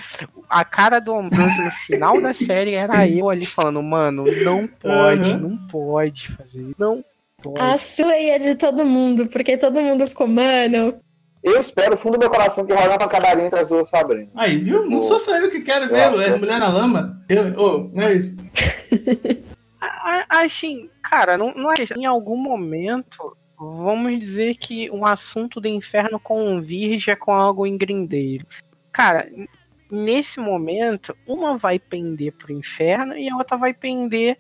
a cara do Ambrose no final da série era *laughs* eu ali falando, mano, não pode, Uhum. não pode fazer, não pode. A sua e a de todo mundo, porque todo mundo ficou, mano. Eu espero, fundo do meu coração, que rola uma pancadaria entre as duas Sabrina. Aí, viu? Não Ô. sou só eu que quero Eu ver acho as que- mulher na lama. Eu, ô, não é isso. *laughs* Assim, cara, não, não é. Em algum momento, vamos dizer que um assunto do inferno convirja com algo em grindeiro. Cara, nesse momento, uma vai pender pro inferno e a outra vai pender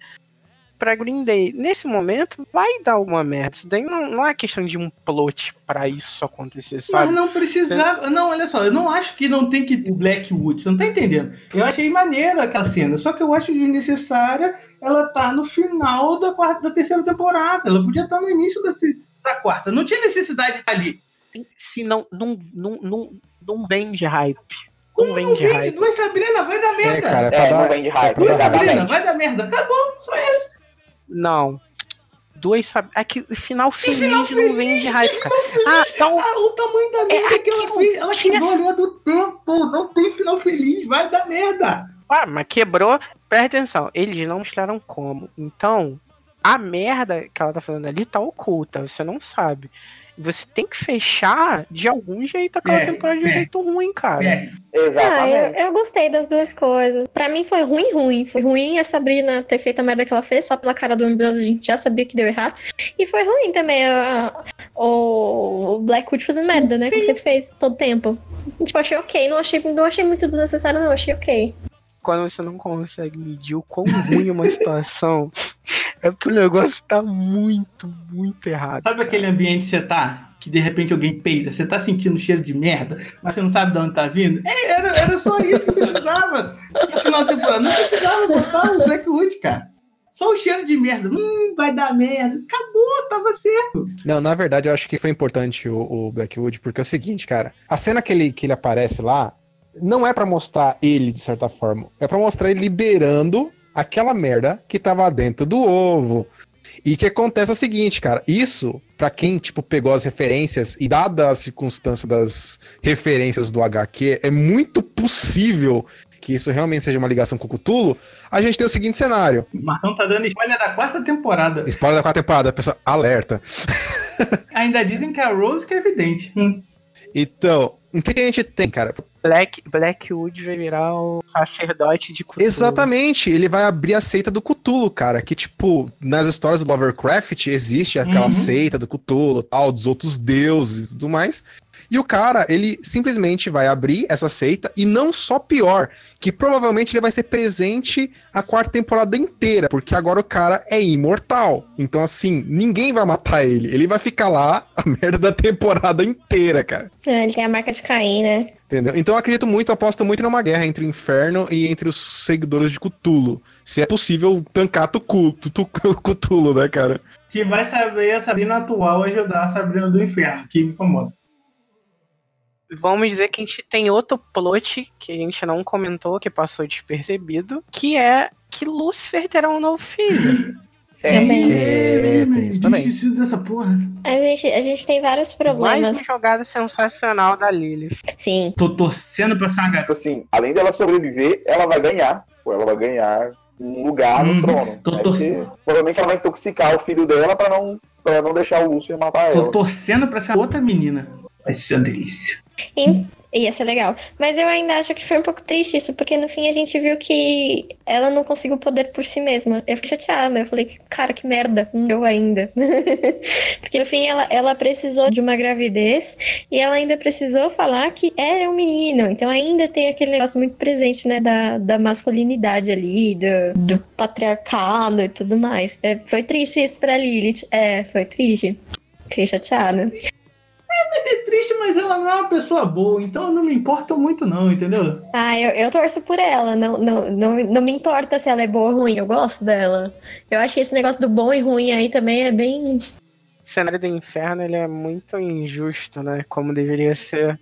pra Grindeiro. Nesse momento, vai dar alguma merda. Isso daí não, não é questão de um plot pra isso acontecer, Mas sabe? não precisava. Não, olha só, eu não acho que não tem que ter Blackwood, você não tá entendendo. Eu achei maneira aquela cena, só que eu acho desnecessária ela tá no final da, quarta, da terceira temporada. Ela podia estar no início da, da quarta. Não tinha necessidade de estar ali. Se não, não, não, não, não vende hype. Como não vende vende? hype. Duas Sabrina, vai dar merda. É, cara, é pra É, dar. não vende hype, é pra Duas. Sabrina, vai dar merda. Acabou, só isso. Não. Duas sabe. É que final feliz final não feliz? vende hype, cara. Ah, então. Ah, o tamanho da merda que ela fez. Ela tinha- quebrou a linha do tempo. Não tem final feliz, vai dar merda. Ah, mas quebrou. Presta atenção, eles não mostraram como. Então, a merda que ela tá fazendo ali tá oculta, você não sabe. Você tem que fechar de algum jeito aquela É, temporada de um é. jeito ruim, cara. É, Ah, eu, Exatamente. eu gostei das duas coisas. Pra mim foi ruim, ruim. Foi ruim a Sabrina ter feito a merda que ela fez, só pela cara do Ambrose a gente já sabia que deu errado. E foi ruim também a- o Blackwood fazendo merda, né? Sim. sempre fez, todo tempo. Tipo, achei ok. Não achei, não achei muito desnecessário, não. Achei ok. Quando você não consegue medir o quão ruim é uma situação, é porque o negócio tá muito, muito errado. Sabe aquele ambiente que você tá? Que de repente alguém peida, você tá sentindo cheiro de merda, mas você não sabe de onde tá vindo? É, era, era só isso que precisava. No final da temporada, não precisava botar o Blackwood, cara. Só o cheiro de merda. Hum, vai dar merda. Acabou, tava certo. Não, na verdade, eu acho que foi importante o, o Blackwood, porque é o seguinte, cara. A cena que ele, que ele aparece lá não é pra mostrar ele, de certa forma. É pra mostrar ele liberando aquela merda que tava dentro do ovo. E que acontece é o seguinte, cara. Isso, pra quem, tipo, pegou as referências e dada a circunstância das referências do HQ, é muito possível que isso realmente seja uma ligação com o Cthulhu. A gente tem o seguinte cenário. O Marcão tá dando spoiler da quarta temporada. Spoiler da quarta temporada, pessoal, alerta. *laughs* Ainda dizem que a Rose que é evidente. Hum. Então, o que a gente tem, cara? Black, Blackwood vai virar o sacerdote de Cthulhu. Exatamente, ele vai abrir a seita do Cthulhu, cara. Que, tipo, nas histórias do Lovecraft existe aquela Uhum. seita do Cthulhu, tal, dos outros deuses e tudo mais. E o cara, ele simplesmente vai abrir essa seita, e não só pior, que provavelmente ele vai ser presente a quarta temporada inteira, porque agora o cara é imortal. Então, assim, ninguém vai matar ele. Ele vai ficar lá a *laughs* merda da temporada inteira, cara. É, ele tem a marca de Caim, né? Entendeu? Então eu acredito muito, eu aposto muito numa guerra entre o inferno e entre os seguidores de Cthulhu. Se é possível tancar Tucu- Tu- Tu- *laughs* Cthulhu, né, cara? Que vai saber a Sabrina atual ajudar a Sabrina do Inferno, que me incomoda. Vamos dizer que a gente tem outro plot que a gente não comentou, que passou despercebido, que é que Lúcifer terá um novo filho. *laughs* Também. É, tem isso também. Difícil dessa porra. A gente, a gente tem vários Mais problemas. uma jogada sensacional da Lilith. Sim. Tô torcendo pra essa garota. Tipo assim, além dela sobreviver, ela vai ganhar. Ela vai ganhar um lugar Uhum, no trono. tô Vai torcendo. provavelmente ela vai intoxicar o filho dela pra não, pra não deixar o Lúcio matar Tô ela. torcendo pra essa outra menina. Vai ser uma delícia. En- Ia ser legal. Mas eu ainda acho que foi um pouco triste isso, porque no fim a gente viu que ela não conseguiu o poder por si mesma. Eu fiquei chateada. Eu falei, cara, que merda. Deu ainda. *laughs* porque no fim ela, ela precisou de uma gravidez e ela ainda precisou falar que era um menino. Então ainda tem aquele negócio muito presente, né, da, da masculinidade ali, do, do patriarcado e tudo mais. É, foi triste isso pra Lilith. É, foi triste. Fiquei chateada. É triste, mas ela não é uma pessoa boa, então eu não me importo muito, não, entendeu? Ah, eu, eu torço por ela. Não, não, não, não me importa se ela é boa ou ruim, eu gosto dela. Eu acho que esse negócio do bom e ruim aí também é bem. O cenário do inferno ele é muito injusto, né? Como deveria ser.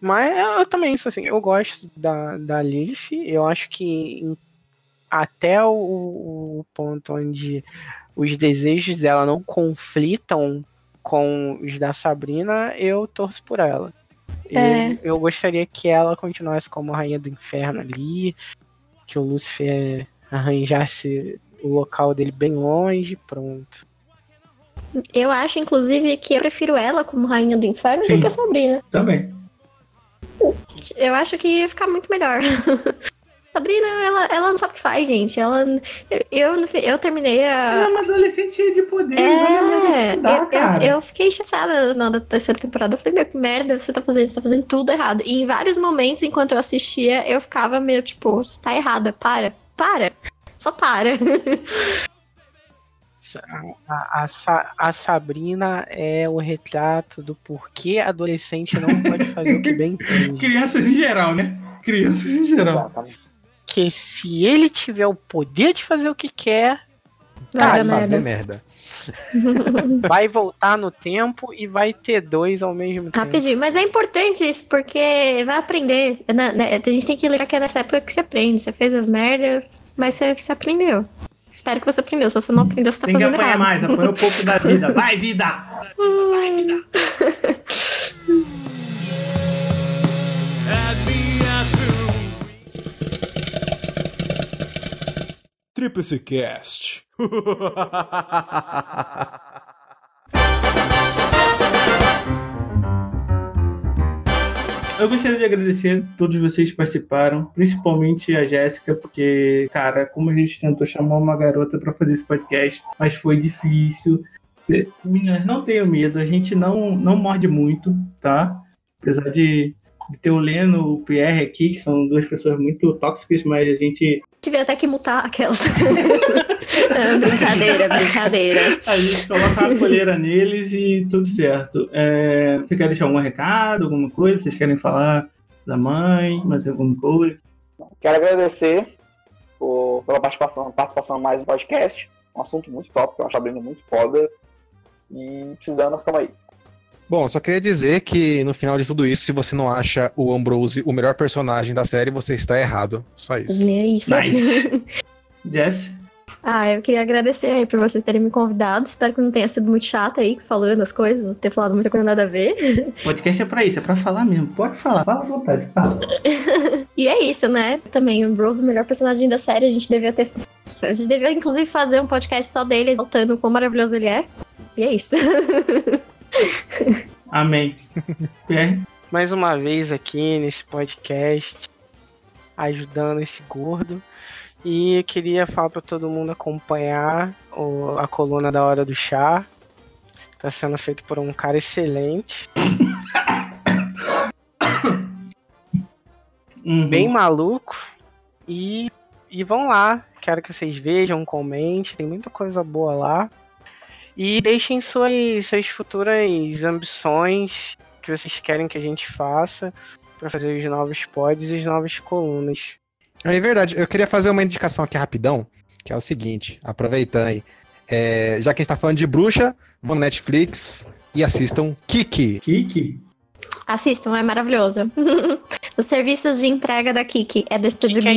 Mas eu também, isso assim, eu gosto da, da Lilith. Eu acho que em- até o, o ponto onde os desejos dela não conflitam com os da Sabrina, eu torço por ela. É. Eu, eu gostaria que ela continuasse como rainha do inferno ali, que o Lúcifer arranjasse o local dele bem longe, pronto. Eu acho, inclusive, que eu prefiro ela como rainha do inferno Sim. do que a Sabrina. Também. Eu acho que ia ficar muito melhor. *laughs* Sabrina, ela, ela não sabe o que faz, gente. Ela. Eu, eu, terminei Ela é a. uma adolescente cheia de a que É, dá, eu, cara. eu, eu fiquei chateada na terceira temporada. Eu falei, meu, que merda você tá fazendo? Você tá fazendo tudo errado. E em vários momentos, enquanto eu assistia, eu ficava meio tipo, você tá errada, para, para. Só para. A, a, a Sabrina é o retrato do porquê adolescente não pode fazer o que bem *laughs* entende. Crianças em geral, né? Crianças em geral. Exatamente. Que se ele tiver o poder de fazer o que quer, Vai fazer merda. merda. *laughs* vai voltar no tempo e vai ter dois ao mesmo tempo. Rapidinho, mas é importante isso, porque vai aprender. né, né, A gente tem que lembrar que é nessa época que você aprende. Você fez as merdas, mas você, você aprendeu. Espero que você aprendeu. Se você não aprendeu, você tá Tem que fazendo apanhar errado. mais, apanha um pouco da vida. Vai, vida! *laughs* Vai, vida! *laughs* Tríplice Cast. *laughs* Eu gostaria de agradecer a todos vocês que participaram, principalmente a Jéssica, porque, cara, como a gente tentou chamar uma garota pra fazer esse podcast, mas foi difícil. Meninas, não tenham medo, a gente não, não morde muito, tá? Apesar de ter o Leno e o Pierre aqui, que são duas pessoas muito tóxicas, mas a gente, Tive até que mutar aquelas. *laughs* É, brincadeira, brincadeira. a gente coloca a colheira neles e tudo certo. É, você quer deixar algum recado, alguma coisa? Vocês querem falar da mãe, mais alguma coisa? Quero agradecer por- pela participação, participação mais um podcast. Um assunto muito top, que eu acho abrindo muito foda. E precisando, nós estamos aí. Bom, só queria dizer que no final de tudo isso, se você não acha o Ambrose o melhor personagem da série, você está errado. Só isso. É isso. Nice. *laughs* Jess? Ah, eu queria agradecer aí por vocês terem me convidado. Espero que não tenha sido muito chata aí falando as coisas, ter falado muita coisa nada a ver. Podcast é pra isso, é pra falar mesmo. Pode falar, fala à vontade, fala. *laughs* E é isso, né? Também o Rose, o melhor personagem da série, a gente devia ter. A gente devia, inclusive, fazer um podcast só dele, exaltando o quão maravilhoso ele é. E é isso. *laughs* *laughs* Amém. Pierre? Mais uma vez aqui nesse podcast, ajudando esse gordo. E queria falar para todo mundo acompanhar o- a coluna da Hora do Chá. Tá sendo feito por um cara excelente, *coughs* Uhum. bem maluco. E, e vão lá, quero que vocês vejam, comentem, tem muita coisa boa lá. E deixem suas, suas futuras ambições que vocês querem que a gente faça para fazer os novos pods e as novas colunas. É verdade, eu queria fazer uma indicação aqui rapidão, que é o seguinte, aproveitando aí. É, já que a gente tá falando de bruxa, vão no Netflix e assistam Kiki. Kiki? Assistam, é maravilhoso. *laughs* Os serviços de entrega da Kiki é do estúdio que é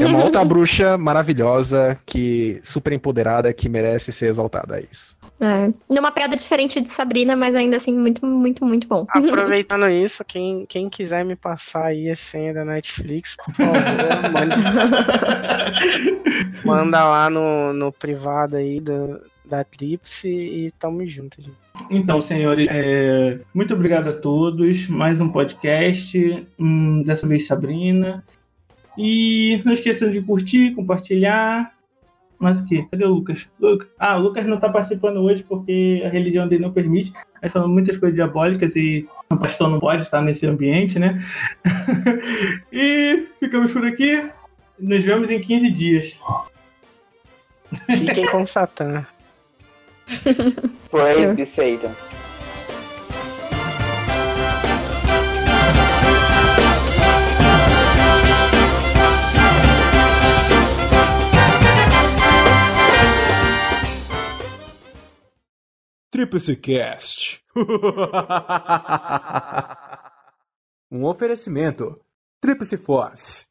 Isso? É uma outra *laughs* bruxa maravilhosa, que super empoderada, que merece ser exaltada, é isso. É. Numa pegada diferente de Sabrina, mas ainda assim muito, muito, muito bom. *laughs* Aproveitando isso, quem, quem quiser me passar aí a senha da Netflix, por favor, *laughs* manda, manda lá no, no privado aí do, da Tripse e tamo junto, gente. Então, senhores, é, muito obrigado a todos. Mais um podcast, hum, dessa vez Sabrina. E não esqueçam de curtir, compartilhar. Mas o quê? Cadê o Lucas? Lucas? Ah, o Lucas não está participando hoje porque a religião dele não permite. Nós falamos muitas coisas diabólicas e o pastor não pode estar nesse ambiente, né? *laughs* e ficamos por aqui. Nos vemos em 15 dias. Fiquem com Satã. *laughs* Praise be Satan. Tríplice Cast. *laughs* Um oferecimento. Tríplice Force.